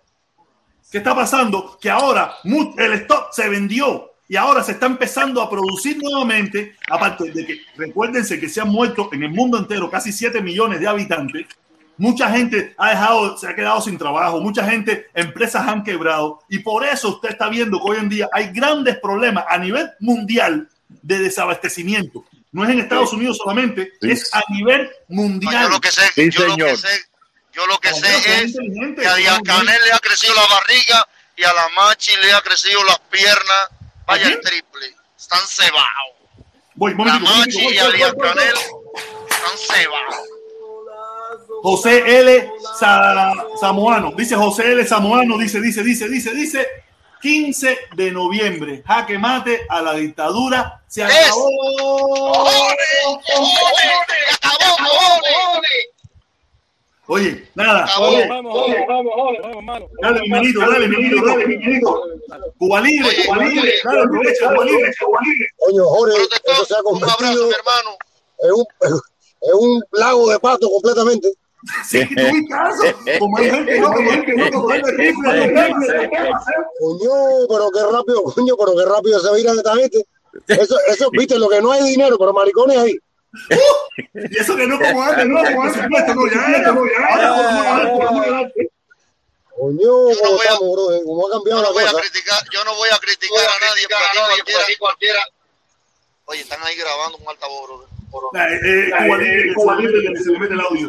¿Qué está pasando? Que ahora el stock se vendió y ahora se está empezando a producir nuevamente, aparte de que recuérdense que se han muerto en el mundo entero casi 7 millones de habitantes, mucha gente ha dejado, se ha quedado sin trabajo, mucha gente, empresas han quebrado y por eso usted está viendo que hoy en día hay grandes problemas a nivel mundial de desabastecimiento. No es en Estados Unidos solamente, Sí. es a nivel No, mundial. yo lo que sé, Sí, yo lo que señor. sé, yo lo que sé es que a Díaz Canel le ha crecido la barriga y a la Machi le ha crecido las piernas. Vaya ¿A el triple. Están cebados. Voy, La Machi y a Díaz. Canel están cebados. José L. Sa- Samoano. Dice José L. Samoano, dice, dice, dice, dice, dice. 15 de noviembre. Jaque mate a la dictadura. Se acabó. ¡Se acabó, cojones! Oye, nada. Acabó. Oye, Vamos, vamos, vamos, vamos, vamos. dale, mi manito, dale, mi manito, dale, manito. Cuba libre, Oye, Cuba libre. oye, Dale, aprovecha, Cuba libre. Coño, Jorge, eso se ha un abrazo, mi hermano. en un, en un lago de pato completamente. Sí, tuviste eso. Como hay gente, no, como hay gente, no, como hay gente, Coño, pero qué rápido, coño, pero qué rápido se viran esta gente. Eso, eso, viste, lo que no hay dinero, pero maricones ahí. Y eso que no como antes, no, como antes, no, ya ya por por arte. Coño, no voy a- bro, cómo ha Yo cambiado no la voy a cosa. criticar, yo no voy a criticar a nadie, porque aquí cualquiera, Oye, están ahí grabando un altavoz, brother. Eh, eh, se le mete el audio.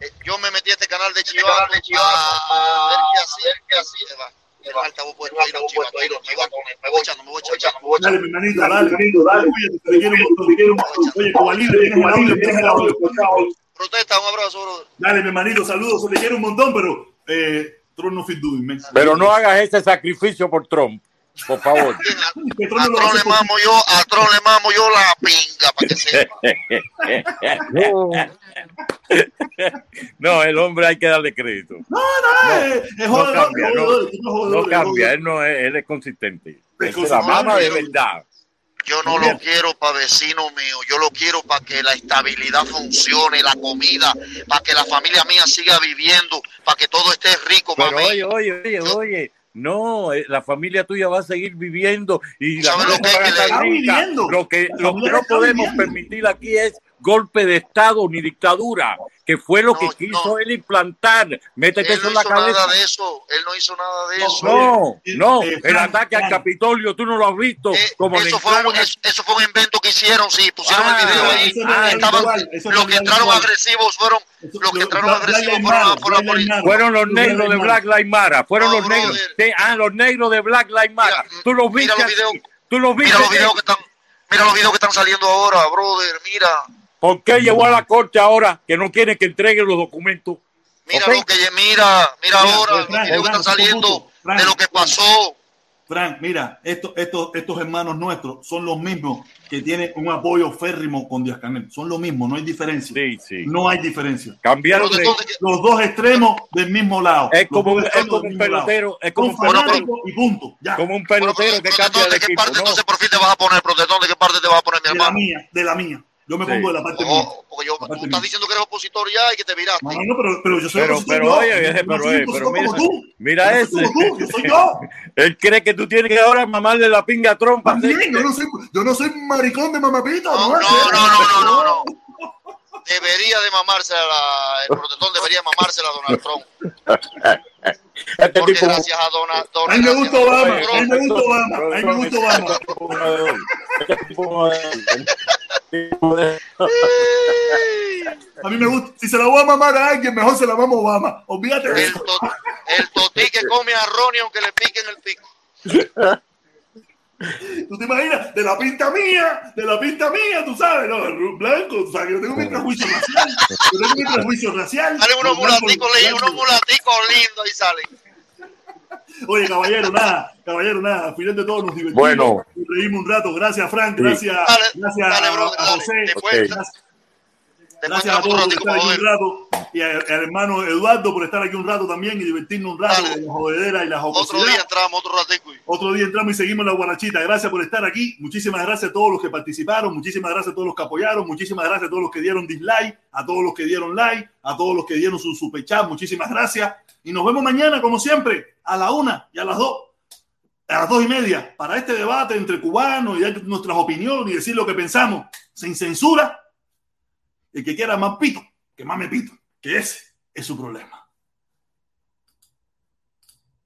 Eh, yo me metí a este canal de Chivato a ver qué hacía, qué hacía. El altavoz puede ir a un chivato ahí, los chivatos. Me voy echando, me voy echando, me voy Dale, mi hermanito, dale. Oye, Cuba Libre, tienes el audio, tienes el audio. Protesta, un abrazo, brother. Dale, mi hermanito, saludos, te quiero un montón, pero eh, Trump no fit doing, man. Pero no hagas ese sacrificio por Trump, por favor. A no Tron le mamo yo, a Tron le mamo yo la pinga, para que sepa. no, el hombre hay que darle crédito. No, no, eh, es No cambia, es no, es no es cambia, él no es, él es consistente. Es Él se la mama de verdad. Yo no lo quiero para vecino mío, yo lo quiero para que la estabilidad funcione, la comida, para que la familia mía siga viviendo, para que todo esté rico, Pero mami. oye, oye, oye, oye, no, eh, la familia tuya va a seguir viviendo y la ¿Sabes lo que viviendo. Lo que, lo no podemos viviendo. permitir aquí es golpe de Estado ni dictadura, que fue lo No, que quiso no. él implantar. Métete Él eso no en la hizo cabeza. nada de eso, él no hizo nada de eso. No, no, el ataque al. Capitolio, tú no lo has visto. Eh, como le eso, fue un, eso, eso fue un invento que hicieron, sí, pusieron Ah, el video ahí. eso no es Estaban- los que entraron igual. agresivos fueron, los que entraron agresivos fueron, fueron negros de Black. Lives Matter, fueron No, los negros. ah, los negros de Black Lives Matter. Mira, tú los mira viste. los videos- aquí, Tú los viste. Mira los videos que están, mira los videos que están saliendo ahora, brother, mira. ¿Por qué llegó a la corte ahora que no quiere que entreguen los documentos? Mira lo que mira, mira Mira, ahora, pues, Frank, que Frank, están saliendo Frank, de lo que pasó. Frank, mira, estos, estos, estos hermanos nuestros son los mismos que tienen un apoyo férrimo con Díaz Canel. Son los mismos, no hay diferencia. Sí, sí. No hay diferencia. Cambiaron de. Los dos extremos del mismo lado. Es como, un- es extremos como del un mismo lado. pelotero, es como un pelotero, y punto. Ya. como un Bueno, pelotero que protestón, cambia de ¿de qué equipo. parte ¿no? entonces por fin te vas a poner, protestón? ¿De qué parte te vas a poner, mi De la hermano? mía, de la mía. Yo me Sí. pongo de la parte mía. Oh, porque yo, tú mía. estás diciendo que eres opositor ya y que te viraste. No, no, pero, pero yo soy Pero, opositor pero yo. oye, no pero, soy eh, opositor pero mira, tú. mira Yo no ese. soy como tú, yo soy yo. Él cree que tú tienes que ahora mamarle la pinga a También, hacer- yo no soy, yo no soy maricón de mamapito. No, no, no, no, no, no. Debería de mamársela, la- el protestón debería mamársela a Donald Trump. Este Porque tipo- gracias a Donald A Trump. mí me gusta Obama, a mí Trump, me gusta Obama, a mí me gusta Obama. A mí me gusta, si se la voy a mamar a alguien, mejor se la mamo a Obama. Olvídate de El, to- el totí que come a Ronnie aunque le piquen el pico. ¿Tú te imaginas? De la pinta mía, de la pinta mía, tú sabes, no, el blanco, tú sabes, yo tengo mi prejuicio racial. Yo tengo mi prejuicio racial. Salen unos mulaticos lindos, unos mulaticos lindos y salen. Oye, caballero, nada, caballero, nada. Al final de todo nos divertimos. Bueno. Nos reímos un rato. Gracias, Frank. Sí. Gracias, Dale, gracias dale, a. José. Gracias, gracias a todos por estar aquí un rato. Y al hermano Eduardo por estar aquí un rato también y divertirnos un rato con la jodedera y la Otro día entramos, otro ratico. Otro día entramos y seguimos la guarachita. Gracias por estar aquí. Muchísimas gracias a todos los que participaron. Muchísimas gracias a todos los que apoyaron. Muchísimas gracias a todos los que dieron dislike. A todos los que dieron like. A todos los que dieron su super chat. Muchísimas gracias. Y nos vemos mañana, como siempre, a la una y a las dos. A las dos y media. Para este debate entre cubanos y dar nuestras opiniones y decir lo que pensamos. Sin censura. El que quiera más pito, que me pito. Que ese es su problema.